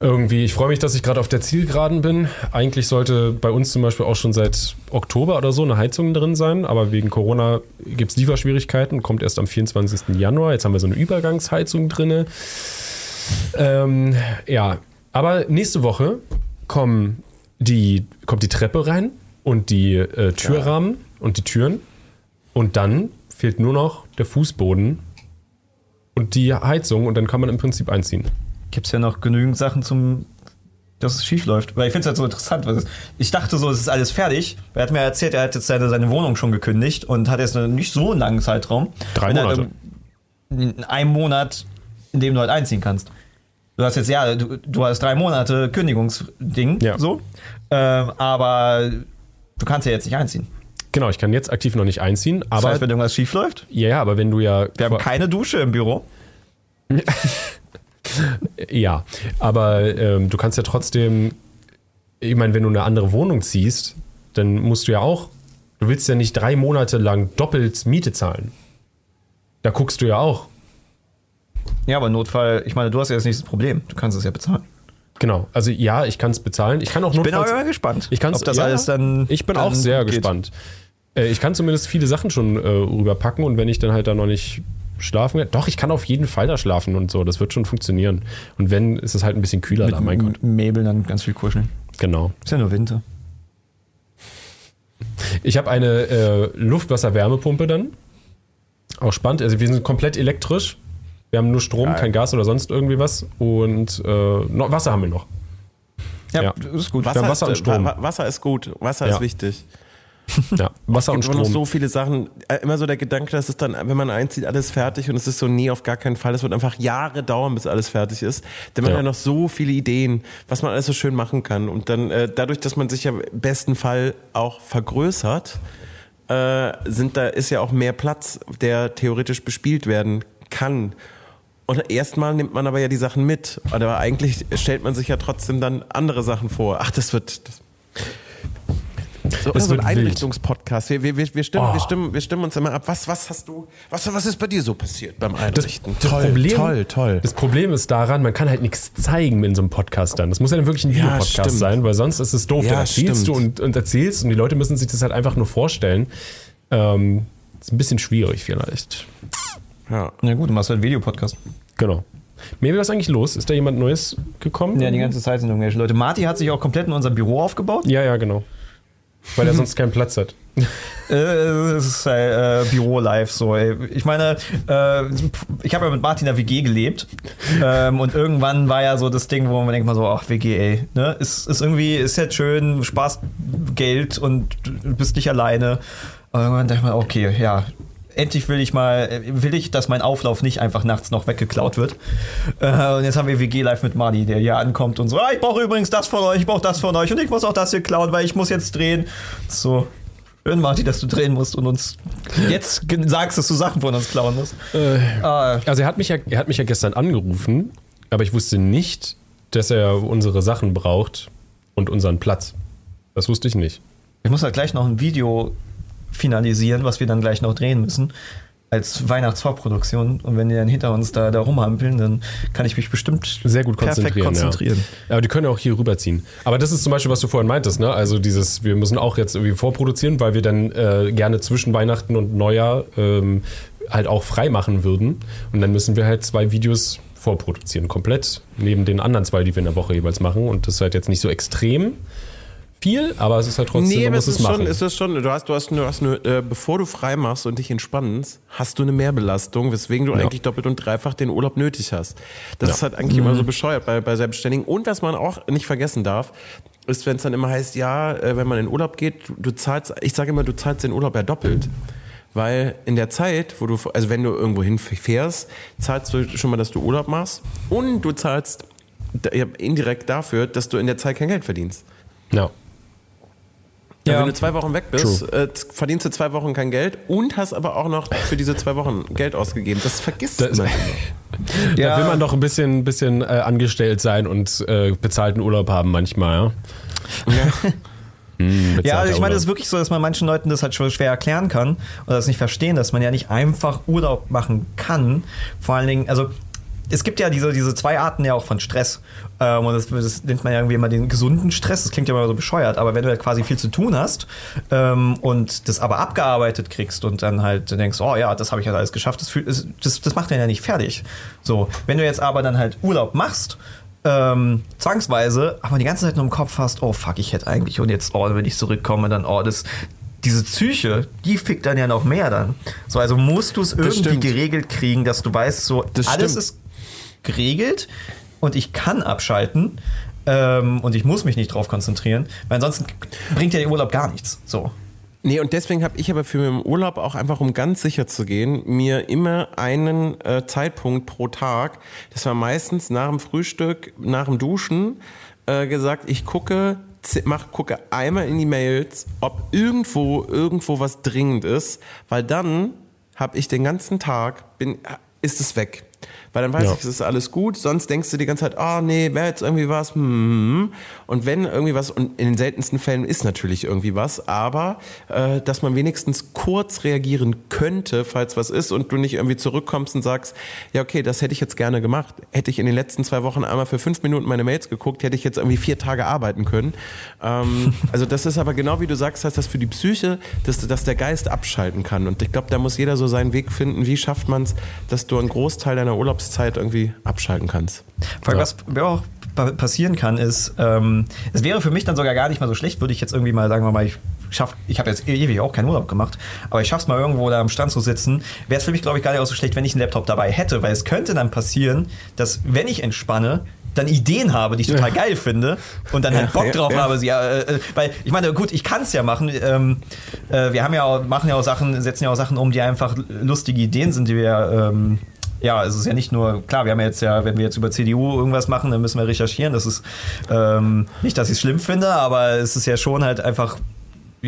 Irgendwie, ich freue mich, dass ich gerade auf der Zielgeraden bin. Eigentlich sollte bei uns zum Beispiel auch schon seit Oktober oder so eine Heizung drin sein, aber wegen Corona gibt es Lieferschwierigkeiten, kommt erst am 24. Januar. Jetzt haben wir so eine Übergangsheizung drin. Ähm, ja, aber nächste Woche kommen die, kommt die Treppe rein und die äh, Türrahmen und die Türen und dann fehlt nur noch der Fußboden und die Heizung und dann kann man im Prinzip einziehen. Gibt es ja noch genügend Sachen zum, dass es schief läuft. Weil ich finde es halt so interessant. Weil ich dachte so, es ist alles fertig. Er hat mir erzählt, er hat jetzt seine, seine Wohnung schon gekündigt und hat jetzt nicht so einen langen Zeitraum. Drei Monate. ähm, In einem Monat, in dem du halt einziehen kannst. Du hast jetzt, ja, du, du hast drei Monate Kündigungsding, Ja. so. Ähm, aber du kannst ja jetzt nicht einziehen. Genau, ich kann jetzt aktiv noch nicht einziehen, Das aber heißt, wenn irgendwas schief läuft, ja, ja, aber wenn du ja wir haben keine Dusche im Büro. ja, aber ähm, du kannst ja trotzdem, ich meine, wenn du eine andere Wohnung ziehst, dann musst du ja auch, du willst ja nicht drei Monate lang doppelt Miete zahlen. Da guckst du ja auch. Ja, aber Notfall, ich meine, du hast ja das nächste Problem. Du kannst es ja bezahlen. Genau, also ja, ich kann es bezahlen. Ich kann auch Ich bin notfalls- aber gespannt, Ich kann's, ob das ja, alles dann. Ich bin dann auch sehr geht. gespannt. Äh, ich kann zumindest viele Sachen schon äh, rüberpacken und wenn ich dann halt da noch nicht schlafen werde, doch, ich kann auf jeden Fall da schlafen und so. Das wird schon funktionieren. Und wenn, ist es halt ein bisschen kühler da, mein Gott. Mit Mäbeln dann ganz viel kuscheln. Genau. Ist ja nur Winter. Ich habe eine äh, Luftwasser-Wärmepumpe dann. Auch spannend. Also wir sind komplett elektrisch. Wir haben nur Strom, Geil. kein Gas oder sonst irgendwie was. Und äh, noch, Wasser haben wir noch. Ja, Ja. das ist gut. Wasser und ist, Strom. Wa- Wasser ist gut. Wasser Ja. ist wichtig. Ja, Wasser und Es gibt immer noch Strom. so viele Sachen. Äh, Immer so der Gedanke, dass es dann, wenn man einzieht, alles fertig und es ist so, nee, auf gar keinen Fall. Es wird einfach Jahre dauern, bis alles fertig ist. Denn man Ja. hat ja noch so viele Ideen, was man alles so schön machen kann. Und dann, äh, dadurch, dass man sich ja im besten Fall auch vergrößert, äh, sind da, ist ja auch mehr Platz, der theoretisch bespielt werden kann. Und erstmal nimmt man aber ja die Sachen mit. Aber eigentlich stellt man sich ja trotzdem dann andere Sachen vor. Ach, das wird. Das so, Das so ein. Einrichtungspodcast. Wir, wir, wir, wir, stimmen, Oh. wir, stimmen, wir stimmen uns immer ab. Was, was hast du, was, was ist bei dir so passiert beim Das, Einrichten? das Problem, toll, toll. Das Problem ist daran, man kann halt nichts zeigen in so einem Podcast dann. Das muss ja dann wirklich ein Ja, Videopodcast stimmt. sein, weil sonst ist es doof. Ja, dann erzählst stimmt. du und, und erzählst und die Leute müssen sich das halt einfach nur vorstellen. Ähm, ist ein bisschen schwierig vielleicht. Ja. Na gut, du machst halt einen Videopodcast. Genau. Maybe, was ist eigentlich los? Ist da jemand Neues gekommen? Ja, die ganze Zeit sind irgendwelche Leute. Marty hat sich auch komplett in unser Büro aufgebaut. ja, ja, genau. Weil er sonst keinen Platz hat. Äh, Es ist äh, Büro live so. Ey. Ich meine, äh, ich habe ja mit Martin in der WG gelebt ähm, und irgendwann war ja so das Ding, wo man denkt mal so, ach WG, ey, ne, ist, ist irgendwie ist jetzt schön, Spaß, Geld und du bist nicht alleine. Aber irgendwann dachte ich mal, okay, ja. Endlich will ich mal, will ich, dass mein Auflauf nicht einfach nachts noch weggeklaut wird. Äh, und jetzt haben wir WG live mit Marty, der hier ankommt und so, ah, ich brauche übrigens das von euch, ich brauche das von euch und ich muss auch das hier klauen, weil ich muss jetzt drehen. So, Schön, Martin, dass du drehen musst und uns jetzt sagst, dass du Sachen von uns klauen musst. Ah, Also er hat mich ja, er hat mich ja gestern angerufen, aber ich wusste nicht, dass er unsere Sachen braucht und unseren Platz. Das wusste ich nicht. ich muss halt gleich noch ein Video finalisieren, was wir dann gleich noch drehen müssen. als Weihnachtsvorproduktion. Und wenn die dann hinter uns da, da rumhampeln, dann kann ich mich bestimmt sehr gut konzentrieren. perfekt konzentrieren. Ja. Aber die können ja auch hier rüberziehen. Aber das ist zum Beispiel, was du vorhin meintest, ne? Also dieses, wir müssen auch jetzt irgendwie vorproduzieren, weil wir dann äh, gerne zwischen Weihnachten und Neujahr ähm, halt auch frei machen würden. Und dann müssen wir halt zwei Videos vorproduzieren, komplett, neben den anderen zwei, die wir in der Woche jeweils machen. Und das ist halt jetzt nicht so extrem viel, aber es ist halt trotzdem, Nee, man aber muss es es ist machen. schon, es ist schon, du hast, du hast, du hast eine, äh, bevor du frei machst und dich entspannst, hast du eine Mehrbelastung, weswegen du Ja. eigentlich doppelt und dreifach den Urlaub nötig hast. Das Ja. ist halt eigentlich immer so bescheuert bei, bei Selbstständigen. Und was man auch nicht vergessen darf, ist, wenn es dann immer heißt, ja, äh, wenn man in Urlaub geht, du, du zahlst, ich sage immer, du zahlst den Urlaub ja doppelt. Weil in der Zeit, wo du, also wenn du irgendwo hinfährst, zahlst du schon mal, dass du Urlaub machst und du zahlst indirekt dafür, dass du in der Zeit kein Geld verdienst. ja. Ja. Ja. Wenn du zwei Wochen weg bist, äh, verdienst du zwei Wochen kein Geld und hast aber auch noch für diese zwei Wochen Geld ausgegeben. Das vergisst Das- man. Da will man doch ein bisschen, bisschen äh, angestellt sein und äh, bezahlten Urlaub haben manchmal, ja. Hm, Ja, also ich meine, es ist wirklich so, dass man manchen Leuten das halt schon schwer erklären kann oder das nicht verstehen, dass man ja nicht einfach Urlaub machen kann. Vor allen Dingen, also es gibt ja diese, diese zwei Arten ja auch von Stress. Ähm, und das, das nennt man ja irgendwie immer den gesunden Stress. Das klingt ja immer so bescheuert, aber wenn du halt quasi viel zu tun hast ähm, und das aber abgearbeitet kriegst und dann halt denkst, oh ja, das habe ich halt alles geschafft, das, fühlt- das, das, macht einen ja nicht fertig. So, wenn du jetzt aber dann halt Urlaub machst, ähm, zwangsweise, aber die ganze Zeit nur im Kopf hast, oh fuck, ich hätte eigentlich und jetzt, oh, wenn ich zurückkomme, dann, oh, das, diese Psyche, die fickt dann ja noch mehr dann. So, also musst du es irgendwie stimmt. geregelt kriegen, dass du weißt, so, Das alles stimmt. ist geregelt und ich kann abschalten ähm, und ich muss mich nicht drauf konzentrieren, weil ansonsten bringt ja der Urlaub gar nichts. So. Nee, und deswegen habe ich aber für den Urlaub auch einfach, um ganz sicher zu gehen, mir immer einen äh, Zeitpunkt pro Tag, das war meistens nach dem Frühstück, nach dem Duschen, äh, gesagt, ich gucke, mach, gucke einmal in die Mails, ob irgendwo, irgendwo was dringend ist, weil dann habe ich den ganzen Tag, bin, ist es weg. Weil dann weiß Ja. ich, es ist alles gut. Sonst denkst du die ganze Zeit, ah nee, wäre jetzt irgendwie was. Hm. Und wenn irgendwie was, und in den seltensten Fällen ist natürlich irgendwie was, aber äh, dass man wenigstens kurz reagieren könnte, falls was ist und du nicht irgendwie zurückkommst und sagst, ja okay, das hätte ich jetzt gerne gemacht. Hätte ich in den letzten zwei Wochen einmal für fünf Minuten meine Mails geguckt, hätte ich jetzt irgendwie vier Tage arbeiten können. Ähm, also das ist aber genau wie du sagst, heißt das für die Psyche, dass, dass der Geist abschalten kann. Und ich glaube, da muss jeder so seinen Weg finden, wie schafft man es, dass du einen Großteil deiner Urlaubszeit irgendwie abschalten kannst. Vor allem, Ja. was auch pa- passieren kann, ist, ähm, es wäre für mich dann sogar gar nicht mal so schlecht, würde ich jetzt irgendwie mal sagen, wir mal, ich schaff, ich habe jetzt ewig auch keinen Urlaub gemacht, aber ich schaff's mal irgendwo da am Strand zu sitzen, wäre es für mich, glaube ich, gar nicht auch so schlecht, wenn ich einen Laptop dabei hätte, weil es könnte dann passieren, dass, wenn ich entspanne, dann Ideen habe, die ich total geil finde und dann halt Ja, Bock ja, drauf ja. habe, sie, äh, äh, weil ich meine, gut, ich kann es ja machen. Ähm, äh, wir haben ja auch, machen ja auch Sachen, setzen ja auch Sachen um, die einfach lustige Ideen sind, die wir ähm, ja, es ist ja nicht nur, klar, wir haben jetzt ja, wenn wir jetzt über CDU irgendwas machen, dann müssen wir recherchieren. Das ist ähm, nicht, dass ich es schlimm finde, aber es ist ja schon halt einfach.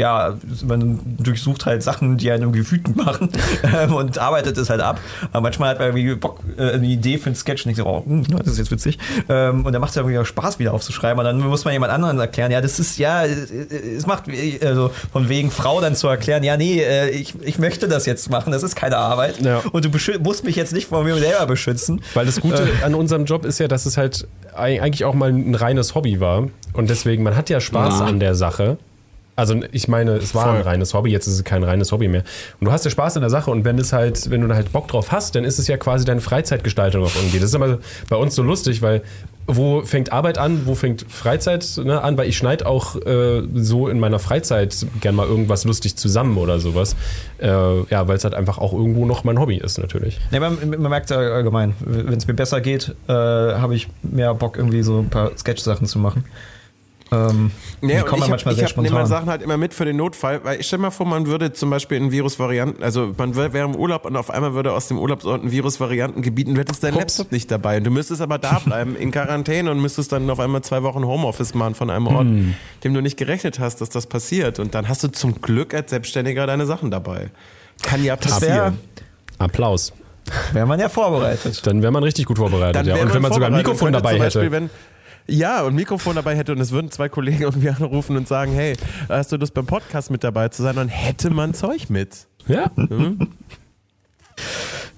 Ja, man durchsucht halt Sachen, die einen irgendwie wütend machen ähm, und arbeitet es halt ab. Aber manchmal hat man irgendwie Bock, äh, eine Idee für einen Sketch und denkt so, oh, hm, das ist jetzt witzig. Ähm, und dann macht es ja irgendwie auch Spaß, wieder aufzuschreiben. Und dann muss man jemand anderen erklären, ja, das ist, ja, äh, es macht, äh, also von wegen Frau dann zu erklären, ja, nee, äh, ich, ich möchte das jetzt machen, das ist keine Arbeit. Ja. Und du musst mich jetzt nicht vor mir selber beschützen. Weil das Gute an unserem Job ist ja, dass es halt eig- eigentlich auch mal ein reines Hobby war. Und deswegen, man hat ja Spaß an der Sache. Also ich meine, es war ein Voll. reines Hobby, jetzt ist es kein reines Hobby mehr. Und du hast ja Spaß an der Sache und wenn es halt, wenn du da halt Bock drauf hast, dann ist es ja quasi deine Freizeitgestaltung auch irgendwie. Das ist immer bei uns so lustig, weil wo fängt Arbeit an, wo fängt Freizeit ne, an? Weil ich schneide auch äh, so in meiner Freizeit gern mal irgendwas lustig zusammen oder sowas. Äh, ja, weil es halt einfach auch irgendwo noch mein Hobby ist natürlich. Nee, man, man merkt ja allgemein, wenn es mir besser geht, äh, habe ich mehr Bock, irgendwie so ein paar Sketch-Sachen zu machen. Ähm, die Ja, und kommen ich ja hab, manchmal ich sehr hab, nehme spontan. Sachen halt immer mit für den Notfall, weil ich stell mal vor, man würde zum Beispiel in Virusvarianten, also man wär- wäre im Urlaub und auf einmal würde aus dem Urlaubsort ein Virusvariantengebiet und du hättest deinen Ups. Laptop nicht dabei und du müsstest aber da bleiben in Quarantäne und müsstest dann auf einmal zwei Wochen Homeoffice machen von einem Ort, dem du nicht gerechnet hast, dass das passiert und dann hast du zum Glück als Selbstständiger deine Sachen dabei. Kann ja wäre passieren. Applaus. wär man ja vorbereitet. Dann wäre man richtig gut vorbereitet. ja. Und wenn man sogar ein Mikrofon dabei Beispiel, hätte. Wenn, ja, und ein Mikrofon dabei hätte und es würden zwei Kollegen irgendwie anrufen und sagen, hey, hast du Lust beim Podcast mit dabei zu sein, dann hätte man Zeug mit. Ja.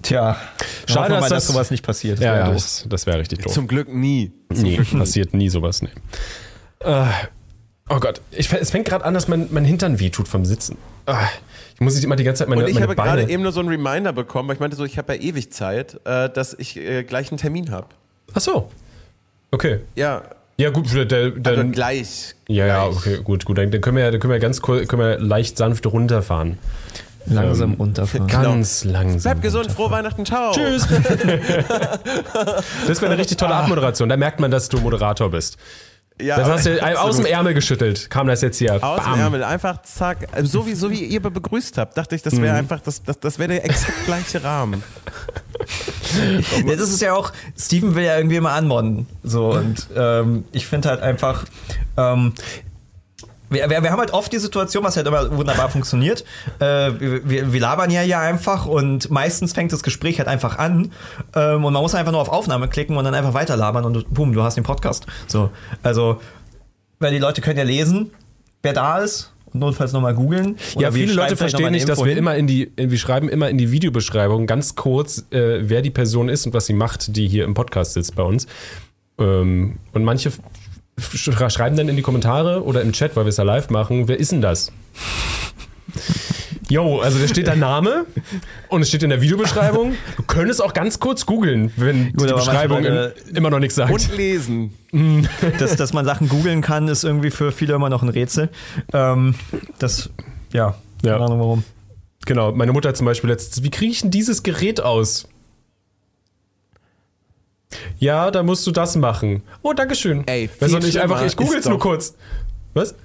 Tja, Schade, dass mal, das- sowas nicht passiert. Das Ja, wär ja, das, das wäre richtig doof. Zum Glück nie. Nee, passiert nie sowas, nee. Äh, oh Gott, ich, es fängt gerade an, dass mein, mein Hintern wehtut vom Sitzen. Ah, ich muss nicht immer die ganze Zeit meine, Und ich meine habe Beine... gerade eben nur so einen Reminder bekommen, weil ich meinte so, ich habe ja ewig Zeit, äh, dass ich äh, gleich einen Termin habe. Ach so. Okay. Ja, Ja, gut, der, der, also dann, gleich. ja, ja, okay, gut, gut. Dann, dann können wir, ja- dann können wir ganz kurz, können wir leicht sanft runterfahren. Langsam runterfahren. Ganz langsam. Bleib gesund, frohe Weihnachten, ciao. Tschüss. das wäre eine richtig tolle Abmoderation. Da merkt man, dass du Moderator bist. Ja, Das hast du absolut. aus dem Ärmel geschüttelt. Kam das jetzt hier. Aus Bam. dem Ärmel, einfach zack. Also So wie, so wie ihr begrüßt habt, dachte ich, das wäre einfach, das, das, das wäre der exakt gleiche Rahmen. Das ist ja auch, Steven will ja irgendwie immer anmodden. So, und ähm, ich finde halt einfach, ähm, wir, wir, wir haben halt oft die Situation, was halt immer wunderbar funktioniert. Äh, wir, wir, labern ja hier einfach und meistens fängt das Gespräch halt einfach an ähm, und man muss einfach nur auf Aufnahme klicken und dann einfach weiter labern und boom, du hast den Podcast. So, also, weil die Leute können ja lesen, wer da ist. Und notfalls nochmal googeln. Ja, viele Leute verstehen nicht, dass wir immer in die, wir schreiben immer in die Videobeschreibung ganz kurz, äh, wer die Person ist und was sie macht, die hier im Podcast sitzt bei uns. Ähm, und manche schreiben dann in die Kommentare oder im Chat, weil wir es ja live machen, wer ist denn das? Jo, also da steht dein Name und es steht in der Videobeschreibung. Du könntest auch ganz kurz googeln, wenn Gut, die Beschreibung im, immer noch nichts sagt. Und lesen. dass, dass man Sachen googeln kann, ist irgendwie für viele immer noch ein Rätsel. Ähm, das, ja, Ja. keine Ahnung warum. Genau, meine Mutter zum Beispiel letztens, wie kriege ich denn dieses Gerät aus? Ja, da musst du das machen. Oh, Dankeschön. Ey, viel nicht einfach, ich google es nur kurz. Was?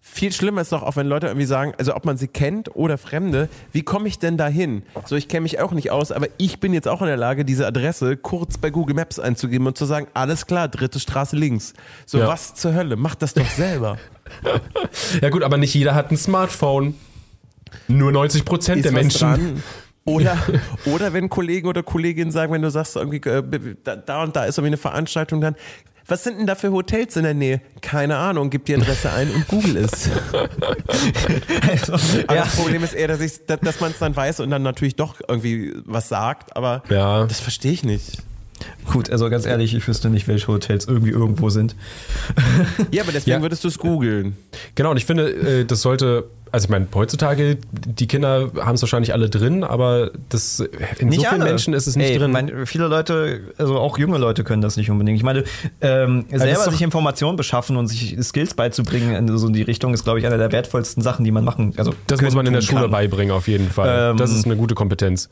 Viel schlimmer ist doch auch, wenn Leute irgendwie sagen, also ob man sie kennt oder Fremde, wie komme ich denn da hin? So, ich kenne mich auch nicht aus, aber ich bin jetzt auch in der Lage, diese Adresse kurz bei Google Maps einzugeben und zu sagen, alles klar, dritte Straße links. So, Ja. was zur Hölle? Mach das doch selber. Ja gut, aber nicht jeder hat ein Smartphone. Nur 90 Prozent der Menschen. dran. Oder, oder wenn Kollegen oder Kolleginnen sagen, wenn du sagst, irgendwie, äh, da, und da ist irgendwie eine Veranstaltung, dann, was sind denn da für Hotels in der Nähe? Keine Ahnung, gib die Adresse ein und google es. Also, Aber ja. das Problem ist eher, dass, dass man es dann weiß und dann natürlich doch irgendwie was sagt, aber Ja. das verstehe ich nicht. Gut, also ganz ehrlich, ich wüsste nicht, welche Hotels irgendwie irgendwo sind. Ja, aber deswegen Ja. würdest du es googeln. Genau, und ich finde, äh, das sollte, also ich meine, heutzutage, die Kinder haben es wahrscheinlich alle drin, aber das, in so vielen Menschen ist es nicht Ey, drin. Mein, viele Leute, also auch junge Leute können das nicht unbedingt. Ich meine, ähm, selber doch- sich Informationen beschaffen und sich Skills beizubringen in so in die Richtung ist, glaube ich, einer der wertvollsten Sachen, die man machen. Also das muss man in der Schule kann. beibringen, auf jeden Fall. Ähm, das ist eine gute Kompetenz.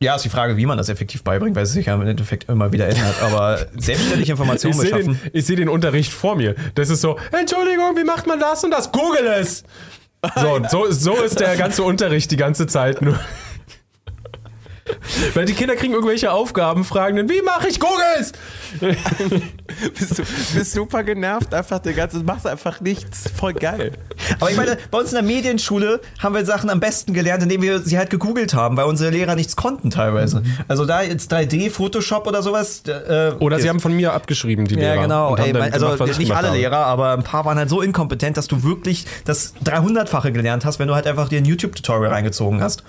Ja, ist die Frage, wie man das effektiv beibringt, weil es sich ja im Endeffekt immer wieder ändert. Aber selbstständig Informationen Ich sehe beschaffen. den, ich seh den Unterricht vor mir. Das ist so, Entschuldigung, wie macht man das und das? Google es! So, so, so ist der ganze Unterricht die ganze Zeit nur. Weil die Kinder kriegen irgendwelche Aufgaben, fragen dann, wie mache ich Googles? Bist du bist super genervt, einfach der ganze, machst einfach nichts. Voll geil. Aber ich meine, bei uns in der Medienschule haben wir Sachen am besten gelernt, indem wir sie halt gegoogelt haben, weil unsere Lehrer nichts konnten teilweise. Also da jetzt 3D, Photoshop oder sowas. Äh, Oder sie haben von mir abgeschrieben, die Lehrer. Ja, genau. Ey, mein, also gemacht, nicht alle habe. Lehrer, aber ein paar waren halt so inkompetent, dass du wirklich das 300-fache gelernt hast, wenn du halt einfach dir ein YouTube-Tutorial reingezogen hast.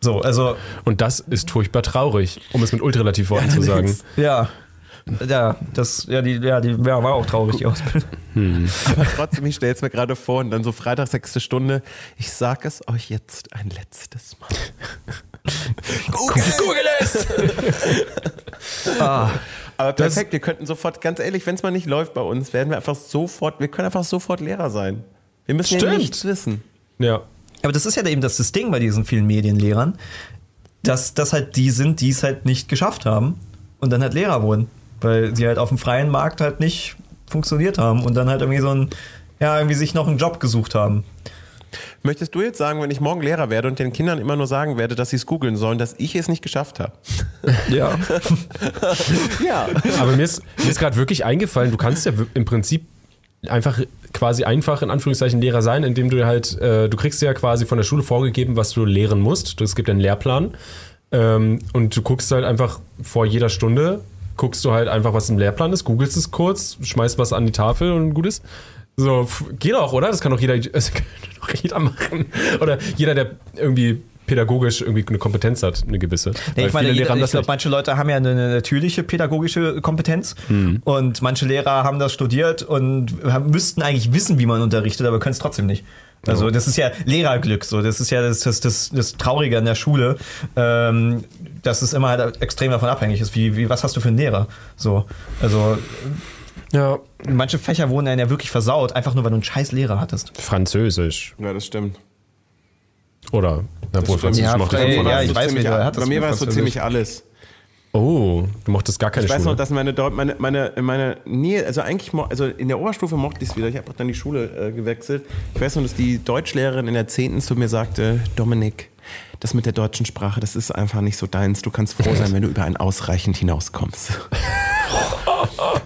So, also, Und das ist furchtbar traurig, um es mit Ultralativworten zu sagen. ja. Ja, das, ja, die, ja, die ja, war auch traurig, die Ausbildung. Aber trotzdem, ich stelle es mir gerade vor und dann so Freitag, sechste Stunde. Ich sag es euch jetzt ein letztes Mal. Google, Google es! Ah, Aber perfekt, wir könnten sofort, ganz ehrlich, wenn es mal nicht läuft bei uns, werden wir einfach sofort, wir können einfach sofort Lehrer sein. Wir müssen ja nichts wissen. Ja. Aber das ist ja eben das, das Ding bei diesen vielen Medienlehrern, dass das halt die sind, die es halt nicht geschafft haben und dann halt Lehrer wurden. Weil sie halt auf dem freien Markt halt nicht funktioniert haben und dann halt irgendwie so ein, ja, irgendwie sich noch einen Job gesucht haben. Möchtest du jetzt sagen, wenn ich morgen Lehrer werde und den Kindern immer nur sagen werde, dass sie es googeln sollen, dass ich es nicht geschafft habe? Ja. Ja. Aber mir ist, mir ist gerade wirklich eingefallen, du kannst ja im Prinzip einfach quasi einfach in Anführungszeichen Lehrer sein, indem du halt, äh, du kriegst ja quasi von der Schule vorgegeben, was du lehren musst. Es gibt einen Lehrplan. Ähm, und du guckst halt einfach vor jeder Stunde, guckst du halt einfach, was im Lehrplan ist, googelst es kurz, schmeißt was an die Tafel und gut ist. So, geht auch, oder? Das kann doch jeder, das kann doch jeder machen. Oder jeder, der irgendwie pädagogisch irgendwie eine Kompetenz hat, eine gewisse. Nee, ich meine, jeder, Lehrer haben ich glaube, manche Leute haben ja eine, eine natürliche pädagogische Kompetenz und manche Lehrer haben das studiert und müssten eigentlich wissen, wie man unterrichtet, aber können es trotzdem nicht. Also das ist ja Lehrerglück, so das ist ja das, das, das, das Traurige an der Schule, ähm, dass es immer halt extrem davon abhängig ist, wie, wie was hast du für einen Lehrer, so also Ja, manche Fächer wurden dann ja wirklich versaut, einfach nur weil du einen scheiß Lehrer hattest. Französisch. Ja, das stimmt. Oder? Na, wohl. Französisch Ja, mochte ich Ey, von ja, ich weiß, hattest Bei mir war es so ziemlich alles. Oh, du mochtest gar keine Ich weiß Schule. noch, dass meine, Deu- meine, meine, meine Nähe, also eigentlich, also in der Oberstufe mochte ich es wieder. Ich habe auch dann die Schule äh, gewechselt. Ich weiß noch, dass die Deutschlehrerin in der 10. zu mir sagte, Dominik, das mit der deutschen Sprache, das ist einfach nicht so deins. Du kannst froh sein, wenn du über ein ausreichend hinauskommst.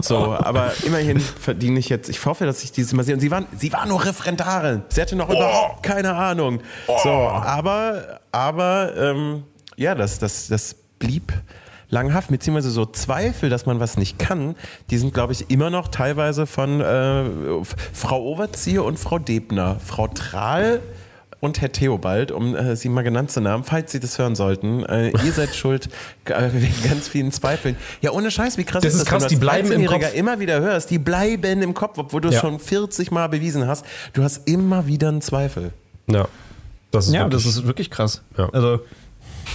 So, aber immerhin verdiene ich jetzt, ich hoffe, dass ich dieses Mal sehe. Und sie war, sie war nur Referendarin. Sie hatte noch überhaupt keine Ahnung. So, aber, aber, ähm, ja, das, das, das blieb langhaft, beziehungsweise so Zweifel, dass man was nicht kann, die sind, glaube ich, immer noch teilweise von äh, Frau Overzieher und Frau Debner. Frau Trahl und Herr Theobald, um äh, sie mal genannt zu haben, falls Sie das hören sollten, äh, ihr seid schuld äh, wegen ganz vielen Zweifeln. Ja, ohne Scheiß, wie krass Das ist ist das, krass, wenn die du als bleiben im 13-Jähriger Kopf. immer wieder hörst, die bleiben im Kopf, obwohl du es Ja. schon 40 Mal bewiesen hast. Du hast immer wieder einen Zweifel. Ja. Das ist Ja, wirklich, das ist wirklich krass. Ja. Also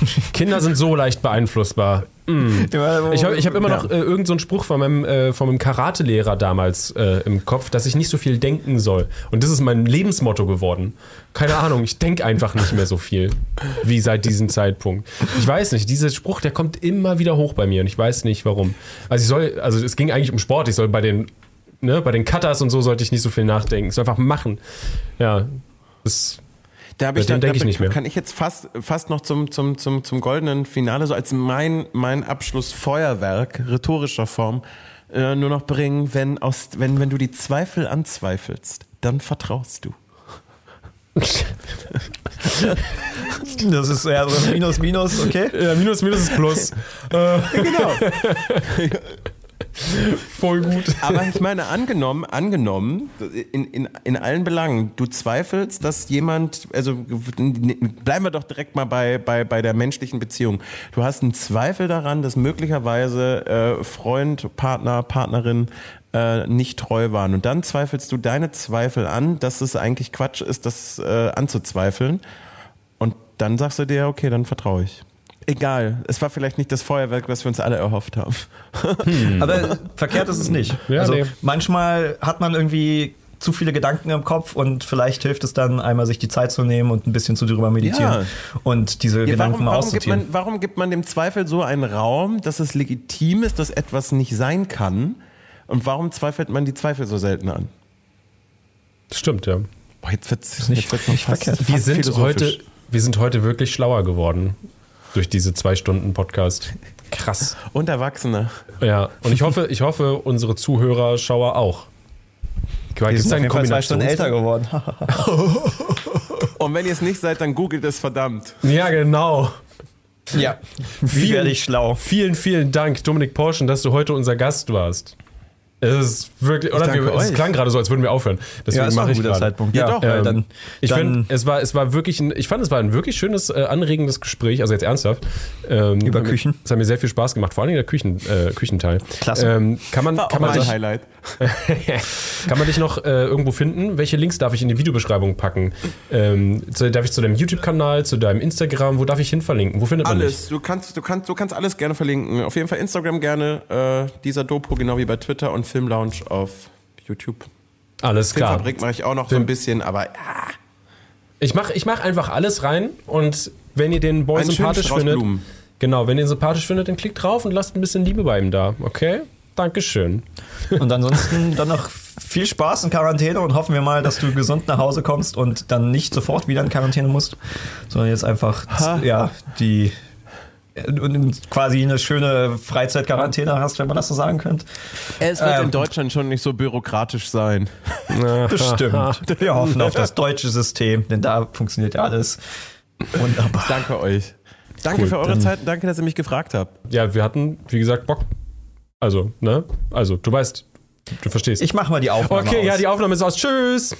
Kinder sind so leicht beeinflussbar. Ich habe hab immer noch äh, irgendeinen so einen Spruch von meinem, äh, von meinem Karate-Lehrer damals äh, im Kopf, dass ich nicht so viel denken soll. Und das ist mein Lebensmotto geworden. Keine Ahnung, ich denke einfach nicht mehr so viel wie seit diesem Zeitpunkt. Ich weiß nicht, dieser Spruch, der kommt immer wieder hoch bei mir und ich weiß nicht warum. Also ich soll, also es ging eigentlich um Sport, ich soll bei den, ne, bei den Cutters und so sollte ich nicht so viel nachdenken. Ich soll einfach machen. Ja, das Da, hab Bei ich, da, denk ich da nicht mehr. kann ich jetzt fast, fast noch zum, zum, zum, zum goldenen Finale, so als mein, mein Abschlussfeuerwerk rhetorischer Form, äh, nur noch bringen, wenn, aus, wenn, wenn du die Zweifel anzweifelst, dann vertraust du. das ist ja so Minus, Minus, okay? Ja, Minus, Minus ist Plus. Äh, Genau. Voll gut. Aber ich meine, angenommen, angenommen, in, in, in allen Belangen, du zweifelst, dass jemand, also bleiben wir doch direkt mal bei, bei, bei der menschlichen Beziehung. Du hast einen Zweifel daran, dass möglicherweise äh, Freund, Partner, Partnerin äh, nicht treu waren. Und dann zweifelst du deine Zweifel an, dass es eigentlich Quatsch ist, das äh, anzuzweifeln. Und dann sagst du dir, okay, dann vertraue ich. Egal, es war vielleicht nicht das Feuerwerk, was wir uns alle erhofft haben. Aber verkehrt ist es nicht. Ja, also nee. manchmal hat man irgendwie zu viele Gedanken im Kopf und vielleicht hilft es dann einmal, sich die Zeit zu nehmen und ein bisschen zu drüber meditieren Ja. und diese Ja, Gedanken warum, mal warum, gibt aussortieren. man, warum gibt man dem Zweifel so einen Raum, dass es legitim ist, dass etwas nicht sein kann? Und warum zweifelt man die Zweifel so selten an? Stimmt, ja. Boah, jetzt wird's, nicht- jetzt wird's noch nicht fast, verkehrt. Wir fast sind, philosophisch. heute, wir sind heute wirklich schlauer geworden durch diese zwei Stunden Podcast. Krass. Und Erwachsene. Ja, und ich hoffe, ich hoffe, unsere Zuhörer, Schauer auch. Wir es sind auf jeden Fall zwei Stunden älter geworden. Und wenn ihr es nicht seid, dann googelt es verdammt. Ja, genau. ja. Wie Vielen- werde ich schlau? Vielen, vielen Dank, Dominik Porschen, dass du heute unser Gast warst. Es ist wirklich, oder wir, es klang gerade so, als würden wir aufhören. Deswegen Ja, mache ein ich guter. Zeitpunkt. Ja, doch, weil Ähm, dann, ich finde, es war, es war wirklich ein, ich fand, es war ein wirklich schönes, äh, anregendes Gespräch, also jetzt ernsthaft. Ähm, Über Küchen? Es hat mir sehr viel Spaß gemacht, vor allem der Küchen, äh, Küchenteil. Klasse. Ähm, kann man, War kann auch man mein dich, Highlight. kann man dich noch äh, irgendwo finden? Welche Links darf ich in die Videobeschreibung packen? Ähm, zu, darf ich zu deinem YouTube-Kanal, zu deinem Instagram, wo darf ich hin verlinken? Wo findet man dich? Alles. Du kannst, du, kannst, du kannst alles gerne verlinken. Auf jeden Fall Instagram gerne, äh, dieser Dopo, genau wie bei Twitter und Filmlounge auf YouTube. Alles klar. Filmfabrik mache ich auch noch so ein bisschen, aber ja, Ich mache ich mach einfach alles rein und wenn ihr den Boy Einen sympathisch findet, Blumen. genau, wenn ihr ihn sympathisch findet, dann klickt drauf und lasst ein bisschen Liebe bei ihm da, okay? Dankeschön. Und ansonsten dann noch viel Spaß in Quarantäne und hoffen wir mal, dass du gesund nach Hause kommst und dann nicht sofort wieder in Quarantäne musst, sondern jetzt einfach Ha. ja die und quasi eine schöne Freizeitquarantäne hast, wenn man das so sagen könnte. es wird Ähm, in Deutschland schon nicht so bürokratisch sein. Bestimmt. Wir hoffen auf das deutsche System, denn da funktioniert ja alles wunderbar. Danke euch. Danke Cool, für eure Zeit und danke, dass ihr mich gefragt habt. Ja, wir hatten, wie gesagt, Bock. Also, ne? Also, du weißt, du verstehst. Ich mache mal die Aufnahme okay, aus. ja, die Aufnahme ist aus. Tschüss.